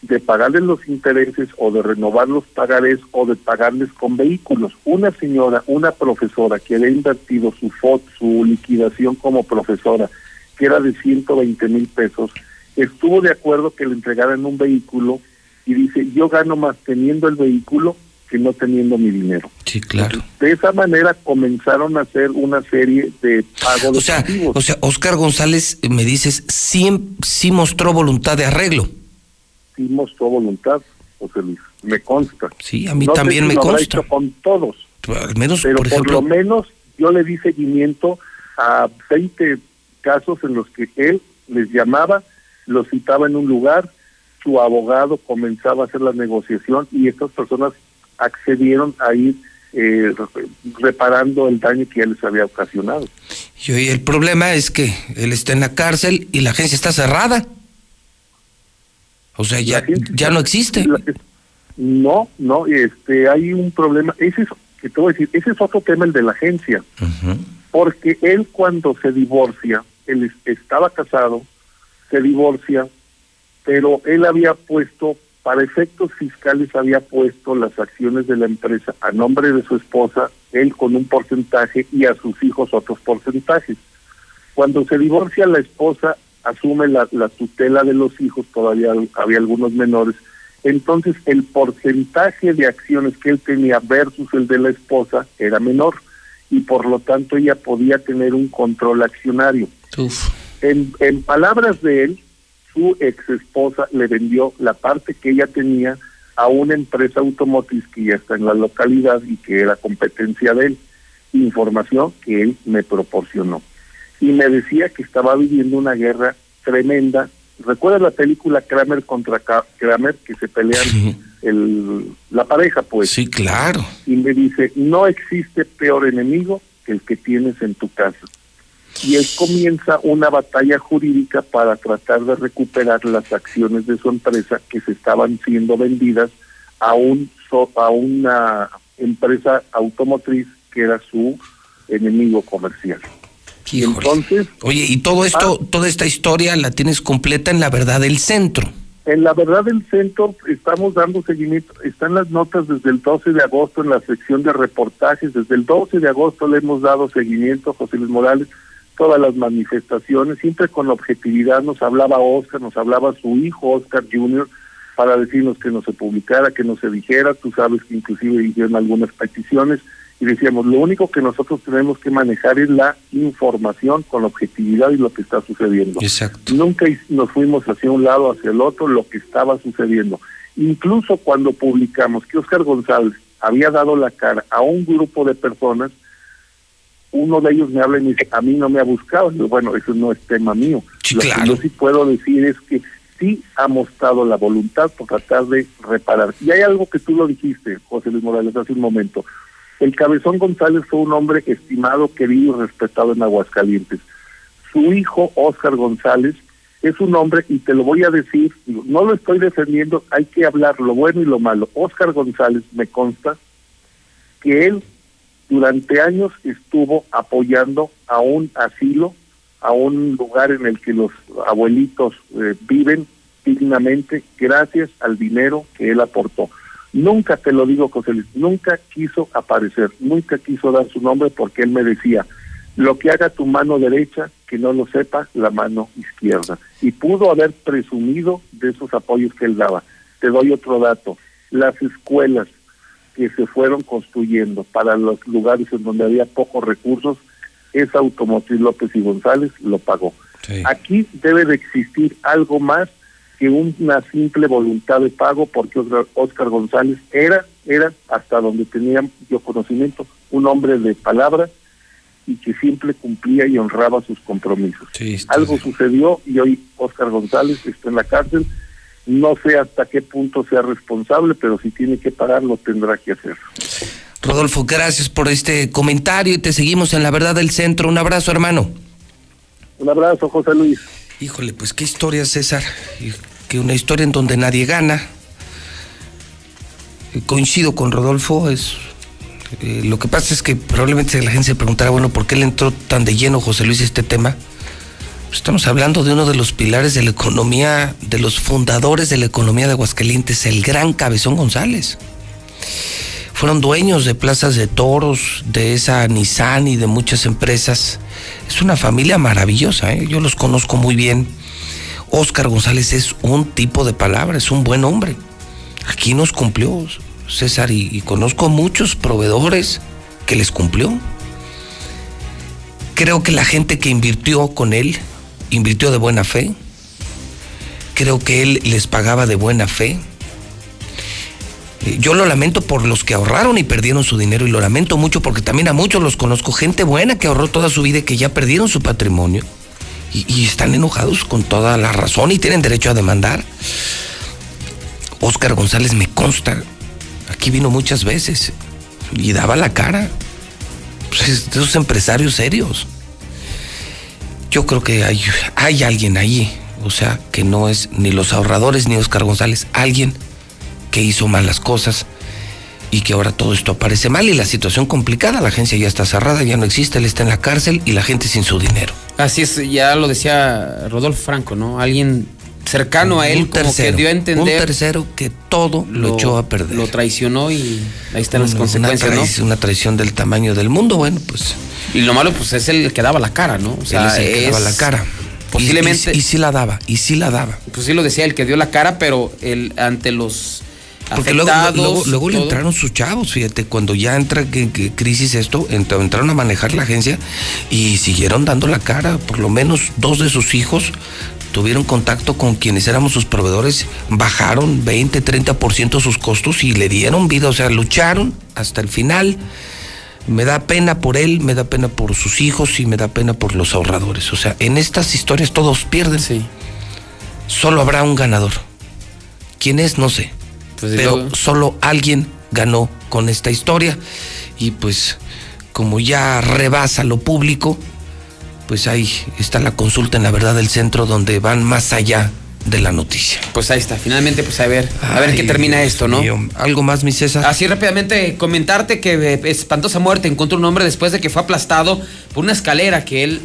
[SPEAKER 65] de pagarles los intereses o de renovar los pagarés o de pagarles con vehículos. Una señora, una profesora que había invertido su FOT, su liquidación como profesora, que era de 120 mil pesos, estuvo de acuerdo que le entregaran un vehículo y dice, yo gano más teniendo el vehículo no teniendo mi dinero.
[SPEAKER 1] Sí, claro.
[SPEAKER 65] De esa manera comenzaron a hacer una serie de pagos
[SPEAKER 1] O sea, o sea, Oscar González, eh, me dices, sí, sí mostró voluntad de arreglo.
[SPEAKER 65] sí mostró voluntad, José Luis, me consta.
[SPEAKER 1] Sí, a mí
[SPEAKER 65] No sé
[SPEAKER 1] también
[SPEAKER 65] si
[SPEAKER 1] me consta.
[SPEAKER 65] hecho con todos,
[SPEAKER 1] Al menos,
[SPEAKER 65] pero
[SPEAKER 1] por
[SPEAKER 65] lo menos yo le di seguimiento a 20 casos en los que él les llamaba, los citaba en un lugar, su abogado comenzaba a hacer la negociación y estas personas accedieron a ir eh, re- reparando el daño que ya les había ocasionado.
[SPEAKER 1] y hoy el problema es que él está en la cárcel y la agencia está cerrada. O sea, ya, ya no existe.
[SPEAKER 65] No, no, este, hay un problema. Ese es, que te voy a decir, ese es otro tema, el de la agencia. Porque él cuando se divorcia, él es- estaba casado, se divorcia, pero él había puesto, para efectos fiscales, había puesto las acciones de la empresa a nombre de su esposa, él con un porcentaje y a sus hijos otros porcentajes. Cuando se divorcia la esposa, asume la, la tutela de los hijos, todavía había algunos menores, entonces el porcentaje de acciones que él tenía versus el de la esposa era menor y por lo tanto ella podía tener un control accionario. En, en palabras de él, su ex esposa le vendió la parte que ella tenía a una empresa automotriz que ya está en la localidad y que era competencia de él. Información que él me proporcionó. y me decía que estaba viviendo una guerra tremenda. ¿Recuerdas la película Kramer contra Kramer que se pelean el, la pareja pues?
[SPEAKER 1] Sí, claro.
[SPEAKER 65] Y me dice, no existe peor enemigo que el que tienes en tu casa. Y él comienza una batalla jurídica para tratar de recuperar las acciones de su empresa que se estaban siendo vendidas a un a una empresa automotriz que era su enemigo comercial.
[SPEAKER 1] Híjole.
[SPEAKER 65] Entonces,
[SPEAKER 1] Oye, y todo esto, toda esta historia la tienes completa en la verdad del centro.
[SPEAKER 65] En la verdad del centro estamos dando seguimiento, están las notas desde el 12 de agosto en la sección de reportajes, desde el 12 de agosto le hemos dado seguimiento a José Luis Morales, todas las manifestaciones, siempre con objetividad, nos hablaba Oscar, nos hablaba su hijo Oscar Jr., para decirnos que no se publicara, que no se dijera, tú sabes que inclusive hicieron algunas peticiones y decíamos, lo único que nosotros tenemos que manejar es la información con objetividad y lo que está sucediendo.
[SPEAKER 1] Exacto.
[SPEAKER 65] Nunca nos fuimos hacia un lado, hacia el otro, lo que estaba sucediendo. Incluso cuando publicamos que Oscar González había dado la cara a un grupo de personas, uno de ellos me habla y me dice, a mí no me ha buscado. Yo, bueno, eso no es tema mío. lo que yo sí puedo decir es que sí ha mostrado la voluntad por tratar de reparar. Y hay algo que tú lo dijiste, José Luis Morales, hace un momento. El Cabezón González fue un hombre estimado, querido y respetado en Aguascalientes. Su hijo, Oscar González, es un hombre, y te lo voy a decir, no lo estoy defendiendo, hay que hablar lo bueno y lo malo. Oscar González, me consta que él durante años estuvo apoyando a un asilo, a un lugar en el que los abuelitos eh, viven dignamente gracias al dinero que él aportó. Nunca te lo digo, José Luis, nunca quiso aparecer, nunca quiso dar su nombre porque él me decía, lo que haga tu mano derecha, que no lo sepa la mano izquierda. Y pudo haber presumido de esos apoyos que él daba. Te doy otro dato, las escuelas que se fueron construyendo para los lugares en donde había pocos recursos, esa automotriz López y González lo pagó. Aquí debe de existir algo más que una simple voluntad de pago, porque Oscar, González era, era, hasta donde tenía yo conocimiento, un hombre de palabra y que siempre cumplía y honraba sus compromisos. Algo sucedió y hoy Oscar González está en la cárcel. No sé hasta qué punto sea responsable, pero si tiene que pagar, lo tendrá que hacer.
[SPEAKER 1] Rodolfo, gracias por este comentario y te seguimos en la verdad del centro. Un abrazo, hermano.
[SPEAKER 65] Un abrazo, José Luis.
[SPEAKER 1] Híjole, pues qué historia, César. Que una historia en donde nadie gana. Eh, Coincido con Rodolfo, es eh, lo que pasa es que probablemente la gente se preguntará, bueno, ¿por qué le entró tan de lleno José Luis este tema? Pues Estamos hablando de uno de los pilares de la economía, de los fundadores de la economía de Aguascalientes, el gran Cabezón González. Fueron dueños de plazas de toros, de esa Nissan y de muchas empresas. Es una familia maravillosa, ¿eh? yo los conozco muy bien. Oscar González es un tipo de palabra, es un buen hombre. Aquí nos cumplió, César, y, y conozco muchos proveedores que les cumplió. Creo que la gente que invirtió con él, invirtió de buena fe. Creo que él les pagaba de buena fe. Eh, Yo lo lamento por los que ahorraron y perdieron su dinero y lo lamento mucho porque también a muchos los conozco, gente buena que ahorró toda su vida y que ya perdieron su patrimonio y, están enojados con toda la razón y tienen derecho a demandar. Oscar González me consta, aquí vino muchas veces y daba la cara. Pues esos empresarios serios. Yo creo que hay, hay alguien ahí, o sea, que no es ni los ahorradores ni Oscar González, alguien que hizo malas cosas y que ahora todo esto aparece mal y la situación complicada, la agencia ya está cerrada, ya no existe, él está en la cárcel y la gente sin su dinero.
[SPEAKER 63] Así es, ya lo decía Rodolfo Franco, ¿no? Alguien cercano a él
[SPEAKER 1] Un
[SPEAKER 63] como
[SPEAKER 1] tercero,
[SPEAKER 63] que dio a entender.
[SPEAKER 1] un tercero que todo lo, echó a perder.
[SPEAKER 63] Lo traicionó y ahí están las consecuencias,
[SPEAKER 1] una,
[SPEAKER 63] ¿no?
[SPEAKER 1] traición, una traición del tamaño del mundo, bueno, pues
[SPEAKER 63] Y lo malo, pues es el que daba la cara, ¿no? O sea,
[SPEAKER 1] él es el que daba la cara.
[SPEAKER 63] Posiblemente.
[SPEAKER 1] Y, y- y sí la daba, y sí la daba.
[SPEAKER 63] Pues sí lo decía el que dio la cara, pero el ante los
[SPEAKER 1] Porque luego, luego, luego le entraron sus chavos, fíjate, cuando ya entra que, que crisis esto, entra- entraron a manejar la agencia y siguieron dando la cara. Por lo menos dos de sus hijos tuvieron contacto con quienes éramos sus proveedores, bajaron 20, 30% sus costos y le dieron vida, o sea, lucharon hasta el final. Me da pena por él, me da pena por sus hijos y me da pena por los ahorradores. O sea, en estas historias todos pierden.
[SPEAKER 63] Sí.
[SPEAKER 1] Solo habrá un ganador. ¿Quién es? No sé.
[SPEAKER 63] Pues
[SPEAKER 1] Pero
[SPEAKER 63] digo-
[SPEAKER 1] solo alguien ganó con esta historia. Y pues, como ya rebasa lo público, pues ahí está la consulta en la verdad del centro donde van más allá de la noticia.
[SPEAKER 63] Pues ahí está, finalmente, pues a ver, a ver qué termina esto, ¿no?
[SPEAKER 1] mío. Algo más, mi César.
[SPEAKER 63] Así rápidamente comentarte que eh, espantosa muerte encontró un hombre después de que fue aplastado por una escalera que él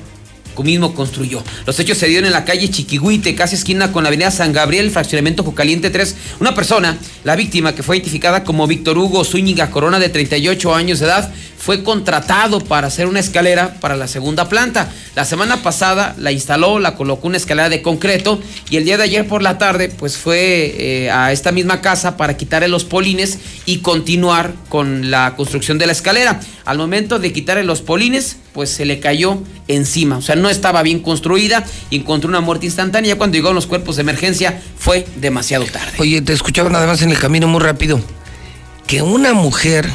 [SPEAKER 63] mismo construyó. Los hechos se dieron en la calle Chiquihuite, casi esquina con la avenida San Gabriel, fraccionamiento Cocaliente 3. Una persona, la víctima, que fue identificada como Víctor Hugo Zúñiga Corona, de 38 años de edad, fue contratado para hacer una escalera para la segunda planta. La semana pasada la instaló, la colocó una escalera de concreto y el día de ayer por la tarde pues fue eh, a esta misma casa para quitarle los polines y continuar con la construcción de la escalera. Al momento de quitarle los polines pues se le cayó encima, o sea no estaba bien construida y encontró una muerte instantánea. Cuando llegaron los cuerpos de emergencia fue demasiado tarde.
[SPEAKER 1] Oye, te escuchaba nada más en el camino muy rápido. Que una mujer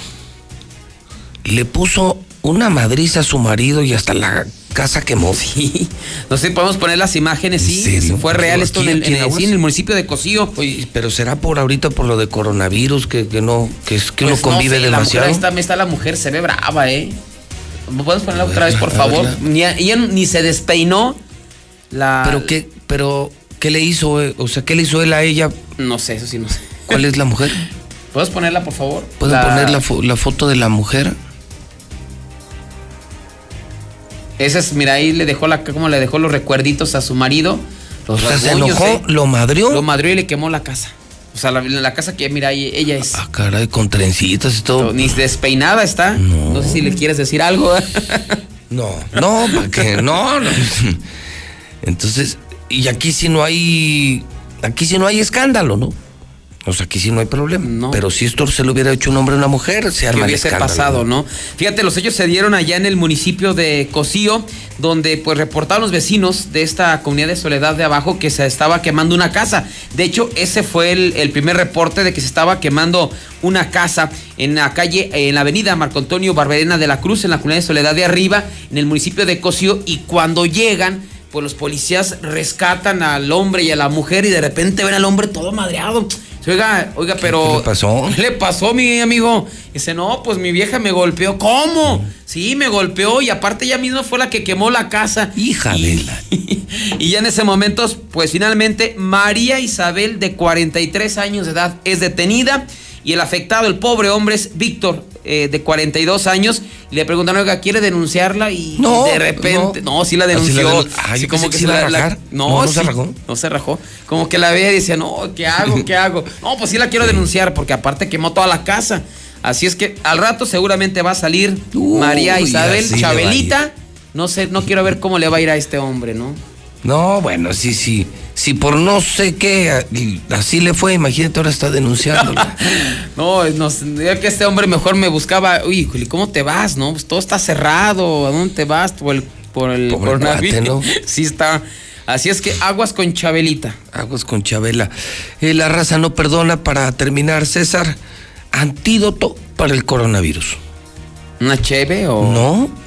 [SPEAKER 1] le puso una madriza a su marido y hasta la casa quemó.
[SPEAKER 63] Sí, no sé, podemos poner las imágenes, sí, fue real
[SPEAKER 1] Pero
[SPEAKER 63] esto en el,
[SPEAKER 1] en
[SPEAKER 63] el-
[SPEAKER 1] Aguas.
[SPEAKER 63] sí, en el municipio de Cocío.
[SPEAKER 1] Oye, pero será por ahorita por lo de coronavirus que, que no, que es que
[SPEAKER 63] Pues
[SPEAKER 1] uno convive
[SPEAKER 63] no sé, la
[SPEAKER 1] demasiado.
[SPEAKER 63] mujer, ahí está, ahí está la mujer, se ve brava, ¿eh? ¿Me puedes ponerla otra vez, por favor? Ni, ella ni se despeinó. La...
[SPEAKER 1] Pero qué, pero qué le hizo, eh? o sea, qué le hizo él a ella.
[SPEAKER 63] No sé, eso sí no sé.
[SPEAKER 1] ¿Cuál es la mujer?
[SPEAKER 63] ¿Puedes ponerla, por favor?
[SPEAKER 1] ¿Puedo
[SPEAKER 63] La-
[SPEAKER 1] poner la, fo- la foto de la mujer?
[SPEAKER 63] Esa es, mira, ahí le dejó la, como le dejó los recuerditos a su marido. Los
[SPEAKER 1] O sea, se enojó,
[SPEAKER 63] ¿eh?
[SPEAKER 1] lo madrió.
[SPEAKER 63] Lo madrió y le quemó la casa. O sea, la, la casa que, mira, ahí ella es.
[SPEAKER 1] Ah, caray, con trencitas y todo.
[SPEAKER 63] Ni despeinada está. No. sé si le quieres decir algo.
[SPEAKER 1] No, no, ¿para qué? No, no. Entonces, y aquí sí no hay, aquí sí no hay escándalo, ¿no? O sea, aquí sí no hay problema. Pero si esto se lo hubiera hecho un hombre a una mujer, se
[SPEAKER 63] que
[SPEAKER 1] arma el
[SPEAKER 63] hubiese pasado, ¿no? Fíjate, los hechos se dieron allá en el municipio de Cocío, donde pues reportaron los vecinos de esta comunidad de Soledad de abajo que se estaba quemando una casa. De hecho, ese fue el, el primer reporte de que se estaba quemando una casa en la calle, en la avenida Marco Antonio Barberena de la Cruz, en la comunidad de Soledad de arriba, en el municipio de Cocío, y cuando llegan pues los policías rescatan al hombre y a la mujer y de repente ven al hombre todo madreado. Oiga, oiga, pero.
[SPEAKER 1] qué le pasó?
[SPEAKER 63] ¿Qué le pasó, mi amigo? Dice, no, pues mi vieja me golpeó. ¿Cómo? Sí, me golpeó y aparte ella misma fue la que quemó la casa.
[SPEAKER 1] Hija
[SPEAKER 63] y,
[SPEAKER 1] de la.
[SPEAKER 63] y ya en ese momento, pues finalmente, María Isabel, de 43 años de edad, es detenida. Y el afectado, el pobre hombre, es Víctor, eh, de 42 años. Y le preguntan, oiga, ¿quiere denunciarla? Y
[SPEAKER 1] No,
[SPEAKER 63] de repente, no,
[SPEAKER 1] no.
[SPEAKER 63] sí la
[SPEAKER 1] Ah, la
[SPEAKER 63] denunció.
[SPEAKER 1] denun- Ah,
[SPEAKER 63] Sí,
[SPEAKER 1] pensé que se iba a rajar.
[SPEAKER 63] no,
[SPEAKER 1] se rajó.
[SPEAKER 63] no se rajó. Como que la veía y decía, no, ¿qué hago? ¿Qué hago? No, pues sí la quiero denunciar porque aparte quemó toda la casa. Así es que al rato seguramente va a salir María Isabel,
[SPEAKER 1] así.
[SPEAKER 63] Chabelita. No sé, no quiero ver cómo le va a ir a este hombre, ¿no?
[SPEAKER 1] No, bueno, sí, sí. Si por no sé qué, así le fue, imagínate ahora está denunciando.
[SPEAKER 63] No, no ya que este hombre mejor me buscaba, uy, Juli, ¿cómo te vas? No, pues todo está cerrado, ¿a dónde te vas? Por el, por el coronavirus.
[SPEAKER 1] ¿no?
[SPEAKER 63] Sí está. Así es que aguas con Chabelita.
[SPEAKER 1] Aguas con Chabela. Eh, la raza no perdona para terminar, César. Antídoto para el coronavirus.
[SPEAKER 63] ¿Una cheve o...?
[SPEAKER 1] No.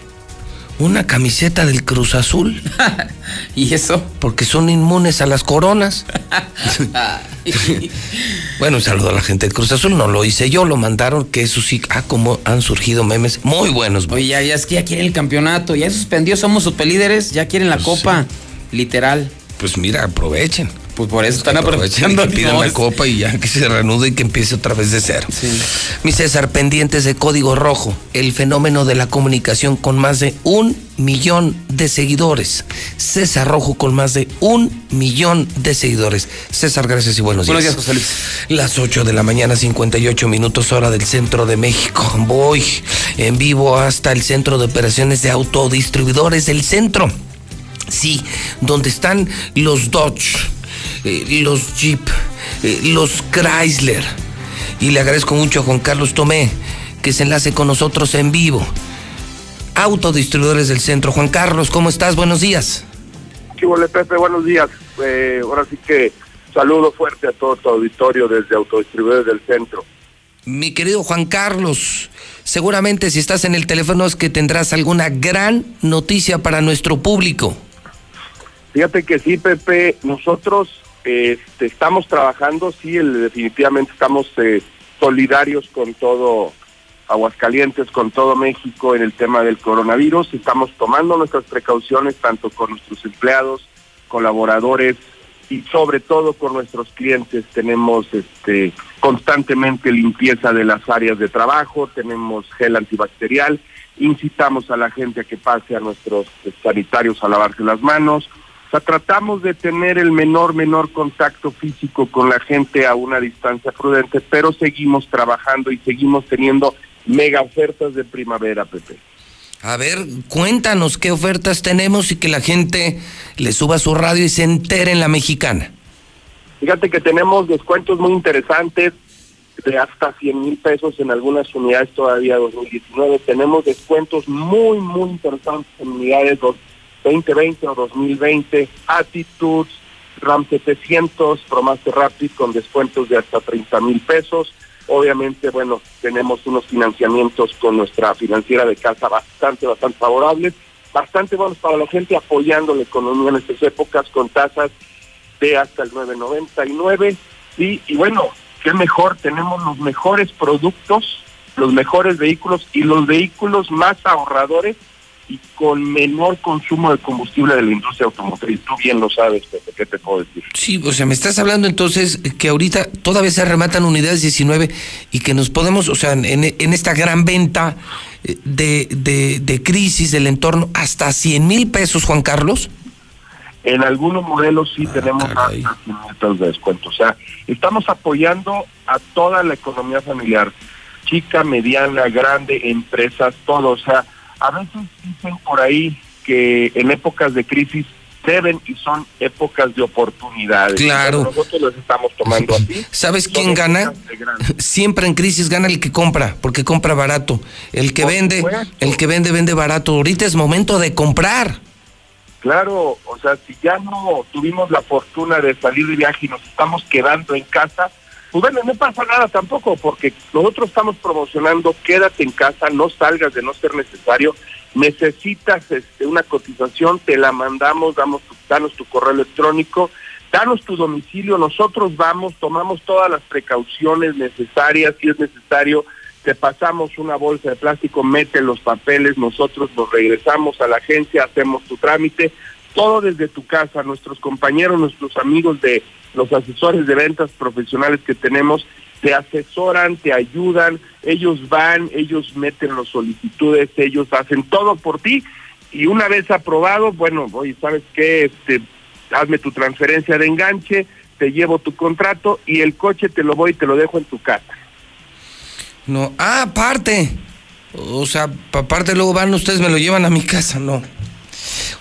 [SPEAKER 1] Una camiseta del Cruz Azul.
[SPEAKER 63] ¿Y eso?
[SPEAKER 1] Porque son inmunes a las coronas. Bueno, un saludo a la gente del Cruz Azul. No lo hice yo, lo mandaron. Que eso sí, ah, como han surgido memes muy buenos.
[SPEAKER 63] Oye, ya, ya es que ya quieren el campeonato, ya suspendió, somos superlíderes, ya quieren la copa, literal.
[SPEAKER 1] Pues mira, aprovechen.
[SPEAKER 63] Pues por eso están aprovechando.
[SPEAKER 1] que pidan la copa y ya que se reanude y que empiece otra vez de cero. Mi César, pendientes de Código Rojo, el fenómeno de la comunicación con más de un millón de seguidores. César Rojo con más de un millón de seguidores. César, gracias y buenos días.
[SPEAKER 63] Buenos días, José Luis.
[SPEAKER 1] Las 8 de la mañana, 58 minutos hora del centro de México. Voy en vivo hasta el centro de operaciones de autodistribuidores del centro. Sí, donde están los Dodge, eh, los Jeep, eh, los Chrysler. Y le agradezco mucho a Juan Carlos Tomé que se enlace con nosotros en vivo. Autodistribuidores del centro. Juan Carlos, ¿cómo estás? Buenos días.
[SPEAKER 66] ¿Qué huele, Pepe? Buenos días. Eh, ahora sí que saludo fuerte a todo tu auditorio desde Autodistribuidores del Centro.
[SPEAKER 1] Mi querido Juan Carlos, seguramente si estás en el teléfono es que tendrás alguna gran noticia para nuestro público.
[SPEAKER 66] Fíjate que sí, Pepe, nosotros este, estamos trabajando, sí, definitivamente estamos eh, solidarios con todo Aguascalientes, con todo México en el tema del coronavirus. Estamos tomando nuestras precauciones tanto con nuestros empleados, colaboradores y sobre todo con nuestros clientes. Tenemos este, constantemente limpieza de las áreas de trabajo, tenemos gel antibacterial, incitamos a la gente a que pase a nuestros eh, sanitarios a lavarse las manos. Sea, tratamos de tener el menor, menor contacto físico con la gente a una distancia prudente, pero seguimos trabajando y seguimos teniendo mega ofertas de primavera, Pepe.
[SPEAKER 1] A ver, cuéntanos qué ofertas tenemos y que la gente le suba su radio y se entere en la mexicana.
[SPEAKER 66] Fíjate que tenemos descuentos muy interesantes de hasta 100 mil pesos en algunas unidades todavía 2019. Tenemos descuentos muy, muy interesantes en unidades dos- 2020 o 2020, Attitudes, RAM 700, Promaster Rapid con descuentos de hasta 30 mil pesos. Obviamente, bueno, tenemos unos financiamientos con nuestra financiera de casa bastante, bastante favorables, bastante buenos para la gente apoyando la economía en estas épocas con tasas de hasta el 9.99 y, y bueno, qué mejor, tenemos los mejores productos, los mejores vehículos y los vehículos más ahorradores y con menor consumo de combustible de la industria automotriz. Tú bien lo sabes, Pepe, ¿qué te puedo decir?
[SPEAKER 1] Sí, o sea, me estás hablando entonces que ahorita todavía se rematan unidades 19 y que nos podemos, o sea, en, en esta gran venta eh, de, de, de crisis del entorno, hasta 100 mil pesos, Juan Carlos.
[SPEAKER 66] En algunos modelos sí tenemos hasta 100 mil pesos de descuento. O sea, estamos apoyando a toda la economía familiar, chica, mediana, grande, empresas, todo. O sea, a veces dicen por ahí que en épocas de crisis deben y son épocas de oportunidades.
[SPEAKER 1] Claro.
[SPEAKER 66] Pero nosotros las estamos tomando así.
[SPEAKER 1] ¿Sabes quién gana? Siempre en crisis gana el que compra, porque compra barato. El que vende, el que vende, vende barato. Ahorita es momento de comprar.
[SPEAKER 66] Claro, o sea, si ya no tuvimos la fortuna de salir de viaje y nos estamos quedando en casa, pues bueno, no pasa nada tampoco, porque nosotros estamos promocionando quédate en casa, no salgas de no ser necesario. Necesitas este, una cotización, te la mandamos, damos danos tu correo electrónico, danos tu domicilio, nosotros vamos, tomamos todas las precauciones necesarias, si es necesario, te pasamos una bolsa de plástico, mete los papeles, nosotros los regresamos a la agencia, hacemos tu trámite, todo desde tu casa, nuestros compañeros, nuestros amigos de los asesores de ventas profesionales que tenemos, te asesoran, te ayudan, ellos van, ellos meten las solicitudes, ellos hacen todo por ti y una vez aprobado, bueno, oye, ¿sabes qué? Este, hazme tu transferencia de enganche, te llevo tu contrato y el coche te lo voy y te lo dejo en tu casa.
[SPEAKER 1] No, ah, aparte. O sea, pa- aparte luego van ustedes, me lo llevan a mi casa, no.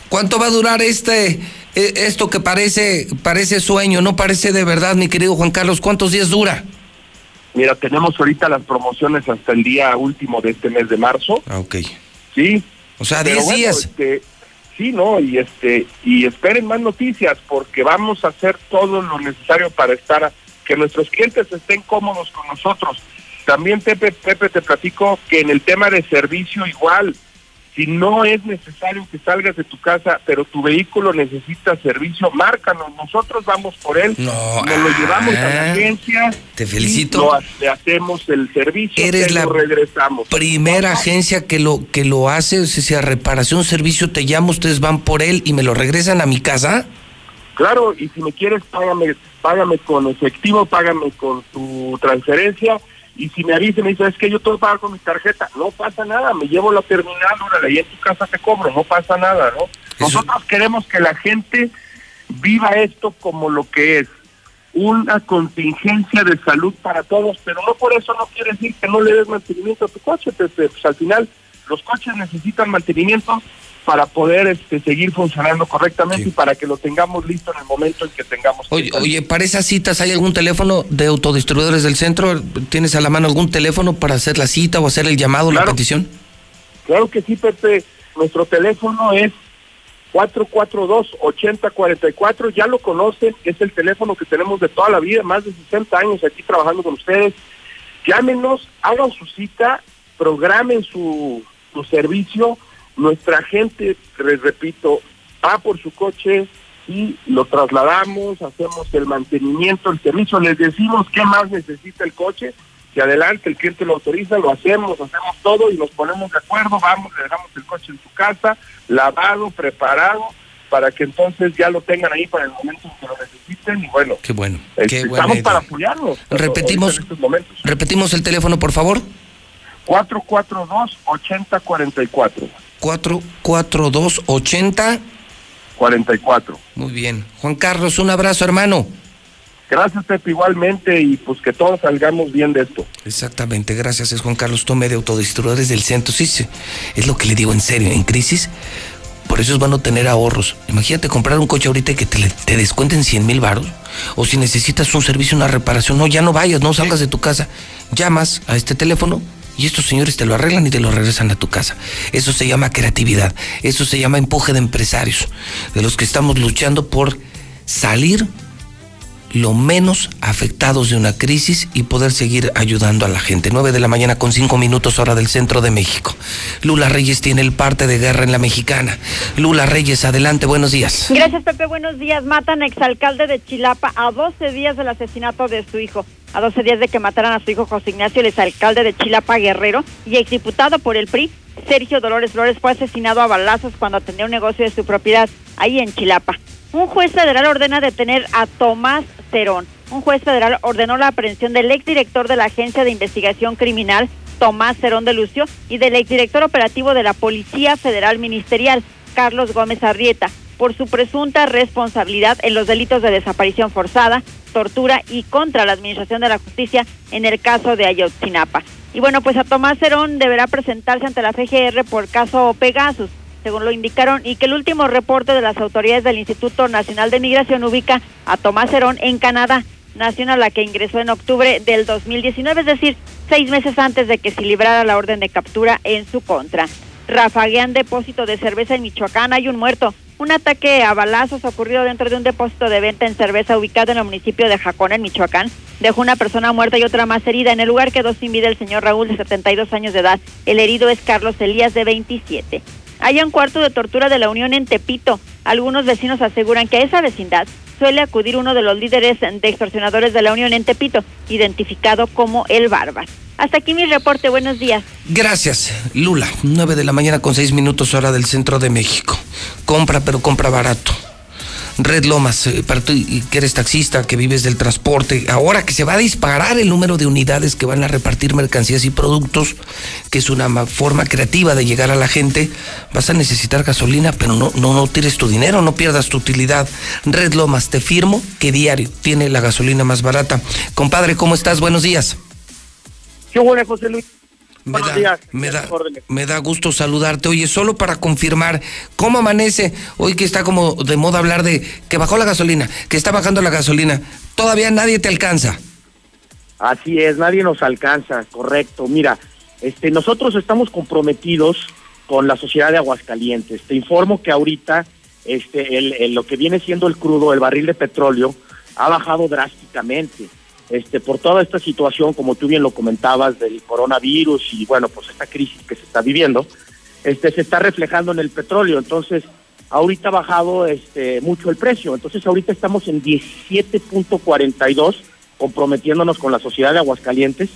[SPEAKER 1] ¿Cuánto va a durar este, eh, esto que parece, parece sueño, no parece de verdad, mi querido Juan Carlos? ¿Cuántos días dura?
[SPEAKER 66] Mira, tenemos ahorita las promociones hasta el día último de este mes de marzo.
[SPEAKER 1] Ah, ok.
[SPEAKER 66] Sí.
[SPEAKER 1] O sea,
[SPEAKER 66] Pero
[SPEAKER 1] 10
[SPEAKER 66] bueno,
[SPEAKER 1] días.
[SPEAKER 66] este, sí, no, y este, y esperen más noticias porque vamos a hacer todo lo necesario para estar, que nuestros clientes estén cómodos con nosotros. También, Pepe, Pepe, te platico que en el tema de servicio igual, si no es necesario que salgas de tu casa, pero tu vehículo necesita servicio, márcanos, nosotros vamos por él,
[SPEAKER 1] No,
[SPEAKER 66] nos lo llevamos a la
[SPEAKER 1] ah,
[SPEAKER 66] agencia,
[SPEAKER 1] te
[SPEAKER 66] y
[SPEAKER 1] felicito.
[SPEAKER 66] lo ha- le hacemos el servicio,
[SPEAKER 1] Eres la
[SPEAKER 66] lo regresamos.
[SPEAKER 1] Primera agencia que lo que lo hace, o sea, reparación, servicio, te llamo, ustedes van por él y me lo regresan a mi casa.
[SPEAKER 66] Claro, y si me quieres, págame, págame con efectivo, págame con tu transferencia. Y si me avisa y me dice, es que yo todo pago con mi tarjeta, no pasa nada, me llevo la terminal, órale, y en tu casa te cobro, no pasa nada, ¿no? Nosotros queremos que la gente viva esto como lo que es, una contingencia de salud para todos, pero no por eso no quiere decir que no le des mantenimiento a tu coche, Pepe. Pues al final los coches necesitan mantenimiento para poder este, seguir funcionando correctamente y para que lo tengamos listo en el momento en que tengamos
[SPEAKER 1] Oye, para esas citas, ¿hay algún teléfono de autodistribuidores del centro? ¿Tienes a la mano algún teléfono para hacer la cita o hacer el llamado, la petición?
[SPEAKER 66] Claro que sí, Pepe. Nuestro teléfono es 442-8044. Ya lo conocen, es el teléfono que tenemos de toda la vida, más de 60 años aquí trabajando con ustedes. Llámenos, hagan su cita, programen su, su servicio. Nuestra gente, les repito, va por su coche y lo trasladamos, hacemos el mantenimiento, el servicio, les decimos qué más necesita el coche, que adelante el cliente lo autoriza, lo hacemos, hacemos todo y nos ponemos de acuerdo, vamos, le dejamos el coche en su casa, lavado, preparado, para que entonces ya lo tengan ahí para el momento en que lo necesiten y bueno.
[SPEAKER 1] Qué bueno.
[SPEAKER 66] este,
[SPEAKER 1] Qué buena
[SPEAKER 66] estamos
[SPEAKER 1] idea.
[SPEAKER 66] para apoyarlos.
[SPEAKER 1] Repetimos,
[SPEAKER 66] en estos momentos.
[SPEAKER 1] repetimos el teléfono, por favor.
[SPEAKER 66] 442-8044.
[SPEAKER 1] 442 80
[SPEAKER 66] 44.
[SPEAKER 1] Muy bien. Juan Carlos, un abrazo, hermano.
[SPEAKER 66] Gracias, Pepe, igualmente, y pues que todos salgamos bien de esto.
[SPEAKER 1] Exactamente, gracias. Es Juan Carlos Tome de Autodistribuidores del Centro. Sí, sí, es lo que le digo en serio. En crisis, por eso es bueno tener ahorros. Imagínate comprar un coche ahorita y que te, le- te descuenten 100 mil baros. O si necesitas un servicio, una reparación, no, ya no vayas, no salgas de tu casa. Llamas a este teléfono y estos señores te lo arreglan y te lo regresan a tu casa. Eso se llama creatividad. Eso se llama empuje de empresarios. De los que estamos luchando por salir lo menos afectados de una crisis y poder seguir ayudando a la gente. 9 de la mañana con 5 minutos hora del centro de México. Lula Reyes tiene el parte de guerra en la mexicana. Lula Reyes, adelante, buenos días.
[SPEAKER 5] Gracias, Pepe. Buenos días. Matan a exalcalde de Chilapa a 12 días del asesinato de su hijo. A 12 días de que mataran a su hijo José Ignacio, el exalcalde de Chilapa Guerrero y exdiputado por el PRI, Sergio Dolores Flores, fue asesinado a balazos cuando atendía un negocio de su propiedad ahí en Chilapa. Un juez federal ordena detener a Tomás Cerón. Un juez federal ordenó la aprehensión del exdirector de la Agencia de Investigación Criminal, Tomás Cerón de Lucio, y del exdirector operativo de la Policía Federal Ministerial, Carlos Gómez Arrieta, por su presunta responsabilidad en los delitos de desaparición forzada, tortura y contra la administración de la justicia en el caso de Ayotzinapa. Y bueno, pues a Tomás Cerón deberá presentarse ante la FGR por caso Pegasus, según lo indicaron, y que el último reporte de las autoridades del Instituto Nacional de Migración ubica a Tomás Cerón en Canadá, nación a la que ingresó en octubre del 2019, es decir, seis meses antes de que se librara la orden de captura en su contra. Rafaguean depósito de cerveza en Michoacán, hay un muerto. Un ataque a balazos ocurrido dentro de un depósito de venta en cerveza ubicado en el municipio de Jacón, en Michoacán. Dejó una persona muerta y otra más herida. En el lugar quedó sin vida el señor Raúl, de 72 años de edad. El herido es Carlos Elías, de 27. Hay un cuarto de tortura de la Unión en Tepito. Algunos vecinos aseguran que a esa vecindad suele acudir uno de los líderes de extorsionadores de la Unión en Tepito, identificado como el Barbas. Hasta aquí mi reporte. Buenos días.
[SPEAKER 1] Gracias, Lula. 9 de la mañana con 6 minutos hora del centro de México. Compra, pero compra barato. Red Lomas, eh, que eres taxista, que vives del transporte, ahora que se va a disparar el número de unidades que van a repartir mercancías y productos, que es una ma- forma creativa de llegar a la gente, vas a necesitar gasolina, pero no, no, no tires tu dinero, no pierdas tu utilidad. Red Lomas, te firmo que diario tiene la gasolina más barata. Compadre, ¿cómo estás? Buenos días.
[SPEAKER 66] Qué bueno, José Luis.
[SPEAKER 1] Me da,
[SPEAKER 66] días.
[SPEAKER 1] me, da, me da gusto saludarte. Oye, solo para confirmar, ¿cómo amanece? Hoy que está como de moda hablar de que bajó la gasolina, que está bajando la gasolina. Todavía nadie te alcanza.
[SPEAKER 67] Así es, nadie nos alcanza, correcto. Mira, este, nosotros estamos comprometidos con la sociedad de Aguascalientes. Te informo que ahorita este, el, el- lo que viene siendo el crudo, el barril de petróleo, ha bajado drásticamente. Este, por toda esta situación, como tú bien lo comentabas, del coronavirus y bueno, pues esta crisis que se está viviendo, este, se está reflejando en el petróleo. Entonces, ahorita ha bajado este, mucho el precio. Entonces, ahorita estamos en 17.42, comprometiéndonos con la sociedad de Aguascalientes,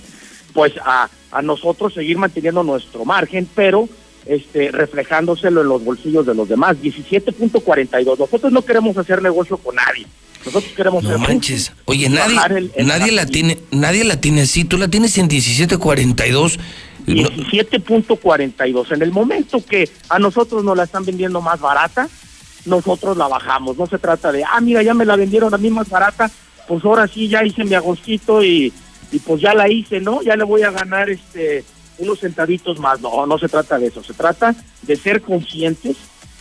[SPEAKER 67] pues a, a nosotros seguir manteniendo nuestro margen, pero este, reflejándoselo en los bolsillos de los demás. 17.42. Nosotros no queremos hacer negocio con nadie. Nosotros queremos
[SPEAKER 1] No
[SPEAKER 67] ser
[SPEAKER 1] manches. Oye, nadie,
[SPEAKER 67] el- el
[SPEAKER 1] nadie la tiene, nadie la tiene así. Tú la tienes en 1742. No-
[SPEAKER 67] 17.42. En el momento que a nosotros nos la están vendiendo más barata, nosotros la bajamos. No se trata de, ah, mira, ya me la vendieron a mí más barata, pues ahora sí ya hice mi agostito y, y pues ya la hice, ¿no? Ya le voy a ganar este unos centavitos más. No, no se trata de eso. Se trata de ser conscientes,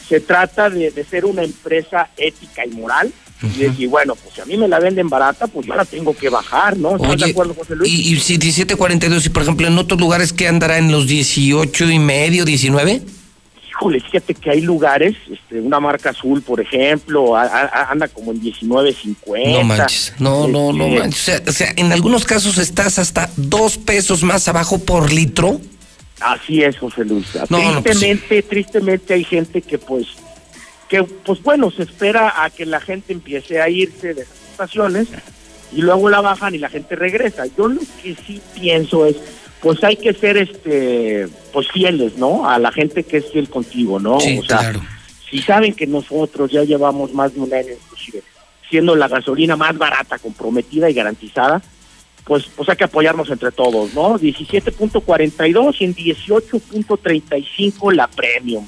[SPEAKER 67] se trata de, de ser una empresa ética y moral. Y decir, bueno, pues si a mí me la venden barata, pues yo la tengo que bajar, ¿no? ¿Estás de
[SPEAKER 1] Oye,
[SPEAKER 67] acuerdo, José Luis?
[SPEAKER 1] y, y si 1742, y por ejemplo en otros lugares que andará en los 18 y medio, 19.
[SPEAKER 67] Híjole, fíjate que hay lugares, este, una marca azul, por ejemplo, a- a- anda como en 19.50.
[SPEAKER 1] No manches. No, no, no
[SPEAKER 67] Este,
[SPEAKER 1] manches. O sea, o sea, en algunos casos estás hasta dos pesos más abajo por litro.
[SPEAKER 67] Así es, José Luis.
[SPEAKER 1] No, no, pues
[SPEAKER 67] tristemente, tristemente hay gente que pues, que pues bueno, se espera a que la gente empiece a irse de esas estaciones y luego la bajan y la gente regresa. Yo lo que sí pienso es, pues hay que ser este, pues fieles, ¿no? A la gente que es fiel contigo, ¿no?
[SPEAKER 1] Sí,
[SPEAKER 67] o sea,
[SPEAKER 1] claro.
[SPEAKER 67] si saben que nosotros ya llevamos más de un año inclusive siendo la gasolina más barata, comprometida y garantizada, pues, pues hay que apoyarnos entre todos, ¿no? 17.42 y en 18.35 la premium.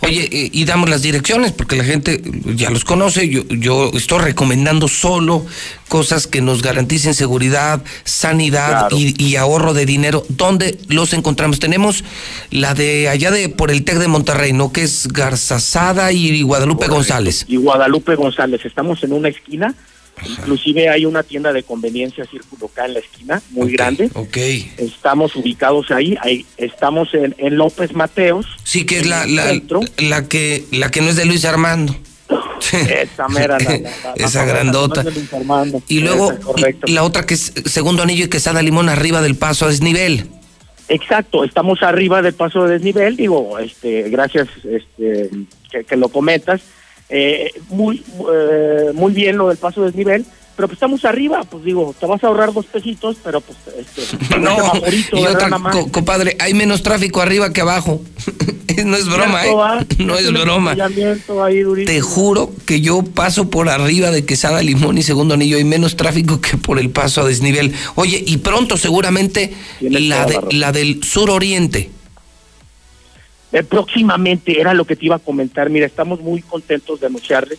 [SPEAKER 1] Oye, eh, y damos las direcciones porque la gente ya los conoce. Yo, yo estoy recomendando solo cosas que nos garanticen seguridad, sanidad
[SPEAKER 67] Claro.
[SPEAKER 1] y, y ahorro de dinero. ¿Dónde los encontramos? Tenemos la de allá de por el TEC de Monterrey, ¿no? Que es Garzazada y Guadalupe González.
[SPEAKER 67] Y Guadalupe González, estamos en una esquina, inclusive hay una tienda de conveniencia Círculo K en la esquina, muy grande.
[SPEAKER 1] Ok.
[SPEAKER 67] Estamos ubicados ahí, ahí estamos en, en López Mateos.
[SPEAKER 1] Sí, que es la, la, la que la que no es de Luis Armando.
[SPEAKER 67] Esa mera, la- la-
[SPEAKER 1] Esa grandota.
[SPEAKER 67] Armando.
[SPEAKER 1] Y luego la otra que es Segundo Anillo y Quesada Limón arriba del paso a desnivel.
[SPEAKER 67] Exacto, estamos arriba del paso de desnivel, digo, este, gracias este, que, que lo comentas. Eh, muy eh, muy bien lo del paso de desnivel, pero pues estamos arriba, pues digo, te vas a ahorrar dos pesitos, pero pues este,
[SPEAKER 1] No,
[SPEAKER 67] favorito,
[SPEAKER 1] y
[SPEAKER 67] ¿verdad,
[SPEAKER 1] otra, co- compadre, hay menos tráfico arriba que abajo. no es broma. ¿eh? No es broma. Te juro que yo paso por arriba de Quesada Limón y Segundo Anillo. Hay menos tráfico que por el paso a desnivel. Oye, y pronto seguramente la, de-
[SPEAKER 67] la
[SPEAKER 1] del suroriente.
[SPEAKER 67] Eh, próximamente era lo que te iba a comentar. Mira, estamos muy contentos de anunciarles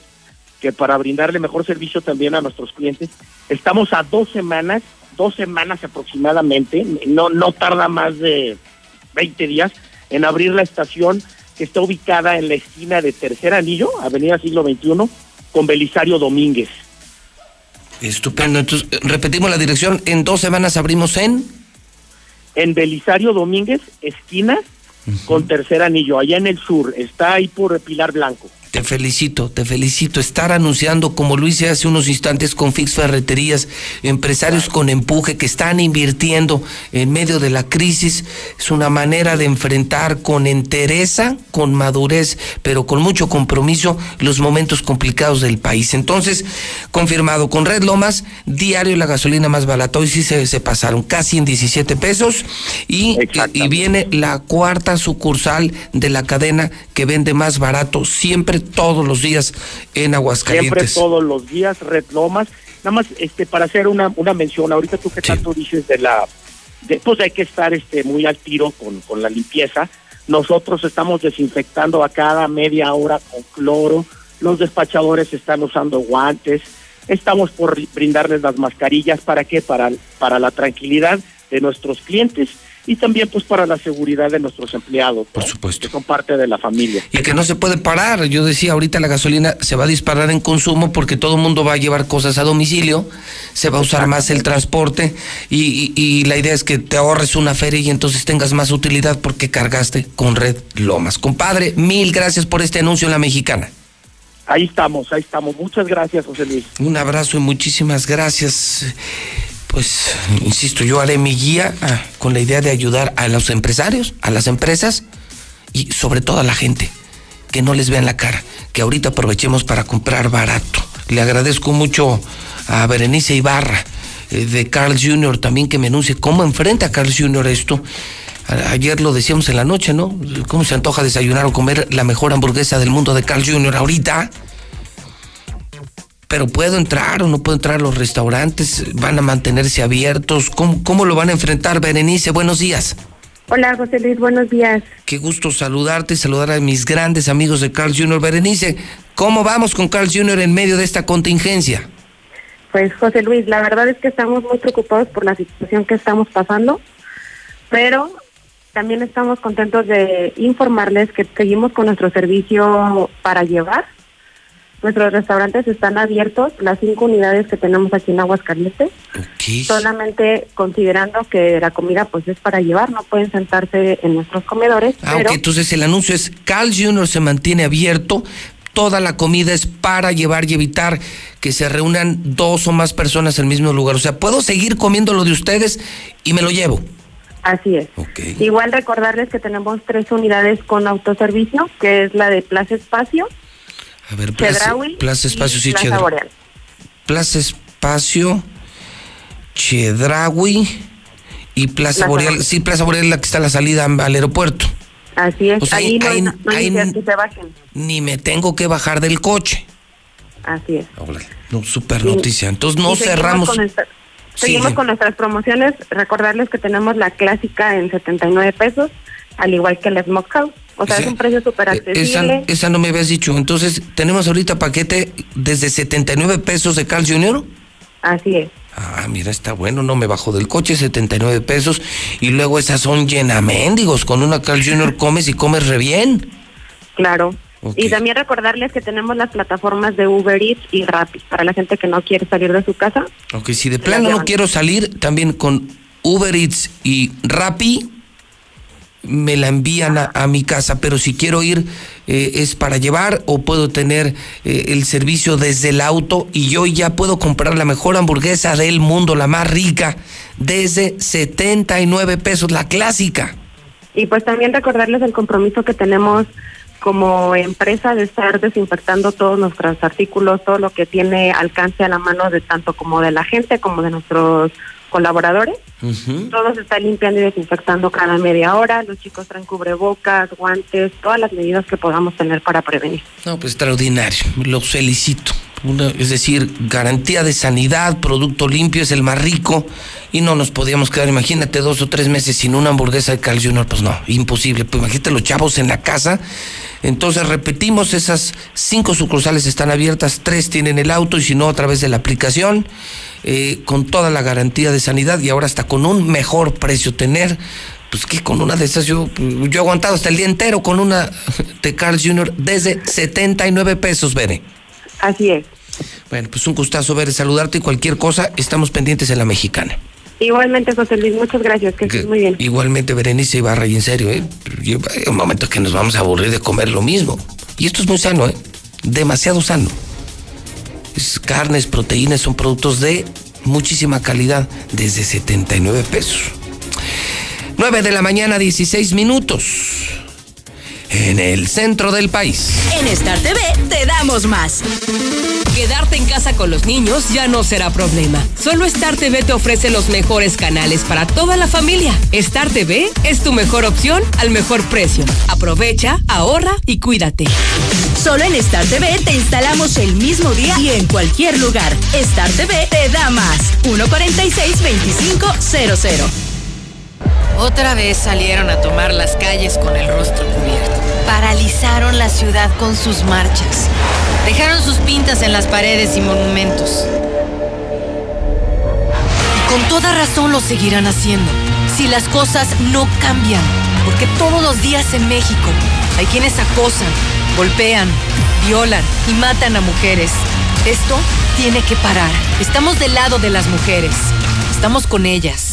[SPEAKER 67] que para brindarle mejor servicio también a nuestros clientes, estamos a dos semanas, dos semanas aproximadamente, no, no tarda más de 20 días, en abrir la estación que está ubicada en la esquina de Tercer Anillo, Avenida Siglo XXI, con Belisario Domínguez.
[SPEAKER 1] Estupendo. Entonces, repetimos la dirección. En dos semanas abrimos en.
[SPEAKER 67] En Belisario Domínguez, esquina con Tercer Anillo, allá en el sur, está ahí por Pilar Blanco.
[SPEAKER 1] Te felicito, te felicito. Estar anunciando, como lo hice hace unos instantes con Fix Ferreterías, empresarios con empuje que están invirtiendo en medio de la crisis, es una manera de enfrentar con entereza, con madurez, pero con mucho compromiso los momentos complicados del país. Entonces, confirmado, con Red Lomas, diario la gasolina más barata. Hoy sí se, se pasaron casi en 17 pesos y, y viene la cuarta sucursal de la cadena que vende más barato siempre todos los días en
[SPEAKER 67] Siempre
[SPEAKER 1] Aguascalientes.
[SPEAKER 67] todos los días, Red Lomas. Nada más este para hacer una, una mención, ahorita tú que tanto dices de la, de, pues hay que estar este muy al tiro con, con la limpieza. Nosotros estamos desinfectando a cada media hora con cloro, los despachadores están usando guantes, estamos por brindarles las mascarillas, ¿para qué? Para, para la tranquilidad de nuestros clientes y también pues para la seguridad de nuestros empleados. Por
[SPEAKER 1] supuesto.
[SPEAKER 67] Que son parte de la familia.
[SPEAKER 1] Y que no se puede parar. Yo decía, ahorita la gasolina se va a disparar en consumo porque todo el mundo va a llevar cosas a domicilio, se va a usar más el transporte y, y- y la idea es que te ahorres una feria y entonces tengas más utilidad porque cargaste con Red Lomas. Compadre, mil gracias por este anuncio en la mexicana.
[SPEAKER 67] Ahí estamos, ahí estamos. Muchas gracias, José Luis.
[SPEAKER 1] Un abrazo y muchísimas gracias. Pues, insisto, yo haré mi guía ah, con la idea de ayudar a los empresarios, a las empresas y sobre todo a la gente, que no les vean la cara, que ahorita aprovechemos para comprar barato. Le agradezco mucho a Berenice Ibarra eh, de Carl Jr. también que me anuncie cómo enfrenta Carl Jr. esto. A- Ayer lo decíamos en la noche, ¿no? ¿Cómo se antoja desayunar o comer la mejor hamburguesa del mundo de Carl Jr. ahorita? Pero puedo entrar o no puedo entrar a los restaurantes, van a mantenerse abiertos, ¿cómo, cómo lo van a enfrentar, Berenice? Buenos días.
[SPEAKER 2] Hola, José Luis, buenos días.
[SPEAKER 1] Qué gusto saludarte y saludar a mis grandes amigos de Carl Jr. Berenice, ¿cómo vamos con Carl Jr. en medio de esta contingencia?
[SPEAKER 2] Pues José Luis, la verdad es que estamos muy preocupados por la situación que estamos pasando, pero también estamos contentos de informarles que seguimos con nuestro servicio para llevar. Nuestros restaurantes están abiertos, las cinco unidades que tenemos aquí en Aguascalientes. Solamente considerando que la comida pues es para llevar, no pueden sentarse en nuestros comedores.
[SPEAKER 1] Ah,
[SPEAKER 2] pero
[SPEAKER 1] ok, entonces el anuncio es Carl Jr. se mantiene abierto, toda la comida es para llevar y evitar que se reúnan dos o más personas en el mismo lugar. O sea, puedo seguir comiendo lo de ustedes y me lo llevo.
[SPEAKER 2] Así es. Igual recordarles que tenemos tres unidades con autoservicio, que es la de Plaza Espacio,
[SPEAKER 1] A ver, Plaza, Espacio, sí,
[SPEAKER 2] Plaza Boreal.
[SPEAKER 1] Plaza Espacio, Chedraui y Plaza,
[SPEAKER 2] Plaza
[SPEAKER 1] Boreal.
[SPEAKER 2] Boreal.
[SPEAKER 1] Sí, Plaza Boreal es la que está a la salida al aeropuerto.
[SPEAKER 2] Así es.
[SPEAKER 1] O sea,
[SPEAKER 2] ahí no hay,
[SPEAKER 1] ahí-
[SPEAKER 2] no hay
[SPEAKER 1] ahí-
[SPEAKER 2] necesidad que se bajen.
[SPEAKER 1] Ni me tengo que bajar del coche.
[SPEAKER 2] Así es.
[SPEAKER 1] No, super
[SPEAKER 2] Sí.
[SPEAKER 1] noticia. Entonces no cerramos.
[SPEAKER 2] con esta- seguimos con nuestras promociones. Recordarles que tenemos la clásica en 79 pesos, al igual que la Smokehouse. O sea,
[SPEAKER 1] O sea,
[SPEAKER 2] es un precio súper
[SPEAKER 1] Esa,
[SPEAKER 2] accesible.
[SPEAKER 1] esa no me habías dicho. Entonces, tenemos ahorita paquete desde 79 pesos de Carl Jr.
[SPEAKER 2] Así es.
[SPEAKER 1] Ah, mira, está bueno, no me bajo del coche, 79 pesos. Y luego esas son llenamendigos. Con una Carl Jr. comes y comes re bien.
[SPEAKER 2] Claro.
[SPEAKER 1] Ok.
[SPEAKER 2] Y también recordarles que tenemos las plataformas de Uber Eats y Rappi para la gente que no quiere salir de su casa.
[SPEAKER 1] Aunque si de plano no quiero salir, también con Uber Eats y Rappi me la envían a, a mi casa. Pero si quiero ir, eh, es para llevar o puedo tener eh, el servicio desde el auto y yo ya puedo comprar la mejor hamburguesa del mundo, la más rica, desde 79 pesos, la clásica.
[SPEAKER 2] Y pues también recordarles el compromiso que tenemos como empresa de estar desinfectando todos nuestros artículos, todo lo que tiene alcance a la mano de tanto como de la gente como de nuestros colaboradores. Todo se está limpiando y desinfectando cada media hora. Los chicos traen cubrebocas, guantes, todas las medidas que podamos tener para prevenir.
[SPEAKER 1] No, pues extraordinario, los felicito. Una- es decir, garantía de sanidad, producto limpio es el más rico y no nos podíamos quedar, imagínate, dos o tres meses sin una hamburguesa de Carl Jr., pues no, imposible. Pues imagínate los chavos en la casa. Entonces repetimos, esas cinco sucursales están abiertas, tres tienen el auto y si no a través de la aplicación, eh, con toda la garantía de sanidad y ahora hasta con un mejor precio tener. Pues que con una de esas yo, yo he aguantado hasta el día entero con una de Carl Jr. desde 79 pesos, Bere.
[SPEAKER 2] Así es.
[SPEAKER 1] Bueno, pues un gustazo ver, saludarte y cualquier cosa, estamos pendientes en la mexicana.
[SPEAKER 2] Igualmente, José Luis, muchas gracias, que estés muy bien.
[SPEAKER 1] Igualmente, Berenice Ibarra, y en serio, ¿eh? Llega un momento que nos vamos a aburrir de comer lo mismo. Y esto es muy sano, ¿eh? Demasiado sano. Es carnes, proteínas, son productos de muchísima calidad, desde 79 pesos. 9 de la mañana, 16 minutos. En el centro del país.
[SPEAKER 36] En Star TV te damos más. Quedarte en casa con los niños ya no será problema. Solo Star TV te ofrece los mejores canales para toda la familia. Star TV es tu mejor opción al mejor precio. Aprovecha, ahorra y cuídate.
[SPEAKER 68] Solo en Star TV te instalamos el mismo día y en cualquier lugar. Star TV te da más. 146-2500.
[SPEAKER 3] Otra vez salieron a tomar las calles con el rostro cubierto. Paralizaron la ciudad con sus marchas. Dejaron sus pintas en las paredes y monumentos. Y con toda razón lo seguirán haciendo. Si las cosas no cambian. Porque todos los días en México hay quienes acosan, golpean, violan y matan a mujeres. Esto tiene que parar. Estamos del lado de las mujeres. Estamos con ellas.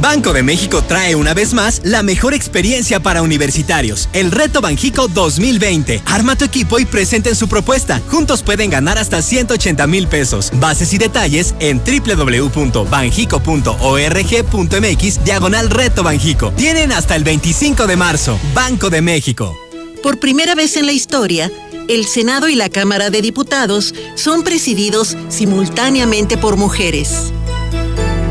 [SPEAKER 37] Banco de México trae una vez más la mejor experiencia para universitarios, el Reto Banjico 2020. Arma tu equipo y presenten su propuesta. Juntos pueden ganar hasta 180 mil pesos. Bases y detalles en www.banjico.org.mx diagonal Reto Banjico. Tienen hasta el 25 de marzo. Banco de México.
[SPEAKER 69] Por primera vez en la historia, el Senado y la Cámara de Diputados son presididos simultáneamente por mujeres.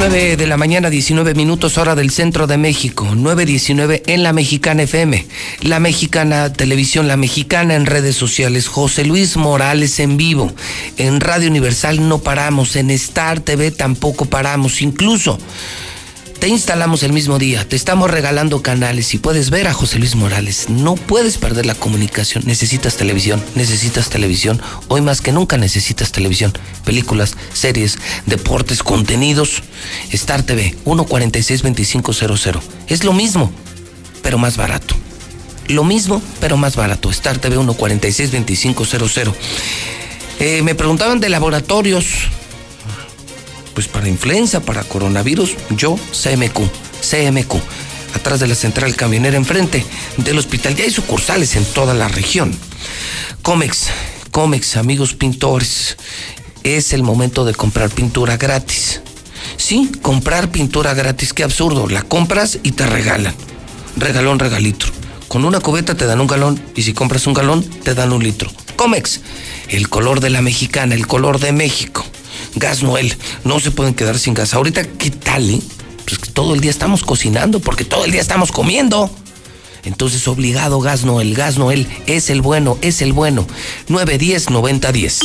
[SPEAKER 1] 9 de la mañana, 19 minutos hora del centro de México, 9.19 en la Mexicana FM, la Mexicana Televisión, la Mexicana en redes sociales, José Luis Morales en vivo, en Radio Universal no paramos, en Star TV tampoco paramos, incluso te instalamos el mismo día, te estamos regalando canales y puedes ver a José Luis Morales. No puedes perder la comunicación. Necesitas televisión, necesitas televisión. Hoy más que nunca necesitas televisión. Películas, series, deportes, contenidos. Star TV 1462500. Es lo mismo, pero más barato. Lo mismo, pero más barato. Star TV 1462500. Eh, me preguntaban de laboratorios pues para influenza, para coronavirus, yo CMQ, CMQ, atrás de la central camionera enfrente del hospital. Ya hay sucursales en toda la región. Comex, Comex, amigos pintores, es el momento de comprar pintura gratis. Sí, comprar pintura gratis, qué absurdo. La compras y te regalan. Regalón, regalito. Con una cubeta te dan un galón y si compras un galón te dan un litro. Comex, el color de la mexicana, el color de México. Gas Noel, no se pueden quedar sin gas. Ahorita, ¿qué tal? Eh? Pues que todo el día estamos cocinando porque todo el día estamos comiendo. Entonces, obligado Gas Noel, Gas Noel es el bueno, es el bueno. 910 9010.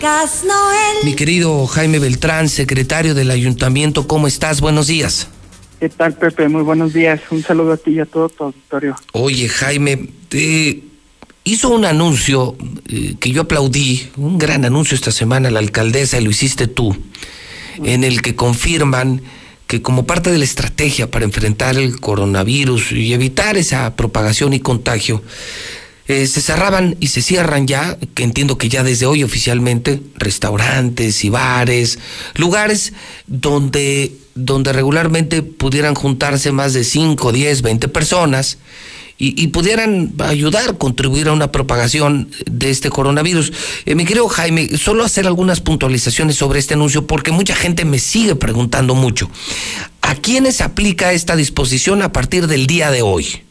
[SPEAKER 11] Gas Noel.
[SPEAKER 1] Mi querido Jaime Beltrán, secretario del ayuntamiento, ¿cómo estás? Buenos días.
[SPEAKER 70] ¿Qué tal, Pepe? Muy buenos días. Un saludo a ti y a todo tu auditorio.
[SPEAKER 1] Oye, Jaime, te hizo un anuncio eh, que yo aplaudí, un gran anuncio esta semana, la alcaldesa, y lo hiciste tú, en el que confirman que como parte de la estrategia para enfrentar el coronavirus y evitar esa propagación y contagio, eh, se cerraban y se cierran ya, que entiendo que ya desde hoy oficialmente, restaurantes y bares, lugares donde, donde regularmente pudieran juntarse más de 5, 10, 20 personas y, pudieran ayudar, contribuir a una propagación de este coronavirus. Eh, mi querido Jaime, solo hacer algunas puntualizaciones sobre este anuncio porque mucha gente me sigue preguntando mucho. ¿A quiénes aplica esta disposición a partir del día de hoy?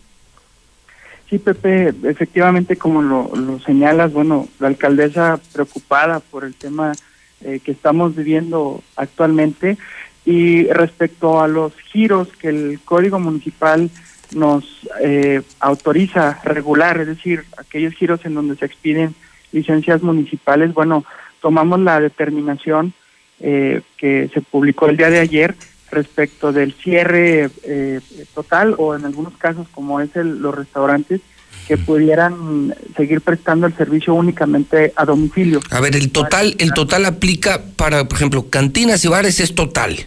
[SPEAKER 70] Sí, Pepe, efectivamente, como lo, señalas, bueno, la alcaldesa preocupada por el tema eh, que estamos viviendo actualmente y respecto a los giros que el Código Municipal nos eh, autoriza regular, es decir, aquellos giros en donde se expiden licencias municipales, bueno, tomamos la determinación eh, que se publicó el día de ayer respecto del cierre eh, total o en algunos casos como es el, los restaurantes que pudieran seguir prestando el servicio únicamente a domicilio.
[SPEAKER 1] A ver, el total, el total aplica para, por ejemplo, cantinas y bares es total.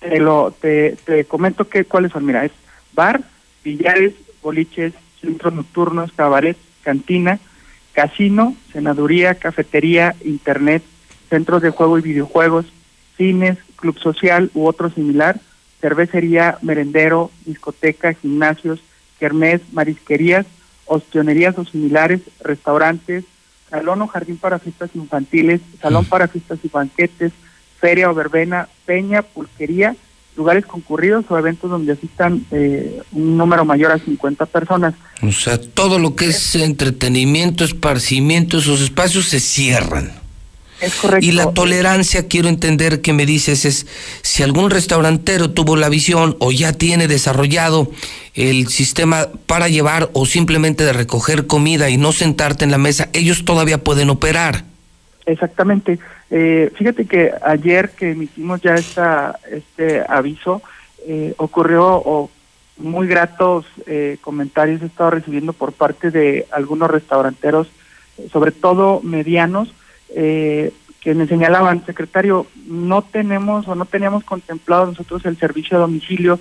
[SPEAKER 70] Te lo, te, te comento que cuáles son, mira, es bar, billares, boliches, centros nocturnos, cabaret, cantina, casino, senaduría, cafetería, internet, centros de juego y videojuegos, cines, club social u otro similar, cervecería, merendero, discoteca, gimnasios, kermés, marisquerías, ostionerías o similares, restaurantes, salón o jardín para fiestas infantiles, salón para fiestas y banquetes, feria o verbena, peña, pulquería, lugares concurridos o eventos donde asistan eh, un número mayor a 50 personas.
[SPEAKER 1] O sea, todo lo que es entretenimiento, esparcimiento, esos espacios se cierran.
[SPEAKER 70] Es correcto.
[SPEAKER 1] Y la tolerancia, quiero entender que me dices, es si algún restaurantero tuvo la visión o ya tiene desarrollado el sistema para llevar o simplemente de recoger comida y no sentarte en la mesa, ellos todavía pueden operar.
[SPEAKER 70] Exactamente. Eh, fíjate que ayer que emitimos ya esta, este aviso, eh, ocurrió o muy gratos eh, comentarios he estado recibiendo por parte de algunos restauranteros, sobre todo medianos, eh, que me señalaban, secretario, no tenemos o no teníamos contemplado nosotros el servicio a domicilio,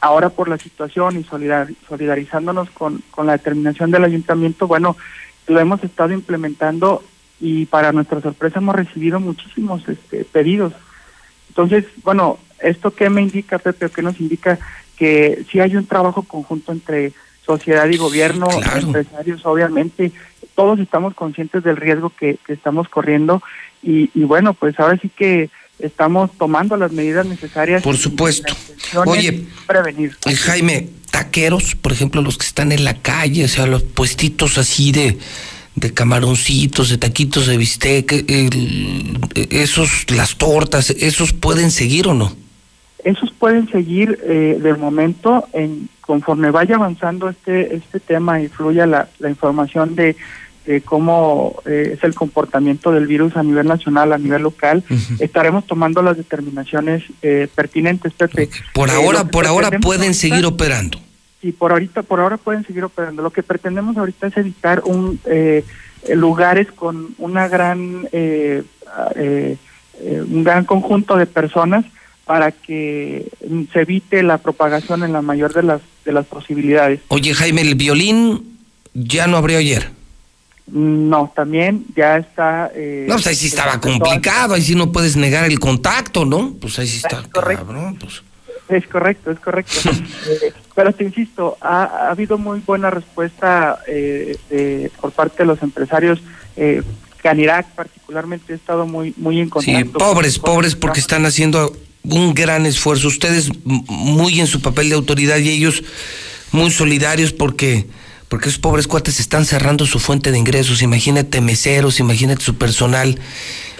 [SPEAKER 70] ahora por la situación y solidar, solidarizándonos con, con la determinación del ayuntamiento, bueno, lo hemos estado implementando y para nuestra sorpresa hemos recibido muchísimos este, pedidos. Entonces, bueno, ¿esto qué me indica, Pepe, qué nos indica? Que sí hay un trabajo conjunto entre sociedad y gobierno, empresarios, obviamente, todos estamos conscientes del riesgo que, que estamos corriendo y, y, bueno, pues ahora sí que estamos tomando las medidas necesarias.
[SPEAKER 1] Por supuesto. Oye,
[SPEAKER 70] prevenir.
[SPEAKER 1] Eh, Jaime, taqueros, por ejemplo, los que están en la calle, o sea, los puestitos así de de camaroncitos, de taquitos de bistec, el, esos, las tortas, ¿esos pueden seguir o no?
[SPEAKER 70] Esos pueden seguir eh, de momento, en, conforme vaya avanzando este este tema y fluya la, la información de, de cómo eh, es el comportamiento del virus a nivel nacional, a nivel local, estaremos tomando las determinaciones eh, pertinentes, Pepe.
[SPEAKER 1] Por ahora, por ahora pueden seguir operando
[SPEAKER 70] y por ahorita por ahora pueden seguir operando. Lo que pretendemos ahorita es evitar un eh, lugares con una gran eh, eh, un gran conjunto de personas para que se evite la propagación en la mayor de las de las posibilidades.
[SPEAKER 1] Oye Jaime, el violín ya no abrió ayer.
[SPEAKER 70] No, también ya está.
[SPEAKER 1] Eh, no, pues ahí sí estaba complicado, ahí sí no puedes negar el contacto, ¿no? Pues ahí sí está.
[SPEAKER 70] correcto. Cabrón, pues. Es correcto, es correcto. eh, pero te insisto, ha, ha, habido muy buena respuesta eh, de, por parte de los empresarios. Eh, Canirac particularmente ha estado muy, muy en contacto.
[SPEAKER 1] Sí, pobres, pobres, porque están haciendo un gran esfuerzo. Ustedes muy en su papel de autoridad y ellos muy solidarios porque porque esos pobres cuates están cerrando su fuente de ingresos. Imagínate meseros, imagínate su personal.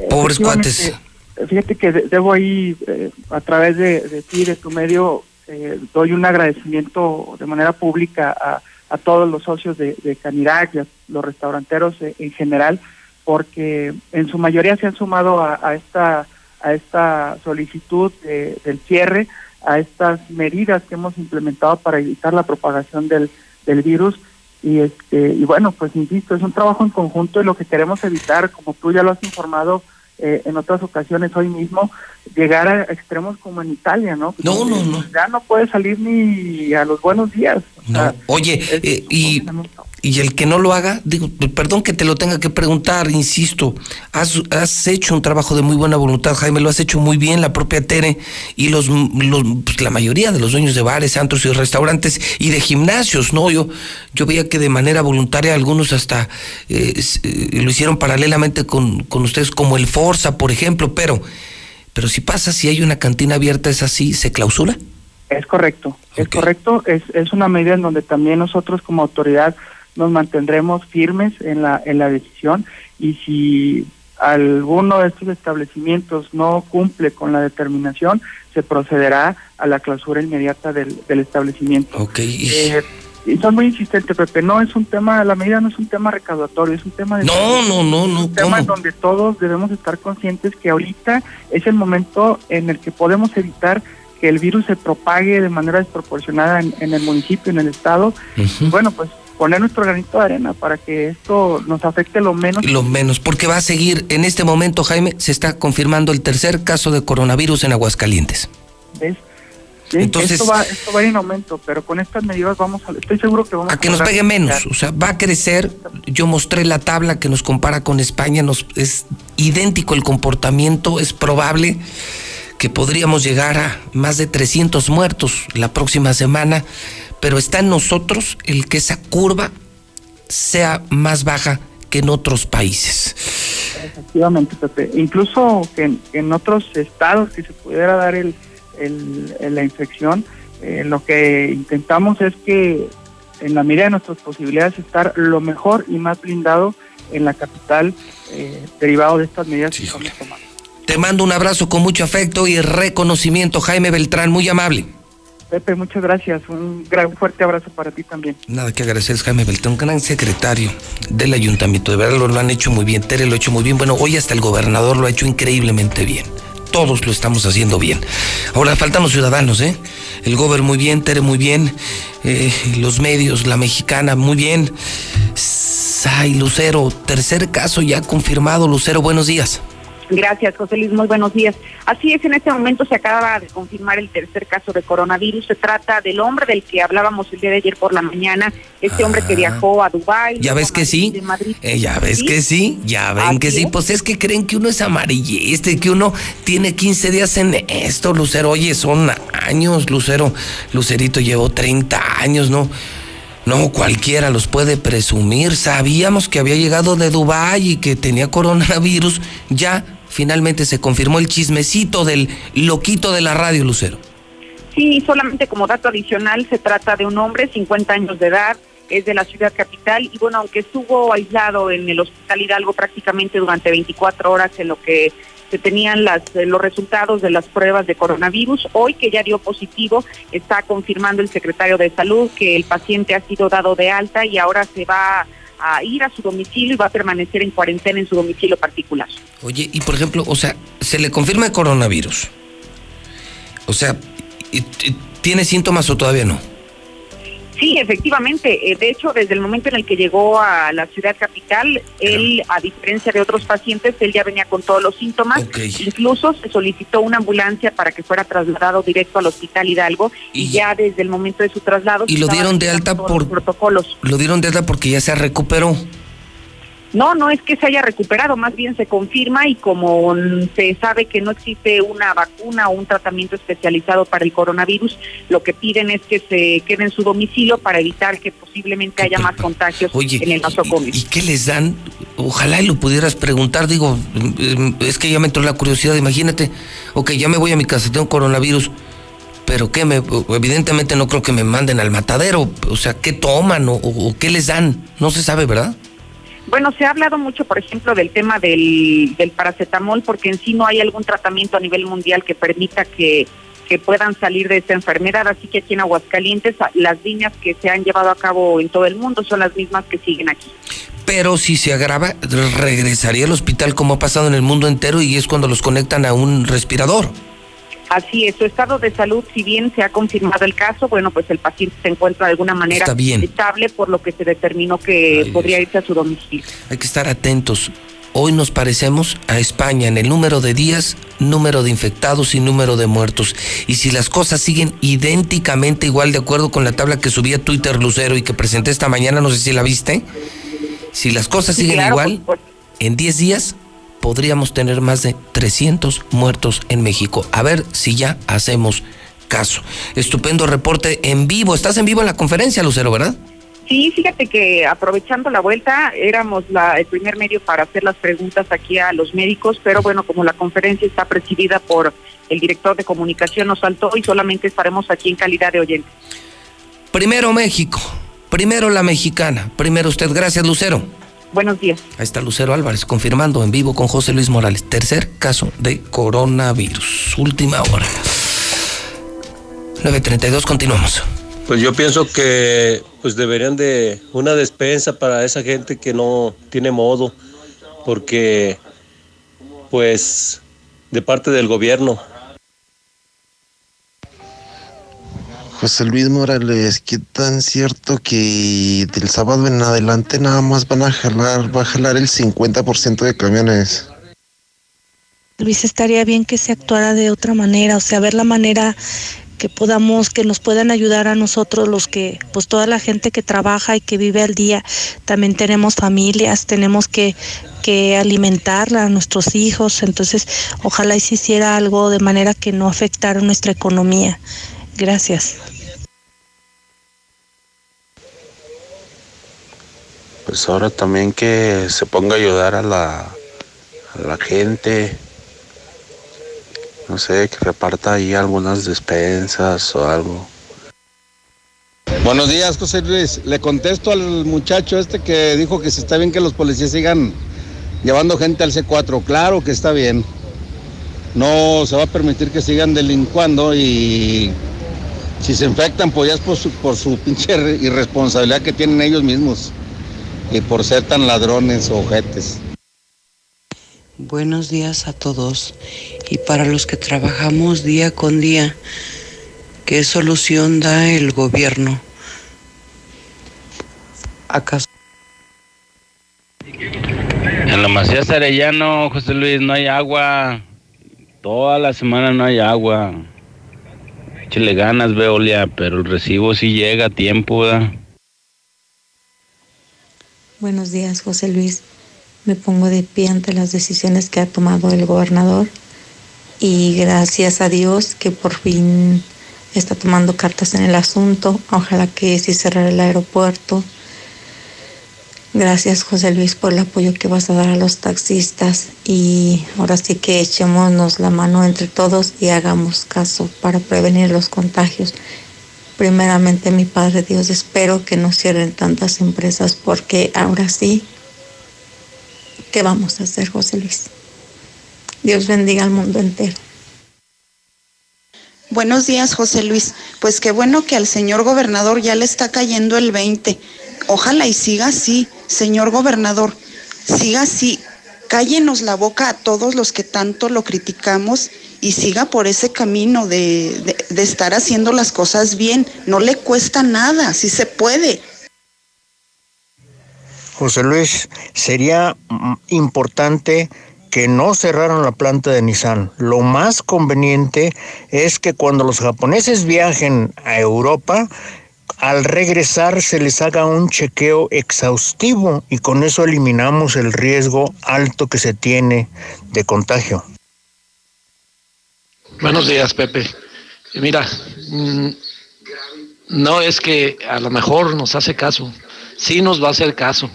[SPEAKER 1] Pobres cuates
[SPEAKER 70] fíjate que debo ahí, eh, a través de, de, ti, de tu medio, eh, doy un agradecimiento de manera pública a, a todos los socios de, de Canirac y a los restauranteros eh, en general, porque en su mayoría se han sumado a, a esta a esta solicitud de, del cierre, a estas medidas que hemos implementado para evitar la propagación del, del virus. Y este y bueno pues insisto es un trabajo en conjunto y lo que queremos evitar como tú ya lo has informado eh, en otras ocasiones hoy mismo llegar a extremos como en Italia, ¿no?
[SPEAKER 1] No, no, no.
[SPEAKER 70] Ya no puede salir ni a los buenos días.
[SPEAKER 1] No. sea, Oye, eh, y, y el que no lo haga, digo, perdón que te lo tenga que preguntar, insisto, has, has hecho un trabajo de muy buena voluntad, Jaime, lo has hecho muy bien, la propia Tere y los, los pues, la mayoría de los dueños de bares, antros y restaurantes y de gimnasios, ¿no? Yo, yo veía que de manera voluntaria algunos hasta eh, lo hicieron paralelamente con, con ustedes, como el Forza, por ejemplo, pero, pero si pasa, si hay una cantina abierta, ¿es así? ¿Se clausura?
[SPEAKER 70] Es correcto, okay. es correcto, es, es una medida en donde también nosotros como autoridad nos mantendremos firmes en la en la decisión y si alguno de estos establecimientos no cumple con la determinación se procederá a la clausura inmediata del, del establecimiento.
[SPEAKER 1] Okay.
[SPEAKER 70] Eh, y son muy insistentes, Pepe. No es un tema, la medida no es un tema recaudatorio, es un tema de.
[SPEAKER 1] No, no, no, no.
[SPEAKER 70] Es un tema en donde todos debemos estar conscientes que ahorita es el momento en el que podemos evitar que el virus se propague de manera desproporcionada en, en el municipio, en el estado. Uh -huh. bueno, pues poner nuestro granito de arena para que esto nos afecte lo menos.
[SPEAKER 1] Lo menos, porque va a seguir, en este momento, Jaime, se está confirmando el tercer caso de coronavirus en Aguascalientes.
[SPEAKER 70] ¿Ves? Sí, Entonces, esto va, esto va en aumento, pero con estas medidas vamos a, estoy seguro que vamos
[SPEAKER 1] a, a que nos pegue menos, o sea, va a crecer. Yo mostré la tabla que nos compara con España, nos es idéntico el comportamiento, es probable que podríamos llegar a más de 300 muertos la próxima semana, pero está en nosotros el que esa curva sea más baja que en otros países.
[SPEAKER 70] Efectivamente, Pepe. Incluso que en, en otros estados que se pudiera dar el, el, el la infección, eh, lo que intentamos es que en la medida de nuestras posibilidades estar lo mejor y más blindado en la capital eh, derivado de estas medidas sí, que estamos tomando.
[SPEAKER 1] Te mando un abrazo con mucho afecto y reconocimiento, Jaime Beltrán, muy amable.
[SPEAKER 70] Pepe, muchas gracias. Un gran fuerte abrazo para ti también.
[SPEAKER 1] Nada que agradecer, Jaime Beltrán, gran secretario del ayuntamiento. De verdad lo, lo han hecho muy bien. Tere lo ha hecho muy bien. Bueno, hoy hasta el gobernador lo ha hecho increíblemente bien. Todos lo estamos haciendo bien. Ahora faltan los ciudadanos, ¿eh? El Gober muy bien, Tere muy bien, eh, los medios, la mexicana muy bien. Ay, Lucero, tercer caso ya confirmado. Lucero, buenos días.
[SPEAKER 2] Gracias, José Luis. Muy buenos días. Así es, en este momento se acaba de confirmar el tercer caso de coronavirus. Se trata del hombre del que hablábamos el día de ayer por la mañana, este hombre que viajó a Dubái.
[SPEAKER 1] ¿Ya ves que sí? Eh, ya ves que sí, ya ven que sí. Pues es que creen que uno es amarillista y que uno tiene 15 días en esto, Lucero. Oye, son años, Lucero. Lucerito llevó 30 años, ¿no? No, cualquiera los puede presumir. Sabíamos que había llegado de Dubái y que tenía coronavirus. Ya finalmente se confirmó el chismecito del loquito de la radio, Lucero.
[SPEAKER 2] Sí, solamente como dato adicional, se trata de un hombre, 50 años de edad, es de la ciudad capital y bueno, aunque estuvo aislado en el Hospital Hidalgo prácticamente durante 24 horas en lo que se tenían las, eh, los resultados de las pruebas de coronavirus. Hoy que ya dio positivo, está confirmando el secretario de Salud que el paciente ha sido dado de alta y ahora se va a ir a su domicilio y va a permanecer en cuarentena en su domicilio particular.
[SPEAKER 1] Oye, y por ejemplo, o sea, se le confirma el coronavirus. O sea, ¿tiene síntomas o todavía no?
[SPEAKER 2] Sí, efectivamente. Eh, de hecho, desde el momento en el que llegó a la ciudad capital, él, a diferencia de otros pacientes, él ya venía con todos los síntomas. Incluso se solicitó una ambulancia para que fuera trasladado directo al hospital Hidalgo y, ya desde el momento de su traslado.
[SPEAKER 1] Y lo dieron de alta por
[SPEAKER 2] protocolos.
[SPEAKER 1] Lo dieron de alta porque ya se recuperó.
[SPEAKER 2] No, no es que se haya recuperado, más bien se confirma y como se sabe que no existe una vacuna o un tratamiento especializado para el coronavirus, lo que piden es que se quede en su domicilio para evitar que posiblemente haya más contagios en el nosocomio.
[SPEAKER 1] ¿Y qué les dan? Ojalá y lo pudieras preguntar, digo, mm, es que ya me entró la curiosidad, imagínate, ok, ya me voy a mi casa, tengo coronavirus, pero qué me, evidentemente no creo que me manden al matadero, o sea, ¿qué toman o qué les dan? No se sabe, ¿verdad?
[SPEAKER 2] Bueno, se ha hablado mucho, por ejemplo, del tema del, del paracetamol, porque en sí no hay algún tratamiento a nivel mundial que permita que, que puedan salir de esta enfermedad. Así que aquí en Aguascalientes, las líneas que se han llevado a cabo en todo el mundo son las mismas que siguen aquí.
[SPEAKER 1] Pero si se agrava, regresaría al hospital como ha pasado en el mundo entero y es cuando los conectan a un respirador.
[SPEAKER 2] Así es, su estado de salud, si bien se ha confirmado el caso, bueno, pues el paciente se encuentra de alguna manera estable, por lo que se determinó que podría irse a su domicilio.
[SPEAKER 1] Hay que estar atentos. Hoy nos parecemos a España en el número de días, número de infectados y número de muertos. Y si las cosas siguen idénticamente igual, de acuerdo con la tabla que subí a Twitter Lucero y que presenté esta mañana, no sé si la viste, si las cosas siguen igual, en 10 días podríamos tener más de 300 muertos en México. A ver si ya hacemos caso. Estupendo reporte en vivo. Estás en vivo en la conferencia, Lucero, ¿verdad?
[SPEAKER 2] Sí, fíjate que aprovechando la vuelta, éramos la, el primer medio para hacer las preguntas aquí a los médicos, pero bueno, como la conferencia está presidida por el director de comunicación, nos faltó y solamente estaremos aquí en calidad de oyente.
[SPEAKER 1] Primero México, primero la mexicana, primero usted. Gracias, Lucero.
[SPEAKER 2] Buenos días.
[SPEAKER 1] Ahí está Lucero Álvarez confirmando en vivo con José Luis Morales. Tercer caso de coronavirus. Última hora. 9.32, continuamos.
[SPEAKER 71] Pues yo pienso que pues deberían de una despensa para esa gente que no tiene modo, porque pues de parte del gobierno
[SPEAKER 72] José Luis Morales, ¿qué tan cierto que del sábado en adelante nada más van a jalar, va a jalar el 50% de camiones?
[SPEAKER 73] Luis, estaría bien que se actuara de otra manera, o sea, ver la manera que podamos, que nos puedan ayudar a nosotros, los que, pues toda la gente que trabaja y que vive al día, también tenemos familias, tenemos que, que alimentarla a nuestros hijos, entonces ojalá y se hiciera algo de manera que no afectara nuestra economía. Gracias.
[SPEAKER 72] pues ahora también que se ponga a ayudar a la, a la gente, no sé, que reparta ahí algunas despensas o algo.
[SPEAKER 74] Buenos días, José Luis. Le contesto al muchacho este que dijo que si está bien que los policías sigan llevando gente al C4. Claro que está bien. No se va a permitir que sigan delincuando y si se infectan, pues ya es por su, por su pinche irresponsabilidad que tienen ellos mismos y por ser tan ladrones o ojetes.
[SPEAKER 75] Buenos días a todos.
[SPEAKER 76] y para los que trabajamos día con día. ¿Qué solución da el gobierno? ¿Acaso?
[SPEAKER 77] En la Macías Arellano, José Luis, no hay agua. Toda la semana no hay agua. Ganas, Veolia, pero el recibo sí llega a tiempo.
[SPEAKER 74] Buenos días, José Luis. Me pongo de pie ante las decisiones que ha tomado el gobernador y gracias a Dios que por fin está tomando cartas en el asunto. Ojalá que sí cerrar el aeropuerto. Gracias José Luis por el apoyo que vas a dar a los taxistas y ahora sí que echémonos la mano entre todos y hagamos caso para prevenir los contagios. Primeramente mi Padre Dios, espero que no cierren tantas empresas porque ahora sí, ¿qué vamos a hacer José Luis? Dios bendiga al mundo entero.
[SPEAKER 72] Buenos días, José Luis. Pues qué bueno que al señor gobernador ya le está cayendo el 20. Ojalá y siga así, señor gobernador. Siga así. Cállenos la boca a todos los que tanto lo criticamos y siga por ese camino de, de, estar haciendo las cosas bien. No le cuesta nada, sí se puede.
[SPEAKER 78] José Luis, sería mm, importante que no cerraron la planta de Nissan. Lo más conveniente es que cuando los japoneses viajen a Europa, al regresar se les haga un chequeo exhaustivo y con eso eliminamos el riesgo alto que se tiene de contagio.
[SPEAKER 79] Buenos días, Pepe. Mira, mm, no es que a lo mejor nos hace caso, sí nos va a hacer caso.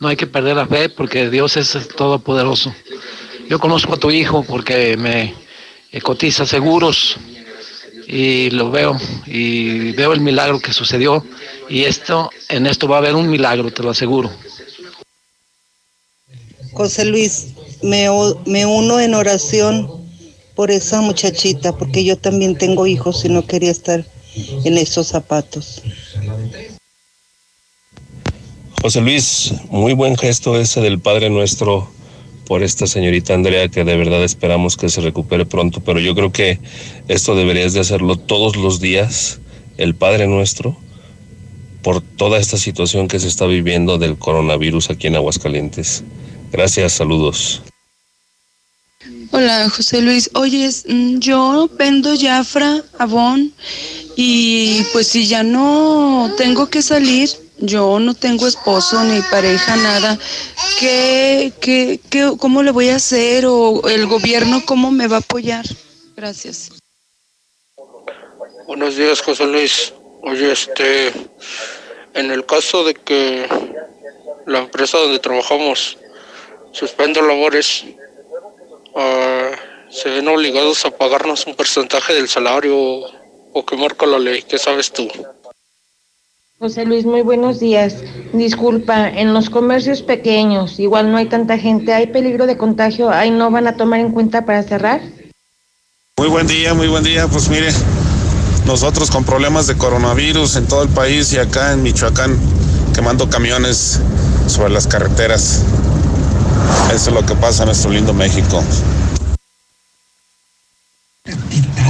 [SPEAKER 79] No hay que perder la fe porque Dios es todopoderoso. Yo conozco a tu hijo porque me cotiza seguros y lo veo y veo el milagro que sucedió y esto en esto va a haber un milagro, te lo aseguro.
[SPEAKER 76] José Luis, me, me uno en oración por esa muchachita, porque yo también tengo hijos y no quería estar en esos zapatos.
[SPEAKER 80] José Luis, muy buen gesto ese del Padre Nuestro por esta señorita Andrea, que de verdad esperamos que se recupere pronto, pero yo creo que esto deberías de hacerlo todos los días, el Padre Nuestro, por toda esta situación que se está viviendo del coronavirus aquí en Aguascalientes. Gracias, saludos.
[SPEAKER 81] Hola, José Luis. Oye, mm, yo vendo Jafra, Avon, y pues si ya no tengo que salir, yo no tengo esposo ni pareja, nada. ¿Qué, qué, qué, ¿Cómo le voy a hacer? ¿O el gobierno cómo me va a apoyar? Gracias.
[SPEAKER 82] Buenos días, José Luis. Oye, este, en el caso de que la empresa donde trabajamos suspenda labores, uh, se ven obligados a pagarnos un porcentaje del salario o que marca la ley. ¿Qué sabes tú?
[SPEAKER 83] José Luis, muy buenos días. Disculpa, en los comercios pequeños, igual no hay tanta gente, ¿hay peligro de contagio? ¿Ahí no van a tomar en cuenta para cerrar?
[SPEAKER 82] Muy buen día, muy buen día. Pues mire, nosotros con problemas de coronavirus en todo el país y acá en Michoacán, quemando camiones sobre las carreteras. Eso es lo que pasa en nuestro lindo México.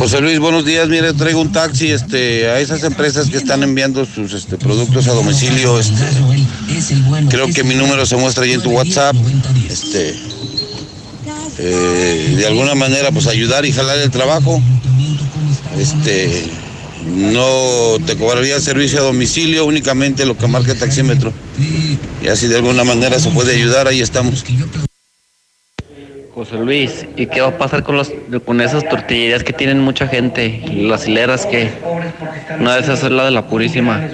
[SPEAKER 84] José Luis, buenos días. Mire, traigo un taxi este, a esas empresas que están enviando sus este, productos a domicilio. Este, creo que mi número se muestra ahí en tu WhatsApp. Este, eh, de alguna manera, pues ayudar y jalar el trabajo. Este, no te cobraría servicio a domicilio, únicamente lo que marca el taxímetro. Y así de alguna manera se puede ayudar, ahí estamos.
[SPEAKER 77] José Luis, ¿y qué va a pasar con, los, con esas tortillerías que tienen mucha gente? Las hileras que una de esas es la de la Purísima.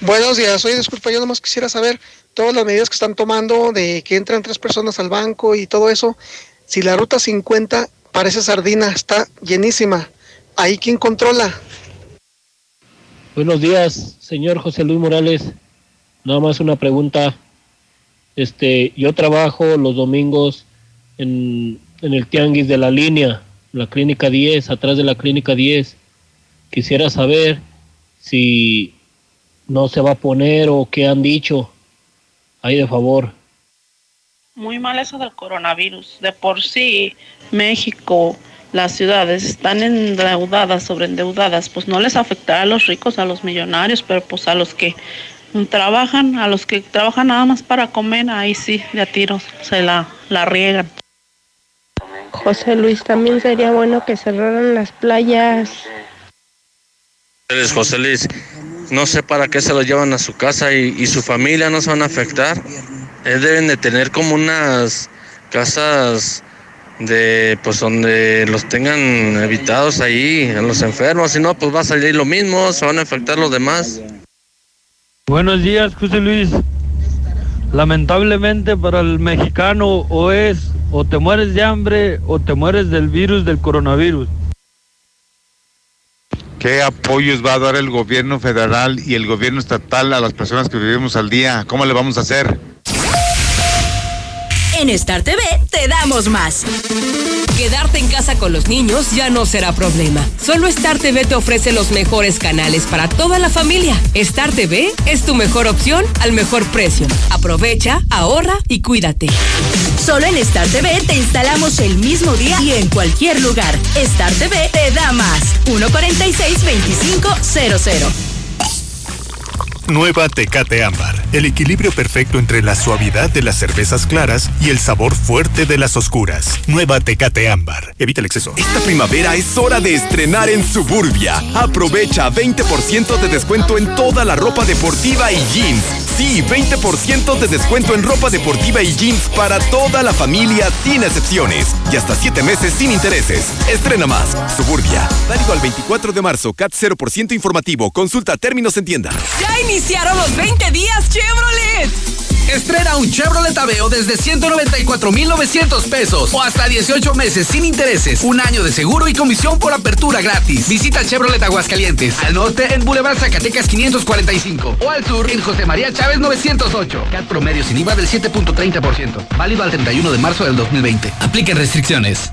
[SPEAKER 85] Buenos días, oye, disculpa, yo nomás quisiera saber todas las medidas que están tomando de que entran tres personas al banco y todo eso. Si la ruta 50 parece sardina, está llenísima. ¿Ahí quién controla?
[SPEAKER 86] Buenos días, señor José Luis Morales. Nada más una pregunta. Este, yo trabajo los domingos en, en el tianguis de la línea, la clínica 10, atrás de la clínica 10. Quisiera saber si no se va a poner o qué han dicho. Ahí de favor.
[SPEAKER 87] muy mal eso del coronavirus. De por sí, México, las ciudades están endeudadas, sobreendeudadas, pues no les afectará a los ricos, a los millonarios, pero pues a los que trabajan, a los que trabajan nada más para comer, ahí sí, de a tiros, se la, la riegan.
[SPEAKER 88] José Luis, también sería bueno que cerraran las playas.
[SPEAKER 89] José Luis, no sé para qué se lo llevan a su casa y, y su familia no se van a afectar. Eh, deben de tener como unas casas de pues donde los tengan evitados ahí a los enfermos, si no pues va a salir lo mismo, se van a afectar los demás.
[SPEAKER 36] Buenos días, José Luis. Lamentablemente para el mexicano o es o te mueres de hambre o te mueres del virus del coronavirus.
[SPEAKER 74] ¿Qué apoyos va a dar el gobierno federal y el gobierno estatal a las personas que vivimos al día? ¿Cómo le vamos a hacer?
[SPEAKER 36] En Star TV te damos más. Quedarte en casa con los niños ya no será problema. Solo Star TV te ofrece los mejores canales para toda la familia. Star TV es tu mejor opción al mejor precio. Aprovecha, ahorra y cuídate. Solo en Star TV te instalamos el mismo día y en cualquier lugar. Star TV te da más. 146 2500.
[SPEAKER 74] Nueva Tecate Ámbar. El equilibrio perfecto entre la suavidad de las cervezas claras y el sabor fuerte de las oscuras. Nueva Tecate Ámbar. Evita el exceso.
[SPEAKER 90] Esta primavera es hora de estrenar en Suburbia. Aprovecha 20% de descuento en toda la ropa deportiva y jeans. Sí, 20% de descuento en ropa deportiva y jeans para toda la familia sin excepciones. Y hasta 7 meses sin intereses. Estrena más. Suburbia. Válido al 24 de marzo. CAT 0% informativo. Consulta términos en tienda.
[SPEAKER 36] ¡Ya iniciaron los 20 días Chevrolet!
[SPEAKER 53] Estrena un Chevrolet Aveo desde 194,900 pesos o hasta 18 meses sin intereses, un año de seguro y comisión por apertura gratis. Visita Chevrolet Aguascalientes, al norte en Boulevard Zacatecas 545 o al sur en José María Chávez 908. CAT promedio sin IVA del 7.30%, válido al 31 de marzo del 2020. Apliquen restricciones.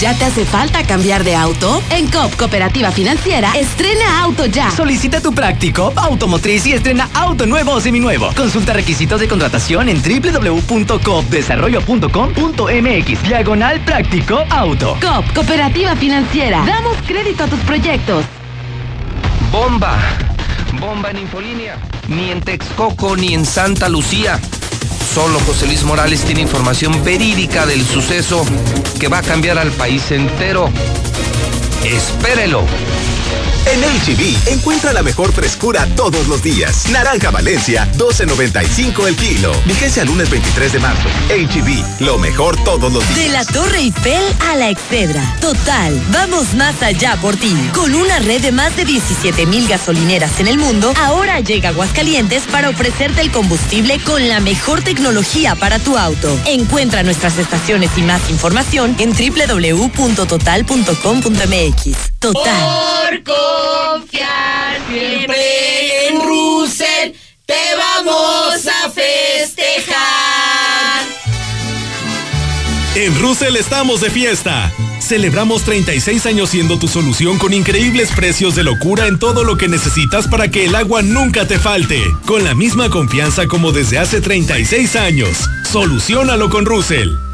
[SPEAKER 36] ¿Ya te hace falta cambiar de auto? En COP Cooperativa Financiera, estrena auto ya.
[SPEAKER 53] Solicita tu práctico automotriz y estrena auto nuevo o seminuevo. Consulta requisitos de contratación en www.coopdesarrollo.com.mx. Diagonal práctico auto.
[SPEAKER 36] COP Cooperativa Financiera. Damos crédito a tus proyectos.
[SPEAKER 1] Bomba. Bomba en Infolínea. Ni en Texcoco ni en Santa Lucía. Solo José Luis Morales tiene información verídica del suceso que va a cambiar al país entero. Espérelo.
[SPEAKER 37] En HB, encuentra la mejor frescura todos los días. Naranja Valencia, 12.95 el kilo. Vigencia lunes 23 de marzo. HB, lo mejor todos los días.
[SPEAKER 36] De la Torre Eiffel a la Excedra. Total, vamos más allá por ti. Con una red de más de 17 mil gasolineras en el mundo, ahora llega Aguascalientes para ofrecerte el combustible con la mejor tecnología para tu auto. Encuentra nuestras estaciones y más información en www.total.com.mx. Total.
[SPEAKER 91] Por confiar siempre en Russell, te vamos a festejar.
[SPEAKER 92] En Russell estamos de fiesta. Celebramos 36 años siendo tu solución con increíbles precios de locura en todo lo que necesitas para que el agua nunca te falte. Con la misma confianza como desde hace 36 años. Solucionalo con Russell.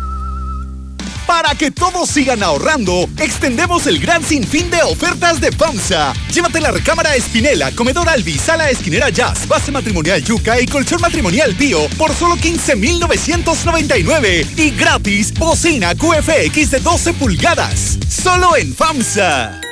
[SPEAKER 37] Para que todos sigan ahorrando, extendemos el gran sinfín de ofertas de FAMSA. Llévate la recámara Espinela, comedor Albi, sala esquinera Jazz, base matrimonial Yuca y colchón matrimonial Bio por solo 15,999 y gratis bocina QFX de 12 pulgadas. Solo en FAMSA.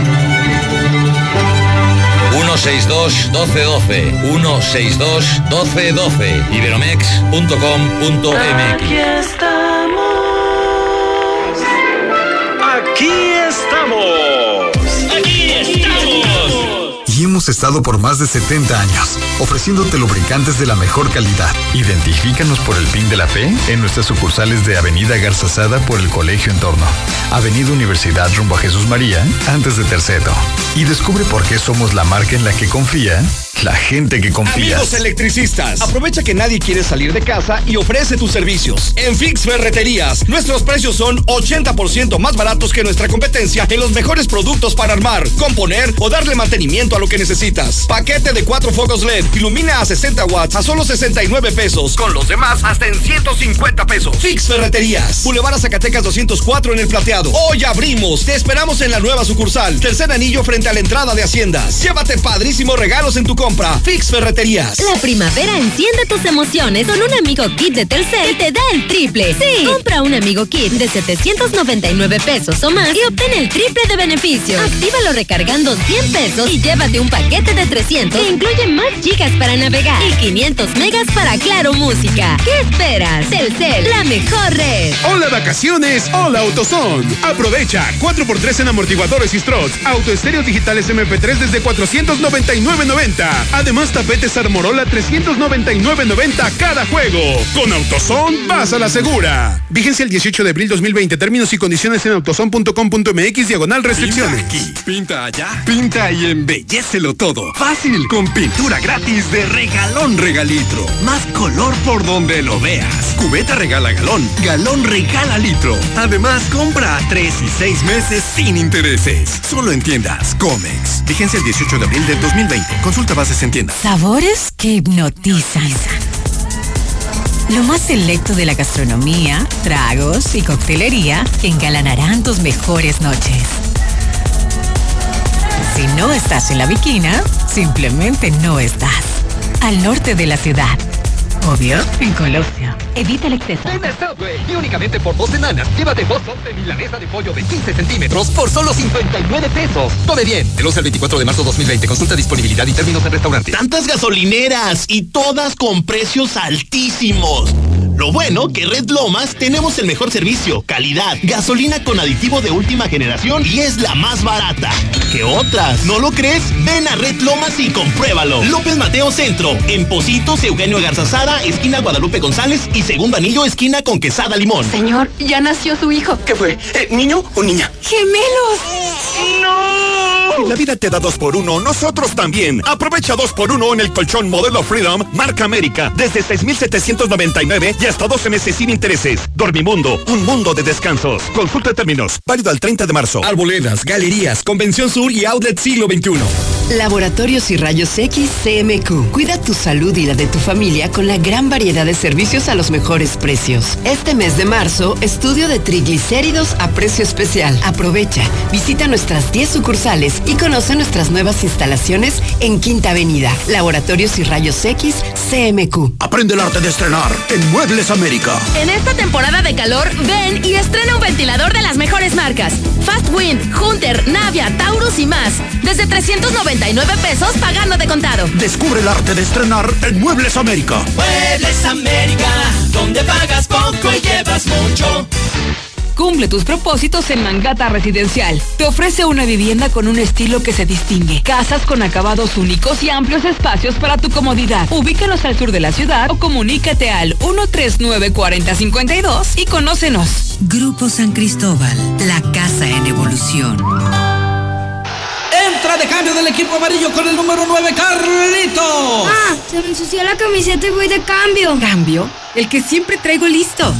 [SPEAKER 93] 162 1212 162 1212 iberomex.com.mx
[SPEAKER 94] Aquí estamos. Aquí
[SPEAKER 74] hemos estado por más de 70 años, ofreciéndote lubricantes de la mejor calidad. Identifícanos por el PIN de la fe en nuestras sucursales de Avenida Garzazada por el Colegio Entorno, Avenida Universidad rumbo a Jesús María, antes de Terceto. Y descubre por qué somos la marca en la que confía la gente que confía.
[SPEAKER 95] Amigos electricistas, aprovecha que nadie quiere salir de casa y ofrece tus servicios. En Fix Ferreterías, nuestros precios son 80% más baratos que nuestra competencia en los mejores productos para armar, componer o darle mantenimiento a lo que necesitas. Paquete de cuatro focos LED, ilumina a 60 watts a solo 69 pesos, con los demás hasta en 150 pesos. Fix Ferreterías, Boulevard a Zacatecas 204 en el Plateado. Hoy abrimos, te esperamos en la nueva sucursal, tercer anillo frente a la entrada de Haciendas. Llévate padrísimos regalos en tu compra. Fix Ferreterías.
[SPEAKER 96] La primavera enciende tus emociones con un amigo kit de Telcel y te da el triple. Sí, compra un amigo kit de 799 pesos o más y obtén el triple de beneficios. Actívalo recargando 100 pesos y llévate un paquete de 300 que incluye más gigas para navegar y 500 megas para Claro Música. ¿Qué esperas? Telcel, la mejor red.
[SPEAKER 40] Hola vacaciones, hola AutoZone. Aprovecha 4x3 en amortiguadores y struts, autoestéreos digitales MP3 desde 499.90. Además tapetes Armorola 399.90 cada juego. Con AutoZone vas a la segura. Vigencia el 18 de abril 2020. Términos y condiciones en autozone.com.mx diagonal restricciones.
[SPEAKER 37] Pinta aquí, pinta allá, pinta y embellecelo todo. Fácil, con pintura gratis de regalón regalitro. Más color por donde lo veas. Cubeta regala galón, galón regala litro. Además, compra a 3 y 6 meses sin intereses. Solo en tiendas Comex. Vigencia el 18 de abril del 2020. Consulta bases en tiendas.
[SPEAKER 97] Sabores que hipnotizan. Lo más selecto de la gastronomía, tragos y coctelería que engalanarán tus mejores noches. No estás en la Viquina, simplemente no estás. Al norte de la ciudad. Obvio, en Colosio. Evita el exceso.
[SPEAKER 98] Ven a Subway y únicamente por dos semanas, llévate dos de milanesa de pollo de 15 centímetros por solo 59 pesos. Come bien. Del 11 al 24 de marzo 2020. Consulta disponibilidad y términos en restaurante.
[SPEAKER 99] Tantas gasolineras y todas con precios altísimos. Lo bueno que Red Lomas tenemos el mejor servicio, calidad, gasolina con aditivo de última generación y es la más barata. ¿Qué otras? ¿No lo crees? Ven a Red Lomas y compruébalo. López Mateo Centro, en Positos, Eugenio Garzazada, esquina Guadalupe González y segundo anillo, esquina con Quesada Limón.
[SPEAKER 100] Señor, ya nació su hijo.
[SPEAKER 99] ¿Qué fue? Eh, ¿Niño o niña?
[SPEAKER 100] ¡Gemelos!
[SPEAKER 99] ¡No!
[SPEAKER 37] La vida te da dos por uno, nosotros también. Aprovecha dos por uno en el colchón modelo Freedom, marca América, desde 6,799 y hasta 12 meses sin intereses. Dormimundo, un mundo de descansos. Consulta términos, válido al 30 de marzo.
[SPEAKER 95] Arboledas, galerías, Convención Sur y Outlet Siglo XXI.
[SPEAKER 52] Laboratorios y Rayos X CMQ. Cuida tu salud y la de tu familia con la gran variedad de servicios a los mejores precios. Este mes de marzo, estudio de triglicéridos a precio especial. Aprovecha, visita nuestras 10 sucursales y conoce nuestras nuevas instalaciones en Quinta Avenida. Laboratorios y Rayos X CMQ.
[SPEAKER 37] Aprende el arte de estrenar en Muebles América.
[SPEAKER 96] En esta temporada de calor, ven y estrena un ventilador de las mejores marcas. Fast Wind, Hunter, Navia, Taurus y más. Desde 399 pesos pagando de contado.
[SPEAKER 37] Descubre el arte de estrenar en Muebles América.
[SPEAKER 101] Muebles América, donde pagas poco y llevas mucho.
[SPEAKER 36] Cumple tus propósitos en Mangata Residencial. Te ofrece una vivienda con un estilo que se distingue. Casas con acabados únicos y amplios espacios para tu comodidad. Ubícanos al sur de la ciudad o comunícate al 139-4052 y conócenos.
[SPEAKER 102] Grupo San Cristóbal, la casa en evolución.
[SPEAKER 53] Entra de cambio del equipo amarillo con el número 9, Carlitos.
[SPEAKER 103] Ah, se me ensució la camiseta y voy de cambio.
[SPEAKER 104] ¿Cambio? El que siempre traigo listo.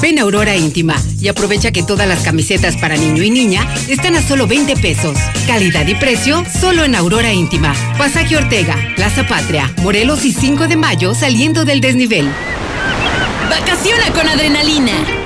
[SPEAKER 104] Ven a Aurora Íntima y aprovecha que todas las camisetas para niño y niña están a solo 20 pesos. Calidad y precio solo en Aurora Íntima. Pasaje Ortega, Plaza Patria, Morelos y 5 de mayo saliendo del desnivel.
[SPEAKER 96] Vacaciona con adrenalina.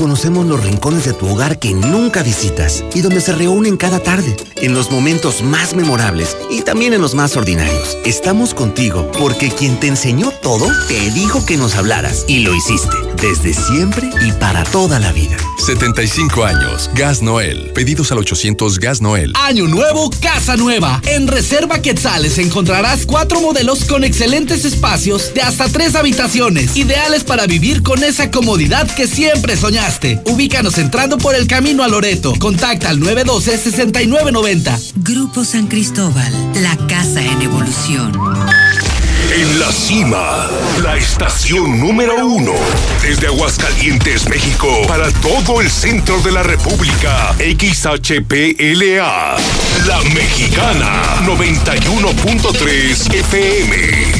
[SPEAKER 105] Conocemos los rincones de tu hogar que nunca visitas y donde se reúnen cada tarde, en los momentos más memorables y también en los más ordinarios. Estamos contigo porque quien te enseñó todo te dijo que nos hablaras y lo hiciste desde siempre y para toda la vida.
[SPEAKER 37] 75 años. Gas Noel. Pedidos al 800 Gas Noel.
[SPEAKER 53] Año nuevo, casa nueva. En Reserva Quetzales encontrarás cuatro modelos con excelentes espacios de hasta tres habitaciones, ideales para vivir con esa comodidad que siempre soñaste. Ubícanos entrando por el camino a Loreto. Contacta al 912-6990.
[SPEAKER 106] Grupo San Cristóbal, la casa en evolución.
[SPEAKER 40] En la cima, la estación número uno. Desde Aguascalientes, México, para todo el centro de la República. XHPLA. La Mexicana. 91.3 FM.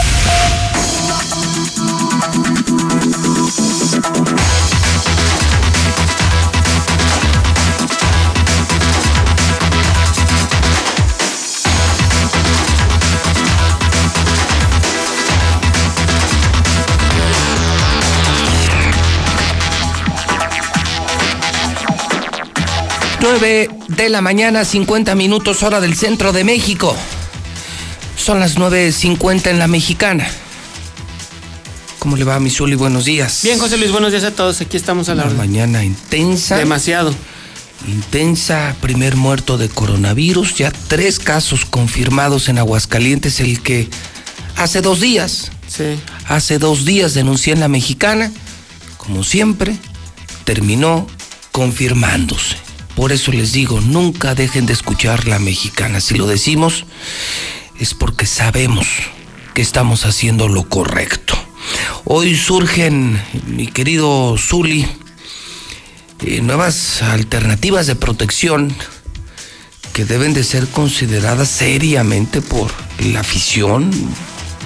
[SPEAKER 1] Nueve de la mañana, 50 minutos hora del centro de México. Son las 9.50 en la mexicana. ¿Cómo le va, Misuli? Buenos días.
[SPEAKER 107] Bien, José Luis, buenos días a todos. Aquí estamos a la
[SPEAKER 1] Una mañana intensa.
[SPEAKER 107] Demasiado.
[SPEAKER 1] Intensa, primer muerto de coronavirus, ya tres casos confirmados en Aguascalientes, el que hace dos días,
[SPEAKER 107] Sí.
[SPEAKER 1] hace dos días denuncié en la mexicana, como siempre, terminó confirmándose. Por eso les digo, nunca dejen de escuchar la mexicana. Si lo decimos, es porque sabemos que estamos haciendo lo correcto. Hoy surgen, mi querido Zuli, eh, nuevas alternativas de protección que deben de ser consideradas seriamente por la afición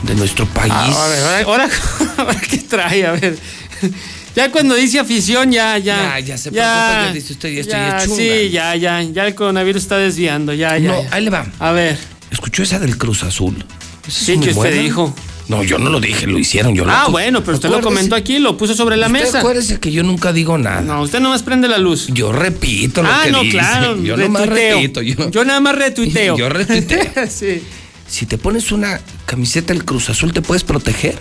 [SPEAKER 1] de nuestro país.
[SPEAKER 107] Ah, a ver, qué trae, a ver. Ya cuando dice afición, ya, ya.
[SPEAKER 1] Ya, ya se preocupa, ya dice usted, ya estoy
[SPEAKER 107] ya. Sí, ya, ya. Ya el coronavirus está desviando, ya, ya.
[SPEAKER 1] No,
[SPEAKER 107] ya.
[SPEAKER 1] ahí le va.
[SPEAKER 107] A ver.
[SPEAKER 1] ¿Escuchó esa del Cruz Azul?
[SPEAKER 107] Sí, que usted
[SPEAKER 1] buena.
[SPEAKER 107] dijo.
[SPEAKER 1] No, yo no lo dije, lo hicieron. Yo lo-
[SPEAKER 107] Ah, bueno, pero usted lo comentó aquí, lo puso sobre la
[SPEAKER 1] Usted
[SPEAKER 107] mesa.
[SPEAKER 1] Acuérdese que yo nunca digo nada.
[SPEAKER 107] No, usted nomás prende la luz.
[SPEAKER 1] Yo repito lo
[SPEAKER 107] ah,
[SPEAKER 1] que
[SPEAKER 107] no,
[SPEAKER 1] dice.
[SPEAKER 107] claro.
[SPEAKER 1] Yo nomás
[SPEAKER 107] retuiteo.
[SPEAKER 1] repito. Yo,
[SPEAKER 107] Yo nada más retuiteo.
[SPEAKER 1] Yo retuiteo.
[SPEAKER 107] sí.
[SPEAKER 1] Si te pones una camiseta del Cruz Azul, ¿te puedes proteger?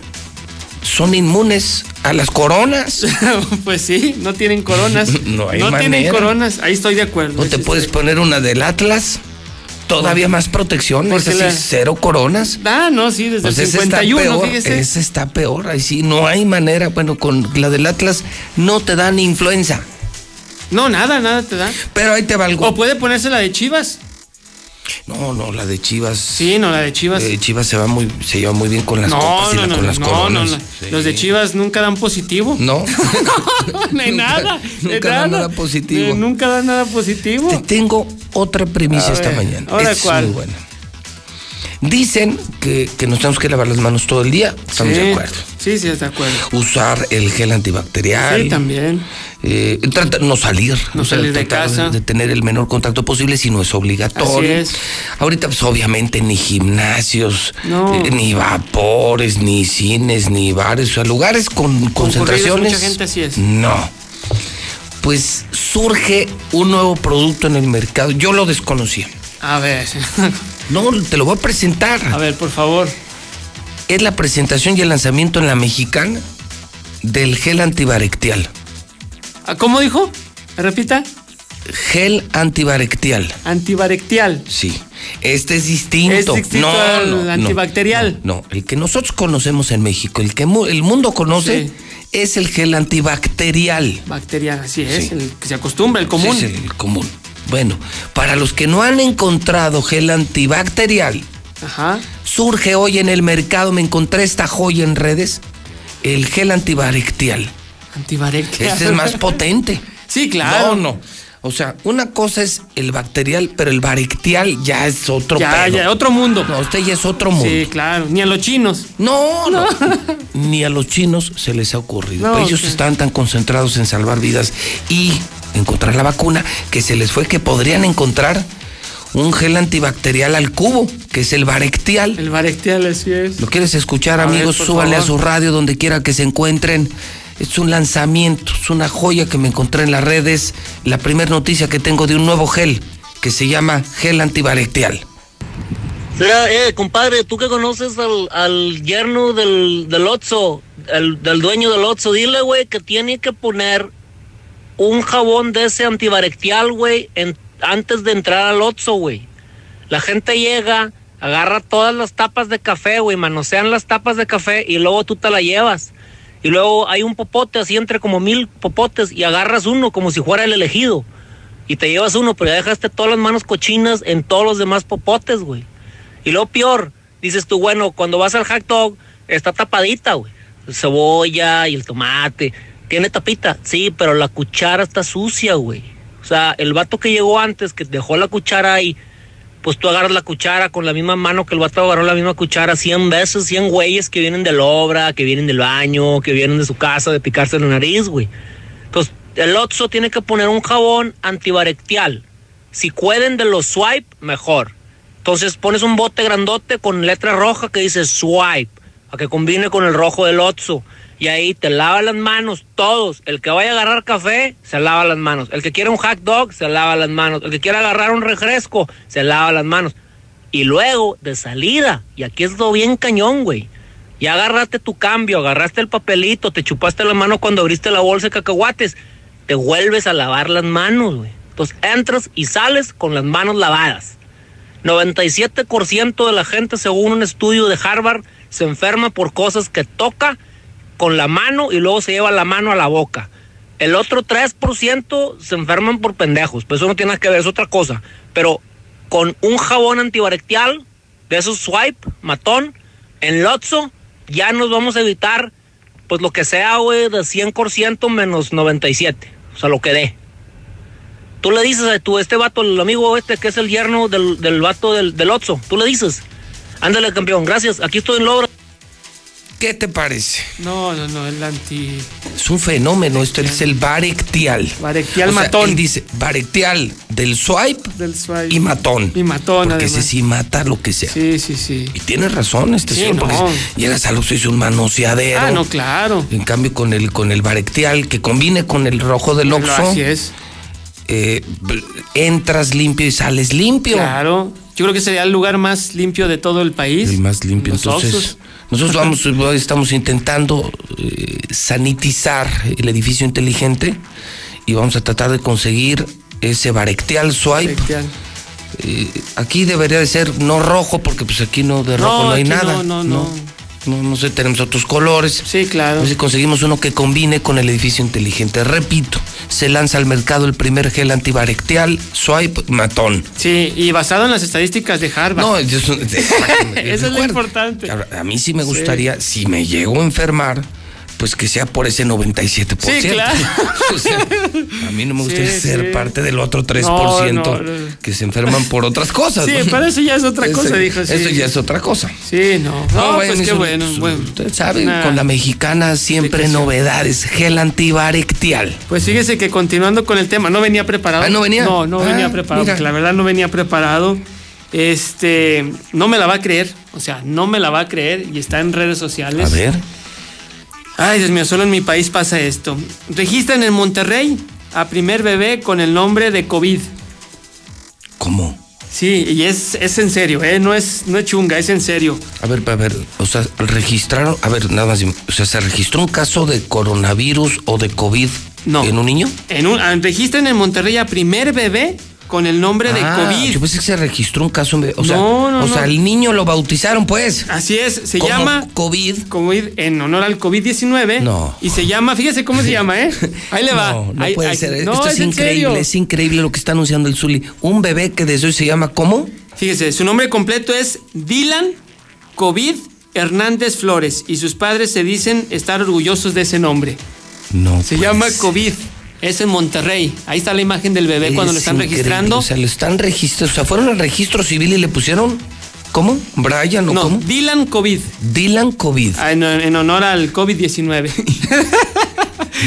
[SPEAKER 1] Son inmunes a las coronas.
[SPEAKER 107] pues sí, no tienen coronas.
[SPEAKER 1] No hay
[SPEAKER 107] No tienen
[SPEAKER 1] manera.
[SPEAKER 107] coronas. Ahí estoy de acuerdo.
[SPEAKER 1] ¿No te puedes poner una del Atlas? Todavía más protección, es así,
[SPEAKER 107] la-
[SPEAKER 1] cero coronas.
[SPEAKER 107] Ah, no, sí, desde
[SPEAKER 1] Pues
[SPEAKER 107] el
[SPEAKER 1] ese
[SPEAKER 107] 51,
[SPEAKER 1] está peor,
[SPEAKER 107] fíjese.
[SPEAKER 1] ese está peor, ahí sí, no hay manera. Bueno, con la del Atlas no te dan influenza.
[SPEAKER 107] No, nada, nada te da.
[SPEAKER 1] Pero ahí te va algo.
[SPEAKER 107] O puede ponerse la de Chivas.
[SPEAKER 1] No, no, la de Chivas.
[SPEAKER 107] Sí, no, la de Chivas.
[SPEAKER 1] Eh, Chivas se va muy, se lleva muy bien con las
[SPEAKER 107] no,
[SPEAKER 1] copas y
[SPEAKER 107] no,
[SPEAKER 1] la-
[SPEAKER 107] no,
[SPEAKER 1] con
[SPEAKER 107] no,
[SPEAKER 1] las
[SPEAKER 107] no,
[SPEAKER 1] coronas.
[SPEAKER 107] no, no.
[SPEAKER 1] Sí.
[SPEAKER 107] Los de Chivas nunca dan positivo.
[SPEAKER 1] No.
[SPEAKER 107] no hay
[SPEAKER 1] Nunca-
[SPEAKER 107] nada.
[SPEAKER 1] nunca dan nada positivo.
[SPEAKER 107] Eh, nunca dan nada positivo.
[SPEAKER 1] Te tengo otra premisa esta mañana.
[SPEAKER 107] ¿ahora
[SPEAKER 1] Esta es
[SPEAKER 107] cuál?
[SPEAKER 1] muy buena. Dicen que, que nos tenemos que lavar las manos todo el día. Estamos
[SPEAKER 107] Sí,
[SPEAKER 1] de acuerdo.
[SPEAKER 107] Sí, sí, de acuerdo.
[SPEAKER 1] Usar el gel antibacterial.
[SPEAKER 107] Sí, también.
[SPEAKER 1] Eh, trata- no salir.
[SPEAKER 107] No
[SPEAKER 1] o sea,
[SPEAKER 107] salir de
[SPEAKER 1] tratar
[SPEAKER 107] casa.
[SPEAKER 1] De tener el menor contacto posible si no es obligatorio.
[SPEAKER 107] Así es.
[SPEAKER 1] Ahorita, pues obviamente, ni gimnasios,
[SPEAKER 107] No.
[SPEAKER 1] eh, ni vapores, ni cines, ni bares. O sea, lugares con concentraciones.
[SPEAKER 107] mucha gente, así es.
[SPEAKER 1] No. Pues surge un nuevo producto en el mercado. Yo lo desconocía.
[SPEAKER 107] A ver.
[SPEAKER 1] No, te lo voy a presentar.
[SPEAKER 107] A ver, por favor.
[SPEAKER 1] Es la presentación y el lanzamiento en la mexicana del gel antibarectial.
[SPEAKER 107] Ah, ¿Cómo dijo? ¿Me repita?
[SPEAKER 1] Gel antibarectial.
[SPEAKER 107] Antibarectial.
[SPEAKER 1] Sí. Este es distinto.
[SPEAKER 107] Es distinto
[SPEAKER 1] no,
[SPEAKER 107] al
[SPEAKER 1] no,
[SPEAKER 107] antibacterial.
[SPEAKER 1] No, no, el que nosotros conocemos en México, el que el mundo conoce,
[SPEAKER 107] Sí.
[SPEAKER 1] es el gel antibacterial.
[SPEAKER 107] Bacterial, así es, el que se acostumbra, el común.
[SPEAKER 1] Sí, es el común. Bueno, para los que no han encontrado gel antibacterial, surge hoy en el mercado, me encontré esta joya en redes, el gel antibacterial.
[SPEAKER 107] Antibacterial.
[SPEAKER 1] Este es más potente.
[SPEAKER 107] Sí, claro.
[SPEAKER 1] No, no. O sea, una cosa es el bacterial, pero el barictial ya es otro
[SPEAKER 107] Ya,
[SPEAKER 1] pedo.
[SPEAKER 107] ya, otro mundo.
[SPEAKER 1] No, usted ya es otro mundo.
[SPEAKER 107] Sí, claro. Ni a los chinos.
[SPEAKER 1] No, no. Ni a los chinos se les ha ocurrido.
[SPEAKER 107] No,
[SPEAKER 1] Ellos
[SPEAKER 107] ok.
[SPEAKER 1] están tan concentrados en salvar vidas y encontrar la vacuna que se les fue que podrían encontrar un gel antibacterial al cubo, que es el barectial.
[SPEAKER 107] El barectial, así es.
[SPEAKER 1] ¿Lo quieres escuchar,
[SPEAKER 107] A ver,
[SPEAKER 1] amigos?
[SPEAKER 107] por
[SPEAKER 1] Súbale a su radio donde quiera que se encuentren. Es un lanzamiento, es una joya que me encontré en las redes. La primera noticia que tengo de un nuevo gel que se llama gel antibacterial.
[SPEAKER 108] Mira, eh, compadre, tú que conoces al, al yerno del, del Otso, el, del dueño del Otso, dile, güey, que tiene que poner un jabón de ese antibacterial, güey, antes de entrar al Otso, güey. La gente llega, agarra todas las tapas de café, güey, manosean las tapas de café y luego tú te la llevas. Y luego hay un popote así entre como mil popotes y agarras uno como si fuera el elegido. Y te llevas uno, pero ya dejaste todas las manos cochinas en todos los demás popotes, güey. Y luego peor, dices tú, bueno, cuando vas al hot dog, está tapadita, güey. Cebolla y el tomate. Tiene tapita, sí, pero la cuchara está sucia, güey. O sea, el vato que llegó antes, que dejó la cuchara ahí, pues tú agarras la cuchara con la misma mano que el vato agarró la misma cuchara 100 veces, 100 güeyes que vienen de la obra, que vienen del baño, que vienen de su casa de picarse la nariz, güey. Entonces, el Otso tiene que poner un jabón antibacterial. Si pueden de los swipe, mejor. Entonces pones un bote grandote con letra roja que dice swipe, para que combine con el rojo del Otso. Y ahí te lava las manos, todos. El que vaya a agarrar café, se lava las manos. El que quiera un hot dog, se lava las manos. El que quiera agarrar un refresco, se lava las manos. Y luego, de salida, y aquí es todo bien cañón, güey. Ya agarraste tu cambio, agarraste el papelito, te chupaste la mano cuando abriste la bolsa de cacahuates, te vuelves a lavar las manos, güey. Entonces entras y sales con las manos lavadas. 97% de la gente, según un estudio de Harvard, se enferma por cosas que toca con la mano y luego se lleva la mano a la boca. El otro 3% se enferman por pendejos, pues eso no tiene nada que ver, es otra cosa. Pero con un jabón antibacterial, de esos swipe, matón, en Lotso, ya nos vamos a evitar, pues lo que sea, güey, de 100% menos 97. O sea, lo que dé. Tú le dices a tu, este vato, el amigo este que es el yerno del, del vato del, del Otso, tú le dices, ándale campeón, gracias, aquí estoy en Logro.
[SPEAKER 1] ¿Qué te parece?
[SPEAKER 107] No, no, no, el anti.
[SPEAKER 1] Es un fenómeno, esto es el barectial.
[SPEAKER 107] Barectial
[SPEAKER 1] O sea,
[SPEAKER 107] matón.
[SPEAKER 1] él dice barectial del swipe
[SPEAKER 107] Del swipe.
[SPEAKER 1] y matón.
[SPEAKER 107] Y matón,
[SPEAKER 1] Porque ese sí mata lo que sea.
[SPEAKER 107] Sí, sí, sí.
[SPEAKER 1] Y tienes razón, este
[SPEAKER 107] Sí,
[SPEAKER 1] señor, porque
[SPEAKER 107] no.
[SPEAKER 1] llegas a los es un manoseadero.
[SPEAKER 107] Ah, no, claro.
[SPEAKER 1] En cambio, con el, con el barectial, que combine con el rojo del Oxxo.
[SPEAKER 107] Así es.
[SPEAKER 1] eh, entras limpio y sales limpio.
[SPEAKER 107] Claro. Yo creo que sería el lugar más limpio de todo el país.
[SPEAKER 1] El más limpio.
[SPEAKER 107] Los
[SPEAKER 1] Entonces. Nosotros vamos, estamos intentando eh, sanitizar el edificio inteligente y vamos a tratar de conseguir ese barectial swipe.
[SPEAKER 107] Barectial.
[SPEAKER 1] Eh, aquí debería de ser no rojo, porque pues aquí no de rojo no, hay nada.
[SPEAKER 107] No, no, no.
[SPEAKER 1] No, no sé, tenemos otros colores.
[SPEAKER 107] Sí, claro.
[SPEAKER 1] Si conseguimos uno que combine con el edificio inteligente. Repito, se lanza al mercado el primer gel antibacterial, swipe, matón.
[SPEAKER 107] Sí, y basado en las estadísticas de Harvard.
[SPEAKER 1] No, yo-
[SPEAKER 107] Eso es lo importante.
[SPEAKER 1] A, a mí sí me gustaría, si me llego a enfermar, pues que sea por ese 97%.
[SPEAKER 107] Sí, claro.
[SPEAKER 1] O sea, a mí no me gustaría
[SPEAKER 107] Sí,
[SPEAKER 1] ser
[SPEAKER 107] sí.
[SPEAKER 1] parte del otro 3%
[SPEAKER 107] No,
[SPEAKER 1] que se enferman por otras cosas.
[SPEAKER 107] Sí,
[SPEAKER 1] ¿no?
[SPEAKER 107] pero eso ya es otra
[SPEAKER 1] Eso-
[SPEAKER 107] cosa, dijo.
[SPEAKER 1] Eso ya es otra cosa.
[SPEAKER 107] Sí, no. No, pues qué
[SPEAKER 1] eso-
[SPEAKER 107] bueno. bueno.
[SPEAKER 1] Usted sabe,
[SPEAKER 107] Una-
[SPEAKER 1] con la mexicana siempre novedades. Gel antibacterial.
[SPEAKER 107] Pues fíjese que continuando con el tema, no venía preparado.
[SPEAKER 1] Ah, ¿no venía?
[SPEAKER 107] No, no
[SPEAKER 1] Ah,
[SPEAKER 107] venía preparado, porque la verdad no venía preparado. Este, no me la va a creer, o sea, no me la va a creer y está en redes sociales.
[SPEAKER 1] A ver.
[SPEAKER 107] Ay, Dios mío, solo en mi país pasa esto. Registran en Monterrey a primer bebé con el nombre de COVID.
[SPEAKER 1] ¿Cómo?
[SPEAKER 107] Sí, y es, es en serio, ¿eh? No es, no es chunga, es en serio.
[SPEAKER 1] A ver, a ver, o sea, registraron, a ver, nada más, o sea, ¿se registró un caso de coronavirus o de COVID en un niño?
[SPEAKER 107] En un, ah, registran en Monterrey a primer bebé con el nombre de
[SPEAKER 1] Ah,
[SPEAKER 107] COVID.
[SPEAKER 1] Yo pensé que se registró un caso. O sea,
[SPEAKER 107] No, no,
[SPEAKER 1] o sea el niño lo bautizaron, pues.
[SPEAKER 107] Así es, se
[SPEAKER 1] ¿Cómo
[SPEAKER 107] llama
[SPEAKER 1] COVID.
[SPEAKER 107] COVID en honor al COVID-19.
[SPEAKER 1] No.
[SPEAKER 107] Y se llama, fíjese cómo se llama, ¿eh? Ahí le va.
[SPEAKER 1] No, no
[SPEAKER 107] Ahí-
[SPEAKER 1] puede
[SPEAKER 107] ahí-
[SPEAKER 1] ser. Esto es, increíble, es increíble lo que está anunciando el Zuli. Un bebé que desde hoy se llama ¿cómo?
[SPEAKER 107] Fíjese, su nombre completo es Dylan COVID Hernández Flores y sus padres se dicen estar orgullosos de ese nombre.
[SPEAKER 1] No.
[SPEAKER 107] Se llama COVID. Es en Monterrey. Ahí está la imagen del bebé cuando lo
[SPEAKER 1] Es
[SPEAKER 107] están
[SPEAKER 1] increíble,
[SPEAKER 107] registrando.
[SPEAKER 1] O sea, lo están registrando. O sea, fueron al registro civil y le pusieron. ¿Cómo? ¿Brian o
[SPEAKER 107] no,
[SPEAKER 1] cómo?
[SPEAKER 107] Dylan COVID.
[SPEAKER 1] Dylan COVID.
[SPEAKER 107] Ah, En, en honor al COVID-19.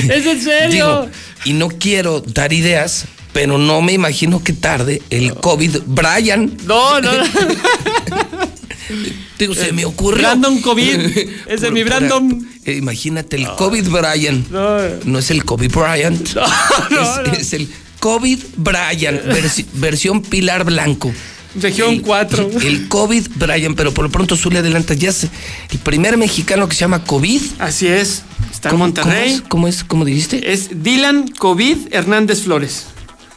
[SPEAKER 107] es en serio.
[SPEAKER 1] Digo, y no quiero dar ideas, pero no me imagino que tarde el COVID Brian.
[SPEAKER 107] No, no, no.
[SPEAKER 1] Digo, se me ocurrió.
[SPEAKER 107] Brandon COVID. Es de mi Brandon.
[SPEAKER 1] imagínate el COVID Brian.
[SPEAKER 107] No.
[SPEAKER 1] No es el COVID Bryant.
[SPEAKER 107] no,
[SPEAKER 1] es, es el COVID Brian, versi- versión Pilar Blanco.
[SPEAKER 107] Región 4.
[SPEAKER 1] El COVID Brian, pero por lo pronto Zulia adelanta ya es el primer mexicano que se llama COVID.
[SPEAKER 107] Así es. Está en
[SPEAKER 1] ¿Cómo-
[SPEAKER 107] Monterrey.
[SPEAKER 1] ¿Cómo es? ¿Cómo dijiste?
[SPEAKER 107] Es Dylan COVID Hernández Flores.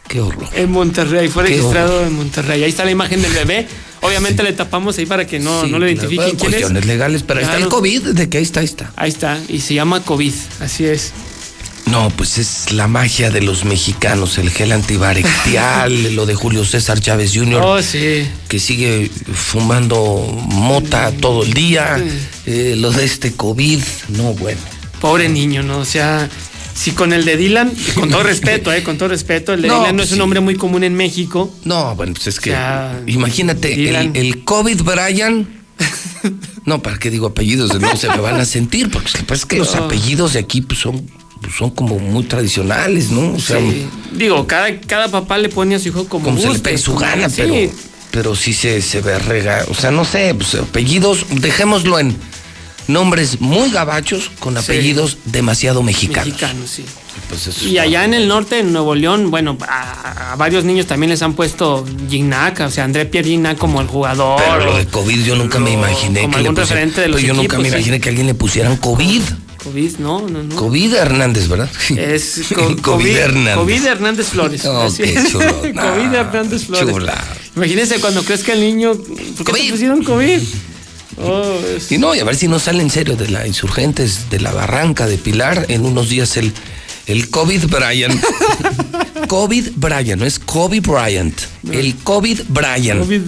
[SPEAKER 1] Qué horror.
[SPEAKER 107] En Monterrey, fue
[SPEAKER 1] Qué
[SPEAKER 107] registrado en Monterrey. Ahí está la imagen del bebé. Obviamente le tapamos ahí para que no, no
[SPEAKER 1] claro,
[SPEAKER 107] identifiquen
[SPEAKER 1] bueno,
[SPEAKER 107] quién es.
[SPEAKER 1] cuestiones legales, pero ahí está el
[SPEAKER 107] Claro.
[SPEAKER 1] COVID, de que ahí está, ahí está.
[SPEAKER 107] Ahí está, y se llama COVID, así es.
[SPEAKER 1] No, pues es la magia de los mexicanos, el gel antibacterial, lo de Julio César Chávez Jr.
[SPEAKER 107] Oh, sí.
[SPEAKER 1] que sigue fumando mota todo el día, eh, lo de este COVID, no, bueno.
[SPEAKER 107] Pobre niño, ¿no? O sea, si con el de Dylan, con todo respeto, ¿eh? Con todo respeto, el de
[SPEAKER 1] No,
[SPEAKER 107] Dylan no
[SPEAKER 1] pues
[SPEAKER 107] es un
[SPEAKER 1] sí.
[SPEAKER 107] nombre muy común en México.
[SPEAKER 1] No, bueno, pues es que,
[SPEAKER 107] O sea,
[SPEAKER 1] imagínate, el, el COVID Brian, no, ¿para qué digo apellidos? No se me van a sentir, porque pasa es que los apellidos de aquí pues, son, pues, son como muy tradicionales, ¿no? O sea,
[SPEAKER 107] Sí. Digo, cada, cada papá le pone a su hijo como,
[SPEAKER 1] como se le pegue su gana,
[SPEAKER 107] Sí,
[SPEAKER 1] pero, pero sí se, se ve rega. O sea, no sé, pues apellidos, dejémoslo en nombres muy gabachos con apellidos demasiado mexicanos.
[SPEAKER 107] Mexicano, sí.
[SPEAKER 1] Pues eso
[SPEAKER 107] Y allá en el norte, en Nuevo León, bueno, a, a varios niños también les han puesto Gignac, o sea, André Pierre Gignac como el jugador.
[SPEAKER 1] Pero lo de COVID yo nunca me imaginé
[SPEAKER 107] como
[SPEAKER 1] que le
[SPEAKER 107] algún
[SPEAKER 1] pusieran-
[SPEAKER 107] referente de los
[SPEAKER 1] pues yo nunca
[SPEAKER 107] equipos,
[SPEAKER 1] me
[SPEAKER 107] sí.
[SPEAKER 1] imaginé que a alguien le pusieran COVID.
[SPEAKER 107] COVID, no, no, no.
[SPEAKER 1] COVID Hernández, ¿verdad?
[SPEAKER 107] Es co-
[SPEAKER 1] COVID Hernández.
[SPEAKER 107] COVID Hernández Flores.
[SPEAKER 1] Oh,
[SPEAKER 107] Así
[SPEAKER 1] qué chulo.
[SPEAKER 107] COVID Hernández Flores.
[SPEAKER 1] Chula.
[SPEAKER 107] Imagínense cuando crezca el niño, ¿por qué te pusieron COVID? Oh, es-
[SPEAKER 1] Y no, y a ver si no sale en serio de la Insurgentes, de la Barranca, de Pilar, en unos días el, el COVID Brian. COVID Brian, no es Kobe Bryant. El COVID Brian.
[SPEAKER 107] COVID,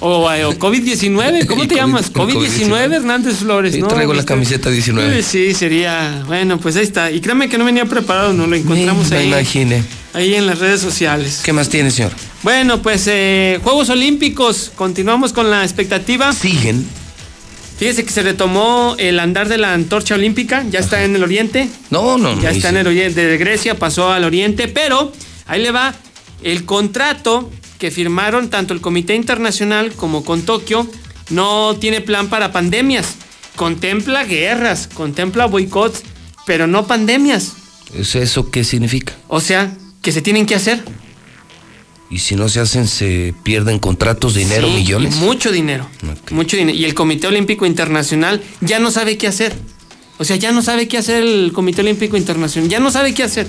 [SPEAKER 107] o, eh, o COVID-19, ¿cómo te
[SPEAKER 1] COVID,
[SPEAKER 107] llamas?
[SPEAKER 1] COVID-19
[SPEAKER 107] COVID-19 Hernández Flores,
[SPEAKER 1] Sí,
[SPEAKER 107] ¿no?
[SPEAKER 1] traigo la
[SPEAKER 107] Este-
[SPEAKER 1] camiseta 19.
[SPEAKER 107] Eh, Sí, sería. Bueno, pues ahí está. Y créame que no venía preparado, ¿no? Lo encontramos
[SPEAKER 1] me
[SPEAKER 107] ahí.
[SPEAKER 1] imaginé.
[SPEAKER 107] Ahí en las redes sociales.
[SPEAKER 1] ¿Qué más tiene, señor?
[SPEAKER 107] Bueno, pues eh, Juegos Olímpicos. Continuamos con la expectativa.
[SPEAKER 1] Siguen.
[SPEAKER 107] Fíjese que se retomó el andar de la antorcha olímpica. Ya está en el oriente.
[SPEAKER 1] No, no, no.
[SPEAKER 107] Ya está en el oriente de Grecia, pasó al oriente, pero ahí le va el contrato que firmaron tanto el Comité Internacional como con Tokio. No tiene plan para pandemias. Contempla guerras, contempla boicots, pero no pandemias.
[SPEAKER 1] ¿Es ¿Eso qué significa?
[SPEAKER 107] O sea, que se tienen que hacer.
[SPEAKER 1] Y si no se hacen, se pierden contratos, dinero,
[SPEAKER 107] Sí,
[SPEAKER 1] millones.
[SPEAKER 107] Mucho dinero. Mucho dinero. Y el Comité Olímpico Internacional ya no sabe qué hacer. O sea, ya no sabe qué hacer el Comité Olímpico Internacional. Ya no sabe qué hacer.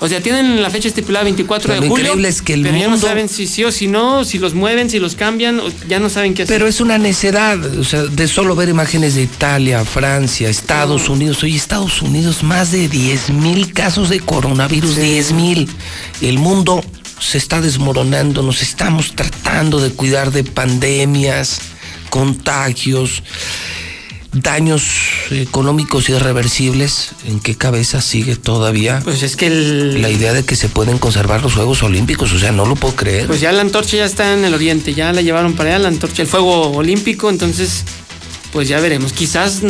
[SPEAKER 107] O sea, tienen la fecha estipulada 24
[SPEAKER 1] Pero
[SPEAKER 107] de
[SPEAKER 1] lo
[SPEAKER 107] julio.
[SPEAKER 1] increíble es que el
[SPEAKER 107] pero ya no
[SPEAKER 1] mundo-
[SPEAKER 107] saben si sí o si no, si los mueven, si los cambian, ya no saben qué hacer.
[SPEAKER 1] Pero es una necedad, o sea, de solo ver imágenes de Italia, Francia, Estados Unidos. Oye, Estados Unidos, más de 10 mil casos de coronavirus, 10 mil. El mundo se está desmoronando, nos estamos tratando de cuidar de pandemias, contagios, daños económicos irreversibles. ¿En qué cabeza sigue todavía?
[SPEAKER 107] Pues es que el-
[SPEAKER 1] La idea de que se pueden conservar los Juegos Olímpicos, o sea, no lo puedo creer.
[SPEAKER 107] Pues ya la antorcha ya está en el oriente, ya la llevaron para allá, la antorcha, el fuego olímpico, entonces, pues ya veremos. Quizás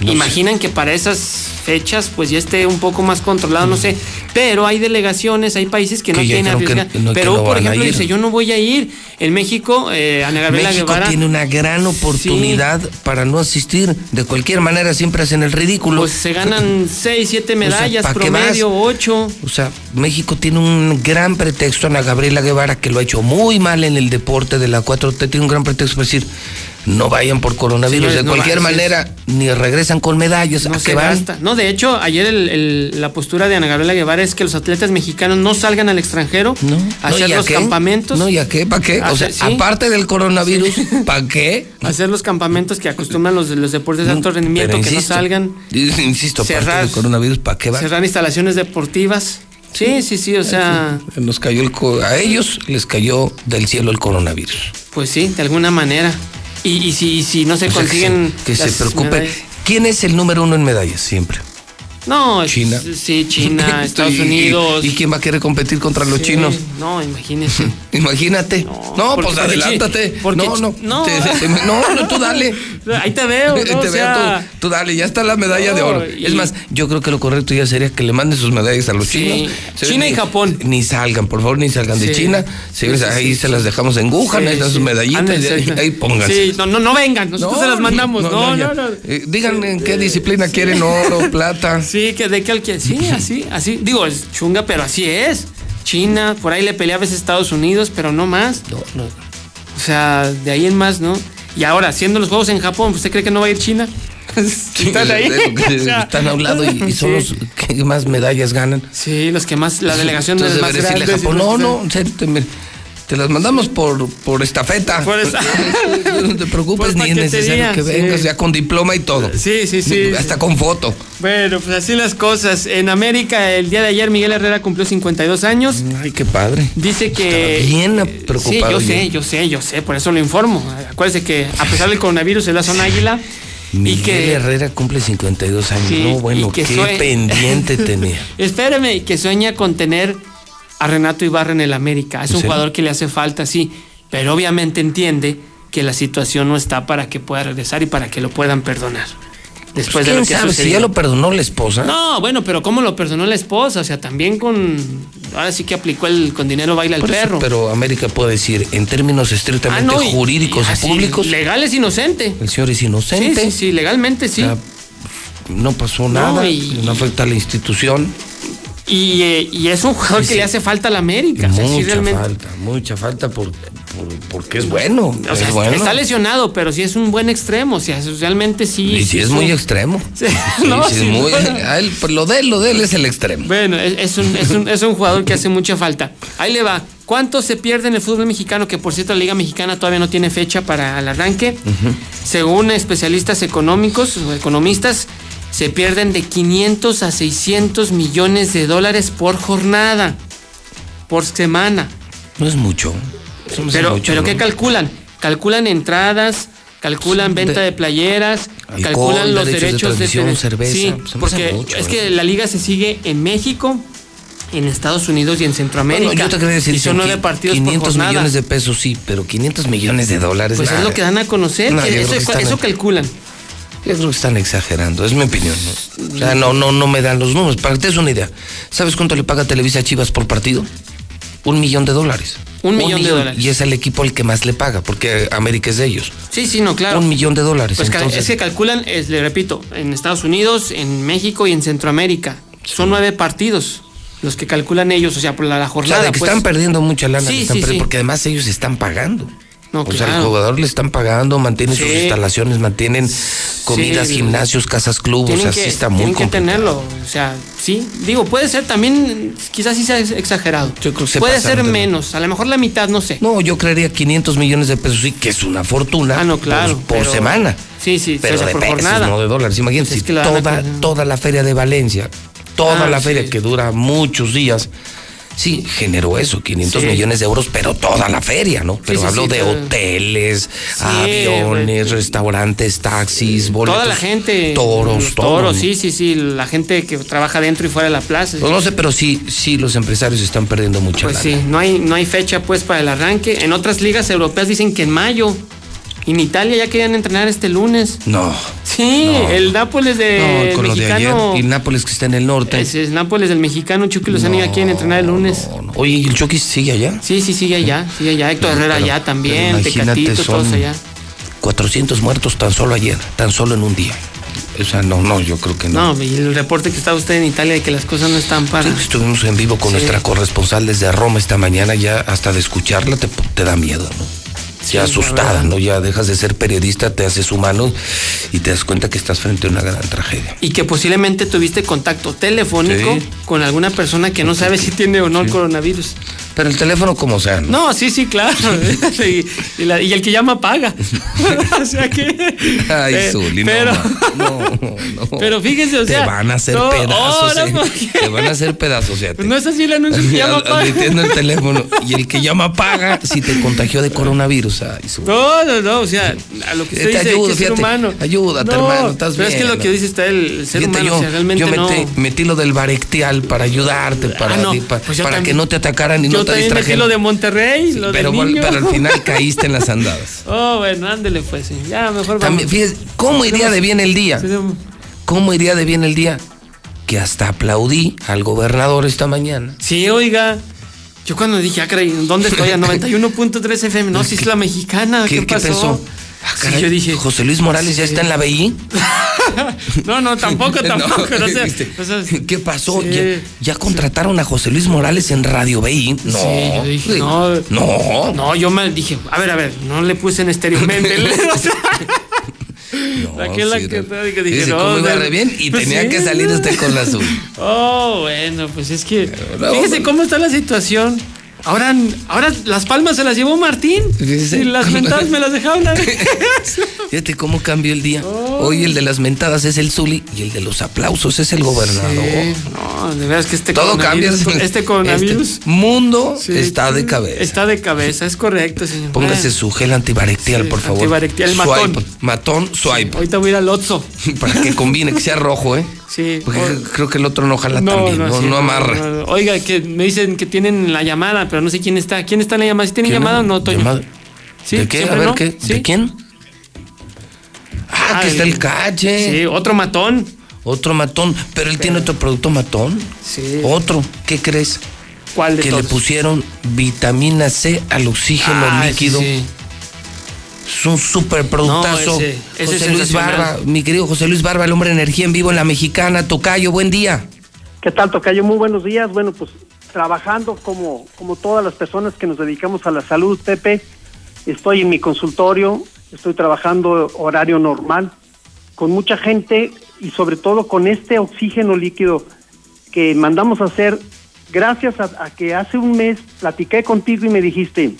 [SPEAKER 1] No
[SPEAKER 107] imaginan que para esas fechas, pues ya esté un poco más controlado, no sé. Pero hay delegaciones, hay países que no
[SPEAKER 1] Que dijeron que no-
[SPEAKER 107] Perú, por ejemplo, dice: Yo no voy a ir. En México, eh, Ana Gabriela
[SPEAKER 1] México
[SPEAKER 107] Guevara.
[SPEAKER 1] tiene una gran oportunidad para no asistir. De cualquier manera, siempre hacen el ridículo.
[SPEAKER 107] Pues se ganan 6, 7 medallas,
[SPEAKER 1] ¿pa' qué
[SPEAKER 107] promedio,
[SPEAKER 1] vas?
[SPEAKER 107] 8.
[SPEAKER 1] O sea, México tiene un gran pretexto. Ana Gabriela Guevara, que lo ha hecho muy mal en el deporte de la 4T, tiene un gran pretexto para decir: no vayan por coronavirus.
[SPEAKER 107] Señores,
[SPEAKER 1] de
[SPEAKER 107] no
[SPEAKER 1] cualquier
[SPEAKER 107] sí,
[SPEAKER 1] manera, ni regresan con medallas.
[SPEAKER 107] No
[SPEAKER 1] ¿A
[SPEAKER 107] se
[SPEAKER 1] van?
[SPEAKER 107] gasta. No, de hecho, ayer el- el- la postura de Ana Gabriela Guevara es que los atletas mexicanos no salgan al extranjero a hacer
[SPEAKER 1] ¿y a
[SPEAKER 107] los
[SPEAKER 1] qué?
[SPEAKER 107] campamentos.
[SPEAKER 1] No, ¿y a qué? ¿Para qué? O sea,
[SPEAKER 107] sí.
[SPEAKER 1] aparte del coronavirus, ¿para qué?
[SPEAKER 107] Hacer los campamentos que acostumbran los, los deportes de alto rendimiento, que no salgan.
[SPEAKER 1] Insisto,
[SPEAKER 107] Cerrar-
[SPEAKER 1] del coronavirus, ¿para qué va?
[SPEAKER 107] Cerrar instalaciones deportivas. Sí, sí, sí, o sea,
[SPEAKER 1] Nos cayó el co- a ellos les cayó del cielo el coronavirus.
[SPEAKER 107] pues sí, de alguna manera. Y, y si, si no se
[SPEAKER 1] que
[SPEAKER 107] consiguen.
[SPEAKER 1] se- que se,
[SPEAKER 107] las
[SPEAKER 1] preocupe.
[SPEAKER 107] medallas-
[SPEAKER 1] ¿Quién es el número uno en medallas siempre?
[SPEAKER 107] No,
[SPEAKER 1] China.
[SPEAKER 107] Sí, China, Estados
[SPEAKER 1] ¿Y-
[SPEAKER 107] Unidos.
[SPEAKER 1] ¿Y, quién va a querer competir contra los
[SPEAKER 107] Sí,
[SPEAKER 1] chinos?
[SPEAKER 107] No, imagínese.
[SPEAKER 1] Imagínate. No,
[SPEAKER 107] porque-
[SPEAKER 1] pues adelántate.
[SPEAKER 107] porque
[SPEAKER 1] no, no,
[SPEAKER 107] no.
[SPEAKER 1] Te- te- no, no, tú dale.
[SPEAKER 107] Ahí te veo.
[SPEAKER 1] Te
[SPEAKER 107] O
[SPEAKER 1] veo,
[SPEAKER 107] sea,
[SPEAKER 1] tú, tú dale, ya está la medalla de oro.
[SPEAKER 107] y-
[SPEAKER 1] Es más, yo creo que lo correcto ya sería que le manden sus medallas a los
[SPEAKER 107] Sí.
[SPEAKER 1] chinos.
[SPEAKER 107] China y Japón.
[SPEAKER 1] Ni salgan, por favor, ni salgan de. China. Señores, ahí se las dejamos en Wuhan, ahí están sus medallitas,
[SPEAKER 107] sí.
[SPEAKER 1] ahí pónganse.
[SPEAKER 107] Sí, no, no, no vengan, nosotros se las mandamos. No, no, no.
[SPEAKER 1] Eh, digan en qué disciplina quieren oro, plata.
[SPEAKER 107] Sí, que de que al que. Sí, así, así. Digo, es chunga, pero así es. China, por ahí le pelea a veces Estados Unidos, pero no más.
[SPEAKER 1] No, no.
[SPEAKER 107] O sea, de ahí en más, ¿no? Y ahora, haciendo los juegos en Japón, ¿usted cree que no va a ir China? ¿Están ahí?
[SPEAKER 1] Están a un lado y, y son
[SPEAKER 107] sí.
[SPEAKER 1] los que más medallas ganan.
[SPEAKER 107] Sí, los que más, la delegación de más
[SPEAKER 1] decirle a Japón, no, no, te, las mandamos por, por estafeta.
[SPEAKER 107] Por esta-
[SPEAKER 1] no te preocupes, ni es necesario que vengas
[SPEAKER 107] sí.
[SPEAKER 1] ya con diploma y todo.
[SPEAKER 107] Sí, sí, sí.
[SPEAKER 1] Hasta con foto.
[SPEAKER 107] Bueno, pues así las cosas. En América, el día de ayer, Miguel Herrera cumplió 52 años.
[SPEAKER 1] Ay, qué padre.
[SPEAKER 107] Dice que.
[SPEAKER 1] Está bien
[SPEAKER 107] Sí,
[SPEAKER 1] preocupado.
[SPEAKER 107] yo
[SPEAKER 1] ya.
[SPEAKER 107] sé, yo sé, yo sé, por eso lo informo. Acuérdese que a pesar del coronavirus es la zona águila.
[SPEAKER 1] Miguel
[SPEAKER 107] y que.
[SPEAKER 1] Herrera cumple 52 años.
[SPEAKER 107] Sí,
[SPEAKER 1] no, bueno,
[SPEAKER 107] que
[SPEAKER 1] qué pendiente tenía.
[SPEAKER 107] Espéreme, y que sueña con tener a Renato Ibarra en el América. Es un jugador que le hace falta, sí, pero obviamente entiende que la situación no está para que pueda regresar y para que lo puedan perdonar. Después de
[SPEAKER 1] ¿Quién
[SPEAKER 107] lo que
[SPEAKER 1] sabe si ya lo perdonó la esposa?
[SPEAKER 107] No, bueno, pero ¿cómo lo perdonó la esposa? O sea, también con. Ahora sí que aplicó el con dinero baila el
[SPEAKER 1] Por eso,
[SPEAKER 107] perro.
[SPEAKER 1] pero América puede decir, en términos estrictamente
[SPEAKER 107] Ah, no,
[SPEAKER 1] jurídicos
[SPEAKER 107] y
[SPEAKER 1] públicos,
[SPEAKER 107] Legal es inocente.
[SPEAKER 1] el señor es inocente.
[SPEAKER 107] Sí, sí, sí, legalmente sí.
[SPEAKER 1] O sea, no pasó
[SPEAKER 107] No,
[SPEAKER 1] nada,
[SPEAKER 107] y-
[SPEAKER 1] no afecta a la institución.
[SPEAKER 107] Y, eh, y es un jugador
[SPEAKER 1] Sí,
[SPEAKER 107] que
[SPEAKER 1] sí.
[SPEAKER 107] le hace falta a la América. O sea, sí,
[SPEAKER 1] mucha
[SPEAKER 107] realmente.
[SPEAKER 1] falta, mucha falta por, por- porque es bueno.
[SPEAKER 107] O sea,
[SPEAKER 1] es bueno.
[SPEAKER 107] está lesionado, pero sí es un buen extremo. O sea, realmente sí.
[SPEAKER 1] y si es muy extremo.
[SPEAKER 107] Sí,
[SPEAKER 1] es muy- él, pues, lo de él, lo de él es el extremo.
[SPEAKER 107] Bueno, es, es un, es, un, es un jugador que hace mucha falta. Ahí le va. ¿Cuánto se pierde en el fútbol mexicano? Que por cierto, la Liga Mexicana todavía no tiene fecha para el arranque. Según especialistas económicos o economistas, se pierden de 500 a 600 millones de dólares por jornada, por semana.
[SPEAKER 1] No es mucho. Es
[SPEAKER 107] Pero,
[SPEAKER 1] mucho,
[SPEAKER 107] pero
[SPEAKER 1] ¿no?
[SPEAKER 107] ¿qué calculan? Calculan entradas, calculan venta de playeras,
[SPEAKER 1] Alcohol,
[SPEAKER 107] calculan los
[SPEAKER 1] derechos de
[SPEAKER 107] derechos de, tele-
[SPEAKER 1] cerveza.
[SPEAKER 107] Sí,
[SPEAKER 1] hace
[SPEAKER 107] porque
[SPEAKER 1] mucho,
[SPEAKER 107] es que la liga se sigue en México, en Estados Unidos y en Centroamérica.
[SPEAKER 1] Bueno, yo te decir,
[SPEAKER 107] y son
[SPEAKER 1] que
[SPEAKER 107] nueve partidos por
[SPEAKER 1] 500
[SPEAKER 107] jornada.
[SPEAKER 1] millones de pesos, sí, pero 500 millones de dólares.
[SPEAKER 107] Pues es
[SPEAKER 1] nah.
[SPEAKER 107] lo que dan a conocer,
[SPEAKER 1] No,
[SPEAKER 107] eso, eso calculan.
[SPEAKER 1] Yo creo que están exagerando, es mi opinión. ¿no? O sea, no, no, no me dan los números. Para que te des una idea, ¿sabes cuánto le paga Televisa a Chivas por partido? Un millón de dólares.
[SPEAKER 107] Un millón de dólares.
[SPEAKER 1] Y es el equipo el que más le paga, porque América es de ellos.
[SPEAKER 107] Sí, sí, no, claro.
[SPEAKER 1] Un millón de dólares.
[SPEAKER 107] Pues
[SPEAKER 1] entonces,
[SPEAKER 107] es que calculan, es, le repito, en Estados Unidos, en México y en Centroamérica. Son nueve partidos los que calculan ellos, o sea, por la, la
[SPEAKER 1] o sea,
[SPEAKER 107] jornada.
[SPEAKER 1] de que
[SPEAKER 107] pues.
[SPEAKER 1] están perdiendo mucha lana,
[SPEAKER 107] Sí,
[SPEAKER 1] que están
[SPEAKER 107] sí,
[SPEAKER 1] perdiendo,
[SPEAKER 107] sí.
[SPEAKER 1] porque además ellos están pagando.
[SPEAKER 107] No,
[SPEAKER 1] o sea,
[SPEAKER 107] claro.
[SPEAKER 1] al jugador le están pagando, mantienen sus instalaciones, mantienen comidas,
[SPEAKER 107] Sí.
[SPEAKER 1] gimnasios, casas, clubes,
[SPEAKER 107] tienen
[SPEAKER 1] así
[SPEAKER 107] que,
[SPEAKER 1] está muy
[SPEAKER 107] tienen que tenerlo. O sea, sí. Digo, puede ser también, quizás sí sea exagerado.
[SPEAKER 1] Yo creo que se
[SPEAKER 107] puede ser menos, a lo mejor la mitad, no sé.
[SPEAKER 1] No, yo creería 500 millones de pesos, sí, que es una fortuna.
[SPEAKER 107] Ah, no, claro,
[SPEAKER 1] Por, por
[SPEAKER 107] pero-
[SPEAKER 1] semana.
[SPEAKER 107] Sí, sí,
[SPEAKER 1] Pero
[SPEAKER 107] o sea,
[SPEAKER 1] de
[SPEAKER 107] por
[SPEAKER 1] pesos,
[SPEAKER 107] jornada.
[SPEAKER 1] no de dólares. Imagínate,
[SPEAKER 107] Es
[SPEAKER 1] si
[SPEAKER 107] que lo dan a
[SPEAKER 1] toda, toda la feria de Valencia, toda
[SPEAKER 107] Ah,
[SPEAKER 1] la feria
[SPEAKER 107] sí.
[SPEAKER 1] que dura muchos días, sí, generó eso, 500
[SPEAKER 107] Sí.
[SPEAKER 1] millones de euros, pero toda la feria, ¿no? Pero
[SPEAKER 107] sí,
[SPEAKER 1] hablo
[SPEAKER 107] sí,
[SPEAKER 1] de
[SPEAKER 107] todo.
[SPEAKER 1] hoteles, aviones, restaurantes, taxis, boletos.
[SPEAKER 107] Toda la gente.
[SPEAKER 1] Toros, todo.
[SPEAKER 107] Toros, sí, sí, sí. La gente que trabaja dentro y fuera de la plaza.
[SPEAKER 1] No sé, pero sí, sí, los empresarios están perdiendo mucha
[SPEAKER 107] Pues
[SPEAKER 1] lana.
[SPEAKER 107] sí, no hay, no hay fecha pues para el arranque. En otras ligas europeas dicen que en mayo. Y en Italia ya querían entrenar este lunes.
[SPEAKER 1] No.
[SPEAKER 107] Sí,
[SPEAKER 1] No.
[SPEAKER 107] el Nápoles de
[SPEAKER 1] No, con lo de
[SPEAKER 107] mexicano.
[SPEAKER 1] ayer. Y Nápoles que está en el norte.
[SPEAKER 107] Ese es Nápoles del mexicano Chucky Lozano ya quieren entrenar el lunes.
[SPEAKER 1] Oye, ¿y el Chucky sigue allá?
[SPEAKER 107] Sí, sí, sigue allá, sigue allá. Héctor Herrera
[SPEAKER 1] Pero-
[SPEAKER 107] allá también, Tecatito, todos
[SPEAKER 1] son
[SPEAKER 107] allá.
[SPEAKER 1] 400 muertos tan solo ayer, tan solo en un día. O sea, no, no, yo creo que no.
[SPEAKER 107] No, y el reporte que está usted en Italia de que las cosas no están para.
[SPEAKER 1] Sí, estuvimos en vivo con
[SPEAKER 107] Sí.
[SPEAKER 1] nuestra corresponsal desde Roma esta mañana, ya hasta de escucharla te, te da miedo, ¿no? Ya asustada, ¿no? Ya dejas de ser periodista, te haces humano y te das cuenta que estás frente a una gran tragedia.
[SPEAKER 107] Y que posiblemente tuviste contacto telefónico con alguna persona que no sabe si tiene o no el coronavirus.
[SPEAKER 1] Pero el teléfono como sea, ¿no?
[SPEAKER 107] No, sí, sí, claro. y, y la- y el que llama paga. o sea que.
[SPEAKER 1] Ay,
[SPEAKER 107] eh,
[SPEAKER 1] Zuli,
[SPEAKER 107] pero,
[SPEAKER 1] no, no.
[SPEAKER 107] pero fíjese, o sea.
[SPEAKER 1] Te van a hacer
[SPEAKER 107] no,
[SPEAKER 1] pedazos. eh. Te van a hacer pedazos, ya.
[SPEAKER 107] No es así el anuncio que llama paga.
[SPEAKER 1] El teléfono. Y el que llama paga si te contagió de coronavirus. Ay, Zuli.
[SPEAKER 107] No, no, no, o sea, a lo que
[SPEAKER 1] Eh,
[SPEAKER 107] usted
[SPEAKER 1] te
[SPEAKER 107] dice
[SPEAKER 1] ayudo,
[SPEAKER 107] que es ser
[SPEAKER 1] fíjate,
[SPEAKER 107] humano.
[SPEAKER 1] ayúdate,
[SPEAKER 107] No,
[SPEAKER 1] hermano, estás
[SPEAKER 107] pero es que lo que dice está el, ser
[SPEAKER 1] Fíjate,
[SPEAKER 107] humano,
[SPEAKER 1] yo,
[SPEAKER 107] o sea, realmente
[SPEAKER 1] yo metí, metí lo del Barectial para ayudarte, para,
[SPEAKER 107] Ah, pues
[SPEAKER 1] para
[SPEAKER 107] también-
[SPEAKER 1] que no te atacaran y no te
[SPEAKER 107] también metí lo de Monterrey, lo
[SPEAKER 1] pero,
[SPEAKER 107] del niño.
[SPEAKER 1] pero al final caíste en las andadas.
[SPEAKER 107] Oh, bueno, ándele pues, sí. Ya, mejor vamos.
[SPEAKER 1] También, fíjese, ¿cómo iría de bien el día? ¿Cómo iría de bien el día? Que hasta aplaudí al gobernador esta mañana.
[SPEAKER 107] Sí, oiga. Yo cuando dije, ah, caray, ¿dónde estoy? A 91.3 FM. No, si es la mexicana. ¿Qué,
[SPEAKER 1] ¿Qué, qué
[SPEAKER 107] pasó?
[SPEAKER 1] pensó? Ah,
[SPEAKER 107] Sí,
[SPEAKER 1] caray,
[SPEAKER 107] yo dije,
[SPEAKER 1] José Luis Morales ya está en la BI.
[SPEAKER 107] no, no, tampoco, tampoco.
[SPEAKER 1] No,
[SPEAKER 107] no sé,
[SPEAKER 1] ¿viste?
[SPEAKER 107] o sea,
[SPEAKER 1] ¿Qué pasó?
[SPEAKER 107] sí.
[SPEAKER 1] ¿Ya, ya contrataron a José Luis Morales en Radio BI? No.
[SPEAKER 107] Sí, yo dije, no,
[SPEAKER 1] No.
[SPEAKER 107] no, yo me dije, a ver, a ver, no le puse en estéreo Mendel. o sea, saqué la
[SPEAKER 1] sí,
[SPEAKER 107] que
[SPEAKER 1] no.
[SPEAKER 107] que dije,
[SPEAKER 1] Dice,
[SPEAKER 107] no,
[SPEAKER 1] ¿cómo iba re bien? Y
[SPEAKER 107] pues
[SPEAKER 1] tenía
[SPEAKER 107] sí.
[SPEAKER 1] que salir usted con la azul.
[SPEAKER 107] Oh, bueno, pues es que.
[SPEAKER 1] no,
[SPEAKER 107] fíjese
[SPEAKER 1] no.
[SPEAKER 107] cómo está la situación. Ahora, ahora las palmas se las llevó Martín. Y las mentadas me las dejaron.
[SPEAKER 1] Fíjate cómo cambió el día. Hoy el de las mentadas es el Zuli y el de los aplausos es el gobernador.
[SPEAKER 107] Sí, no, de veras que este
[SPEAKER 1] Todo cambia.
[SPEAKER 107] Este coronavirus.
[SPEAKER 1] Este mundo
[SPEAKER 107] Sí.
[SPEAKER 1] está de cabeza.
[SPEAKER 107] Está de cabeza, es correcto, señor.
[SPEAKER 1] Póngase su gel antibarectial, por favor.
[SPEAKER 107] antibarectial, matón.
[SPEAKER 1] Matón, swipe.
[SPEAKER 107] Ahorita voy a ir al Otso.
[SPEAKER 1] Para que combine, que sea rojo, ¿eh?
[SPEAKER 107] Sí.
[SPEAKER 1] Porque
[SPEAKER 107] o-
[SPEAKER 1] creo que el otro no jala también, no,
[SPEAKER 107] sí,
[SPEAKER 1] no amarra.
[SPEAKER 107] no, no. Oiga, que me dicen que tienen la llamada, pero no sé quién está. ¿Quién está en la llamada? ¿Sí tienen
[SPEAKER 1] ¿Quién?
[SPEAKER 107] llamada o no, Toño?
[SPEAKER 1] ¿Llamada?
[SPEAKER 107] ¿Sí?
[SPEAKER 1] ¿De qué? A
[SPEAKER 107] ¿Siempre
[SPEAKER 1] ver? ¿qué?
[SPEAKER 107] ¿Sí?
[SPEAKER 1] ¿De quién? Ah, que está el cache.
[SPEAKER 107] Sí, otro matón.
[SPEAKER 1] Otro matón. Pero él tiene otro producto matón.
[SPEAKER 107] Sí.
[SPEAKER 1] Otro. ¿Qué crees?
[SPEAKER 107] ¿Cuál de
[SPEAKER 1] que
[SPEAKER 107] todos?
[SPEAKER 1] le pusieron vitamina C al oxígeno
[SPEAKER 107] Ah,
[SPEAKER 1] líquido.
[SPEAKER 107] sí.
[SPEAKER 1] Es un super productazo.
[SPEAKER 107] No, ese- ese
[SPEAKER 1] José Luis. Barba, mi querido José Luis Barba, el hombre de energía en vivo en la mexicana. Tocayo, buen día.
[SPEAKER 109] ¿Qué tal, Tocayo? Muy buenos días. Bueno, pues trabajando como, como todas las personas que nos dedicamos a la salud, Pepe. Estoy en mi consultorio, estoy trabajando horario normal, con mucha gente y sobre todo con este oxígeno líquido que mandamos a hacer gracias a, a que hace un mes platiqué contigo y me dijiste,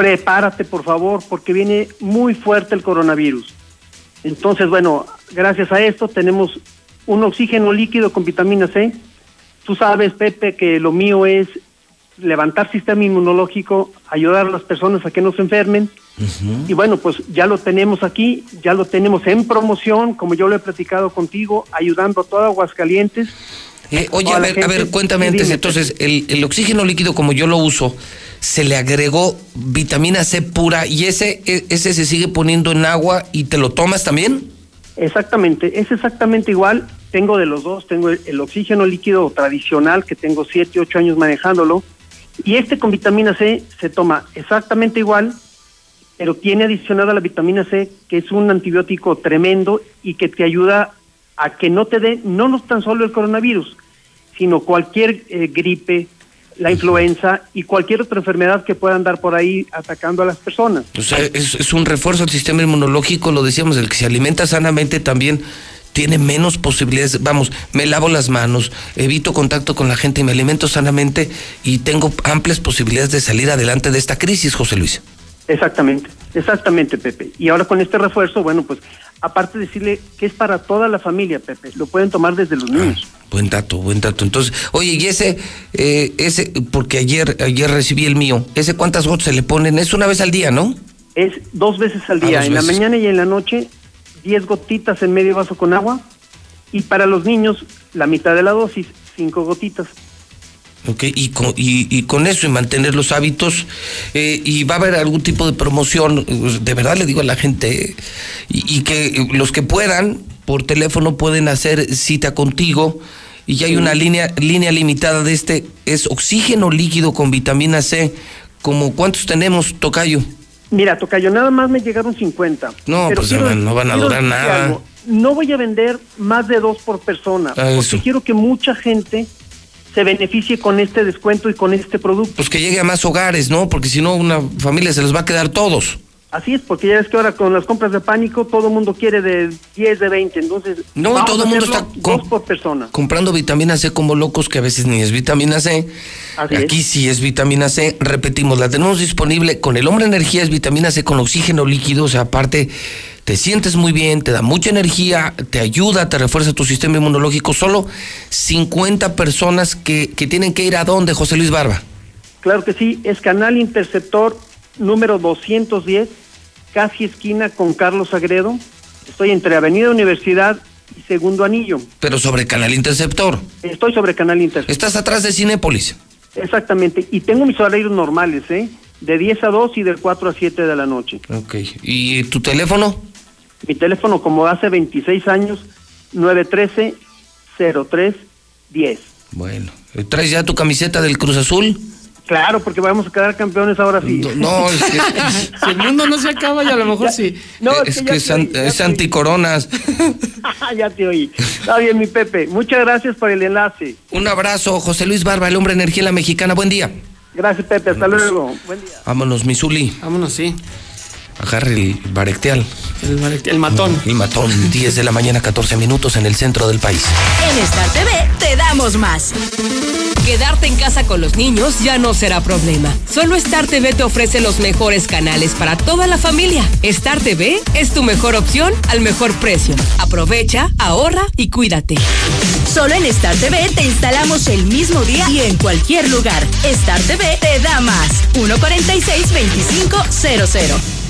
[SPEAKER 109] prepárate por favor porque viene muy fuerte el coronavirus. Entonces, bueno, gracias a esto tenemos un oxígeno líquido con vitamina C. Tú sabes, Pepe, que lo mío es levantar sistema inmunológico, ayudar a las personas a que no se enfermen. Y bueno, pues ya lo tenemos aquí, ya lo tenemos en promoción, como yo lo he platicado contigo, ayudando a todo Aguascalientes.
[SPEAKER 1] Eh, oye, a ver, a ver, cuéntame antes.
[SPEAKER 109] dime,
[SPEAKER 1] Entonces, el, el oxígeno líquido, como yo lo uso, se le agregó vitamina C pura y ese, e- ese se sigue poniendo en agua y te lo tomas también.
[SPEAKER 109] Exactamente, es exactamente igual. Tengo de los dos, tengo el, el oxígeno líquido tradicional, que tengo 7, 8 años manejándolo, y este con vitamina C se toma exactamente igual, pero tiene adicionada la vitamina C, que es un antibiótico tremendo y que te ayuda a que no te dé, no no tan solo el coronavirus, sino cualquier eh, gripe, la influenza y cualquier otra enfermedad que pueda andar por ahí atacando a las personas.
[SPEAKER 1] O sea, es, es un refuerzo al sistema inmunológico, lo decíamos, el que se alimenta sanamente también tiene menos posibilidades. Vamos, me lavo las manos, evito contacto con la gente y me alimento sanamente y tengo amplias posibilidades de salir adelante de esta crisis, José Luis.
[SPEAKER 109] Exactamente, exactamente, Pepe. Y ahora con este refuerzo, bueno, pues aparte de decirle que es para toda la familia, Pepe, lo pueden tomar desde los niños.
[SPEAKER 1] Buen dato, buen dato. Entonces, oye, y ese, eh, ese, porque ayer, ayer recibí el mío, ¿ese cuántas gotas se le ponen? Es una vez al día, ¿no?
[SPEAKER 109] Es dos veces al
[SPEAKER 1] Ah,
[SPEAKER 109] día, en la mañana y en la noche, 10 gotitas en medio vaso con agua. Y para los niños, la mitad de la dosis, cinco gotitas.
[SPEAKER 1] Ok, y con, y, y con eso y mantener los hábitos, eh, y va a haber algún tipo de promoción, eh, de verdad le digo a la gente, y, y que los que puedan, por teléfono pueden hacer cita contigo, y ya hay una línea, línea limitada de este, es oxígeno líquido con vitamina C, como cuántos tenemos, Tocayo.
[SPEAKER 109] Mira, Tocayo, nada más me llegaron 50.
[SPEAKER 1] No,
[SPEAKER 109] Pero
[SPEAKER 1] pues
[SPEAKER 109] quiero-
[SPEAKER 1] no van a durar nada.
[SPEAKER 109] algo. No voy a vender más de dos por persona,
[SPEAKER 1] Ah,
[SPEAKER 109] porque
[SPEAKER 1] eso.
[SPEAKER 109] quiero que mucha gente se beneficie con este descuento y con este producto.
[SPEAKER 1] Pues que llegue a más hogares, ¿no? Porque si no, una familia se les va a quedar todos.
[SPEAKER 109] Así es, porque ya ves que ahora con las compras de pánico todo el mundo quiere de 10, de 20, entonces...
[SPEAKER 1] No,
[SPEAKER 109] vamos
[SPEAKER 1] todo el mundo está
[SPEAKER 109] Dos por persona.
[SPEAKER 1] Comprando vitamina C como locos, que a veces ni es vitamina C.
[SPEAKER 109] Así
[SPEAKER 1] Aquí sí es vitamina C. Repetimos, la tenemos disponible con el hombre energía, es vitamina C con oxígeno líquido. O sea, aparte, te sientes muy bien, te da mucha energía, te ayuda, te refuerza tu sistema inmunológico. Solo 50 personas que, que tienen que ir a dónde, José Luis Barba.
[SPEAKER 109] Claro que sí, es Canal Interceptor número 210, casi esquina con Carlos Agredo. Estoy entre Avenida Universidad y Segundo Anillo.
[SPEAKER 1] Pero sobre Canal Interceptor.
[SPEAKER 109] Estoy sobre Canal Interceptor.
[SPEAKER 1] Estás atrás de Cinépolis.
[SPEAKER 109] Exactamente, y tengo mis horarios normales, ¿eh? De 10 a 2 y de 4 a 7 de la noche.
[SPEAKER 1] Ok. ¿Y tu teléfono?
[SPEAKER 109] Mi teléfono, como hace 26 años, 913-0310.
[SPEAKER 1] Bueno. ¿Traes ya tu camiseta del Cruz Azul?
[SPEAKER 109] Claro, porque vamos a quedar campeones ahora sí.
[SPEAKER 1] No, es que,
[SPEAKER 107] Si el mundo no se acaba, y a lo mejor sí.
[SPEAKER 109] No,
[SPEAKER 1] es, que es, an- es anticoronas.
[SPEAKER 109] ya te oí. Está bien, mi Pepe. Muchas gracias por el enlace.
[SPEAKER 1] Un abrazo, José Luis Barba, el hombre energía en la mexicana. Buen día.
[SPEAKER 109] Gracias, Pepe. Hasta luego. Buen día.
[SPEAKER 1] Vámonos, Misuli.
[SPEAKER 107] Vámonos, sí.
[SPEAKER 1] Agarre el barecteal.
[SPEAKER 107] El, barect- el matón.
[SPEAKER 1] El matón, 10 de la mañana, 14 minutos en el centro del país.
[SPEAKER 36] En Star TV te damos más. Quedarte en casa con los niños ya no será problema. Solo Star TV te ofrece los mejores canales para toda la familia. Star TV es tu mejor opción al mejor precio. Aprovecha, ahorra y cuídate. Solo en Star TV te instalamos el mismo día y en cualquier lugar. Star TV te da más. 146-2500.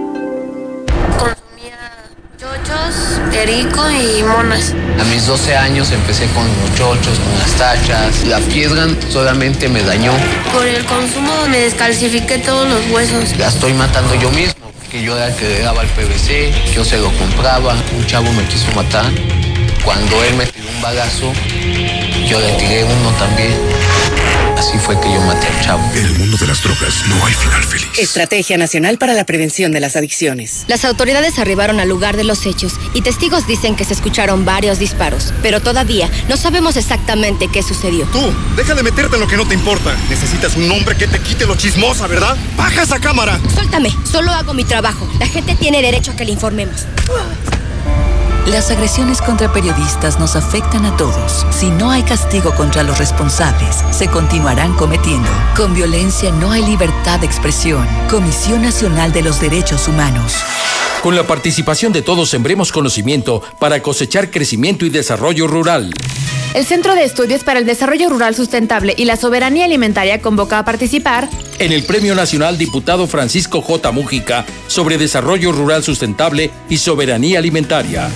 [SPEAKER 9] Chochos, perico y monas.
[SPEAKER 110] A mis 12 años empecé con los chochos, con las tachas. La piedra solamente me dañó.
[SPEAKER 9] Por el consumo me descalcifiqué todos los huesos.
[SPEAKER 110] La estoy matando yo mismo. Que yo era el que le daba el PVC, yo se lo compraba. Un chavo me quiso matar. Cuando él me tiró un bagazo, yo le tiré uno también. Así fue que yo maté al chavo.
[SPEAKER 40] En el mundo de las drogas no hay final feliz.
[SPEAKER 52] Estrategia Nacional para la Prevención de las Adicciones.
[SPEAKER 3] Las autoridades arribaron al lugar de los hechos y testigos dicen que se escucharon varios disparos, pero todavía no sabemos exactamente qué sucedió.
[SPEAKER 111] Tú, deja de meterte en lo que no te importa. Necesitas un hombre que te quite lo chismosa, ¿verdad? ¡Baja esa cámara!
[SPEAKER 3] Suéltame, solo hago mi trabajo. La gente tiene derecho a que le informemos.
[SPEAKER 112] Las agresiones contra periodistas nos afectan a todos. Si no hay castigo contra los responsables, se continuarán cometiendo. Con violencia no hay libertad de expresión. Comisión Nacional de los Derechos Humanos.
[SPEAKER 113] Con la participación de todos sembremos conocimiento para cosechar crecimiento y desarrollo rural.
[SPEAKER 114] El Centro de Estudios para el Desarrollo Rural Sustentable y la Soberanía Alimentaria convoca a participar
[SPEAKER 113] En el Premio Nacional Diputado Francisco J. Mújica sobre Desarrollo Rural Sustentable y Soberanía Alimentaria.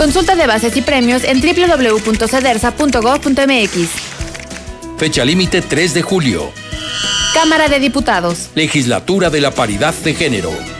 [SPEAKER 114] Consulta de bases y premios en www.cedersa.gov.mx.
[SPEAKER 113] Fecha límite 3 de julio.
[SPEAKER 114] Cámara de Diputados.
[SPEAKER 113] Legislatura de la Paridad de Género.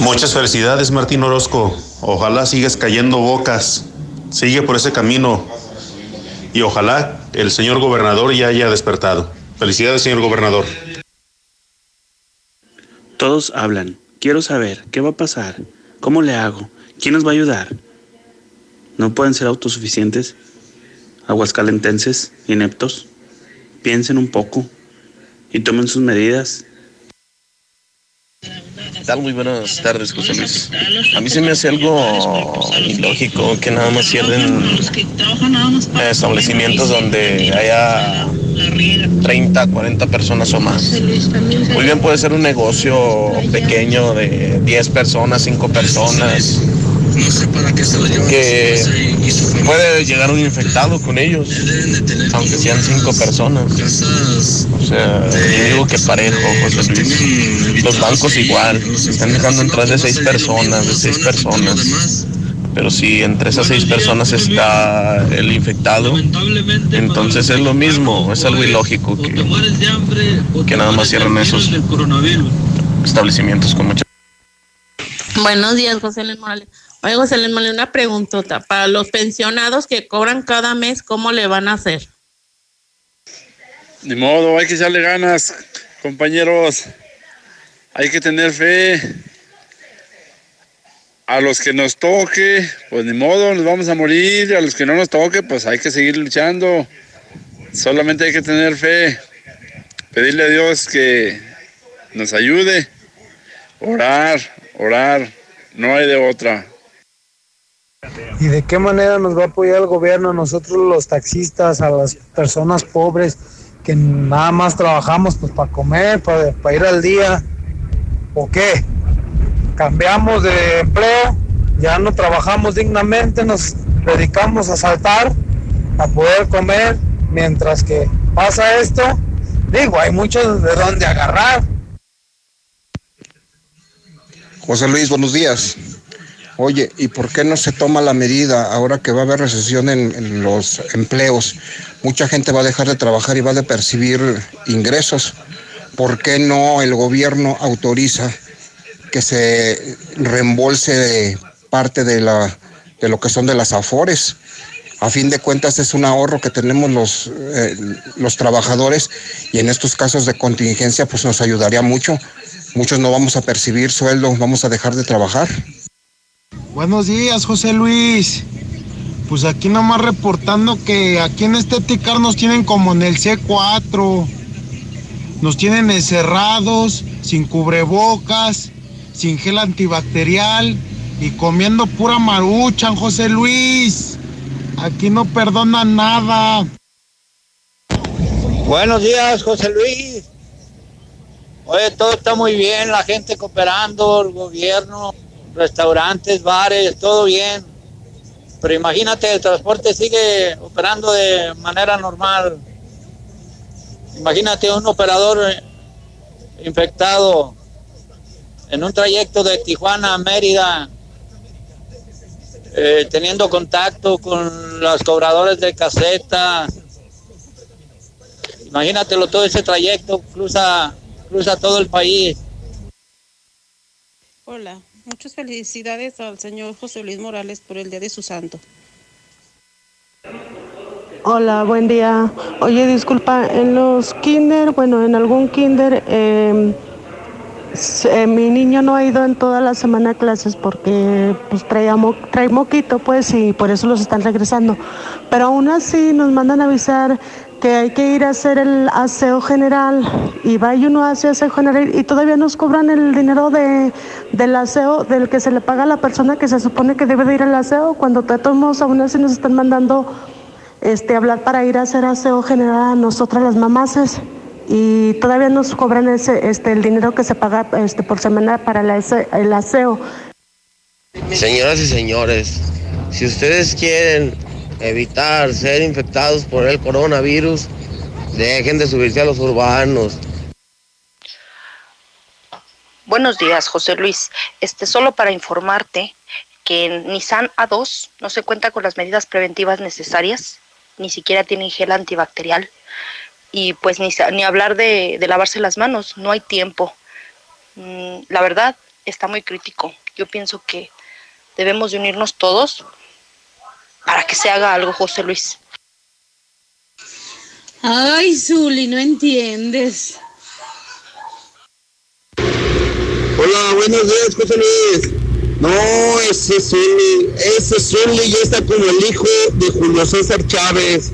[SPEAKER 115] Muchas felicidades, Martín Orozco. Ojalá sigas cayendo bocas. Sigue por ese camino. Y ojalá el señor gobernador ya haya despertado. Felicidades, señor gobernador.
[SPEAKER 116] Todos hablan. Quiero saber qué va a pasar. ¿Cómo le hago? ¿Quién nos va a ayudar? ¿No pueden ser autosuficientes? ¿Aguascalentenses? ¿Ineptos? Piensen un poco y tomen sus medidas.
[SPEAKER 115] Tal? Muy buenas tardes, José Luis. A mí se me hace algo ilógico que nada más cierren establecimientos donde haya 30, 40 personas o más. Muy bien puede ser un negocio pequeño de 10 personas, 5 personas que puede llegar un infectado con ellos, aunque sean cinco personas. O sea, yo digo que parejo, José Luis. Los bancos igual, están dejando entrar de seis personas, de seis personas. Pero si entre esas seis personas está el infectado, entonces es lo mismo, es algo ilógico que, que nada más cierran esos establecimientos con mucha...
[SPEAKER 117] Buenos días, José Luis Morales. Luis Morales, una preguntota. Para los pensionados que cobran cada mes, ¿cómo le van a hacer?
[SPEAKER 118] Ni modo, hay que echarle ganas, compañeros. Hay que tener fe. A los que nos toque, pues ni modo, nos vamos a morir. A los que no nos toque, pues hay que seguir luchando. Solamente hay que tener fe. Pedirle a Dios que nos ayude. Orar, orar. No hay de otra.
[SPEAKER 119] ¿Y de qué manera nos va a apoyar el gobierno a nosotros los taxistas, a las personas pobres que nada más trabajamos pues para comer, para, para ir al día? ¿O qué? Cambiamos de empleo, ya no trabajamos dignamente, nos dedicamos a saltar, a poder comer, mientras que pasa esto, digo, hay mucho de dónde agarrar.
[SPEAKER 120] José Luis, buenos días. Oye, ¿y por qué no se toma la medida ahora que va a haber recesión en, los empleos? Mucha gente va a dejar de trabajar y va a de percibir ingresos. ¿Por qué no el gobierno autoriza que se reembolse parte de, la, de lo que son de las afores? A fin de cuentas es un ahorro que tenemos los, eh, los trabajadores y en estos casos de contingencia pues nos ayudaría mucho. Muchos no vamos a percibir sueldo, vamos a dejar de trabajar.
[SPEAKER 119] Buenos días, José Luis. Pues aquí nomás reportando que aquí en este Ticar nos tienen como en el C4. Nos tienen encerrados, sin cubrebocas, sin gel antibacterial y comiendo pura maruchan, José Luis. Aquí no perdonan nada.
[SPEAKER 121] Buenos días, José Luis. Oye, todo está muy bien, la gente cooperando, el gobierno restaurantes, bares, todo bien. Pero imagínate, el transporte sigue operando de manera normal. Imagínate un operador infectado en un trayecto de Tijuana a Mérida, eh, teniendo contacto con los cobradores de caseta. Imagínatelo, todo ese trayecto cruza, cruza todo el país.
[SPEAKER 117] Hola, Muchas felicidades al señor José Luis Morales por el día de su santo.
[SPEAKER 109] Hola, buen día. Oye, disculpa, en los kinder, bueno, en algún kinder, eh, eh, mi niño no ha ido en toda la semana a clases porque pues mo trae moquito, pues, y por eso los están regresando. Pero aún así nos mandan a avisar que hay que ir a hacer el aseo general y va y uno hace aseo general y todavía nos cobran el dinero de, del aseo del que se le paga a la persona que se supone que debe de ir al aseo cuando todos aún así nos están mandando este hablar para ir a hacer aseo general a nosotras las mamases y todavía nos cobran ese este el dinero que se paga este por semana para la, el aseo.
[SPEAKER 16] Señoras y señores, si ustedes quieren evitar ser infectados por el coronavirus, dejen de subirse a los urbanos.
[SPEAKER 110] Buenos días, José Luis. Este solo para informarte que en Nissan A2 no se cuenta con las medidas preventivas necesarias, ni siquiera tienen gel antibacterial y pues ni, ni hablar de, lavarse las manos, no hay tiempo. Mm, la verdad está muy crítico. Yo pienso que debemos de unirnos todos para que se haga algo, José Luis.
[SPEAKER 117] Ay, Zuli, no entiendes.
[SPEAKER 122] Hola, buenos días, José Luis. No, ese Zuli, ese Zuli ya está como el hijo de Julio César Chávez,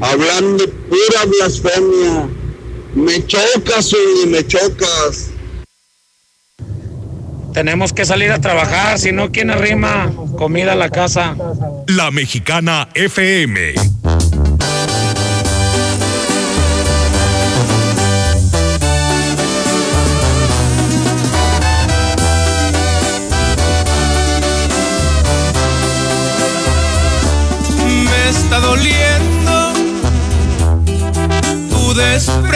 [SPEAKER 122] hablando pura blasfemia. Me chocas, Zuli, me chocas.
[SPEAKER 123] Tenemos que salir a trabajar, si no, ¿quién arrima comida a la casa?
[SPEAKER 40] La Mexicana FM.
[SPEAKER 124] Me está doliendo tu desprecio,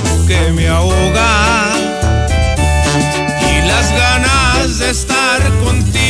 [SPEAKER 124] que me ahoga y las ganas de estar contigo.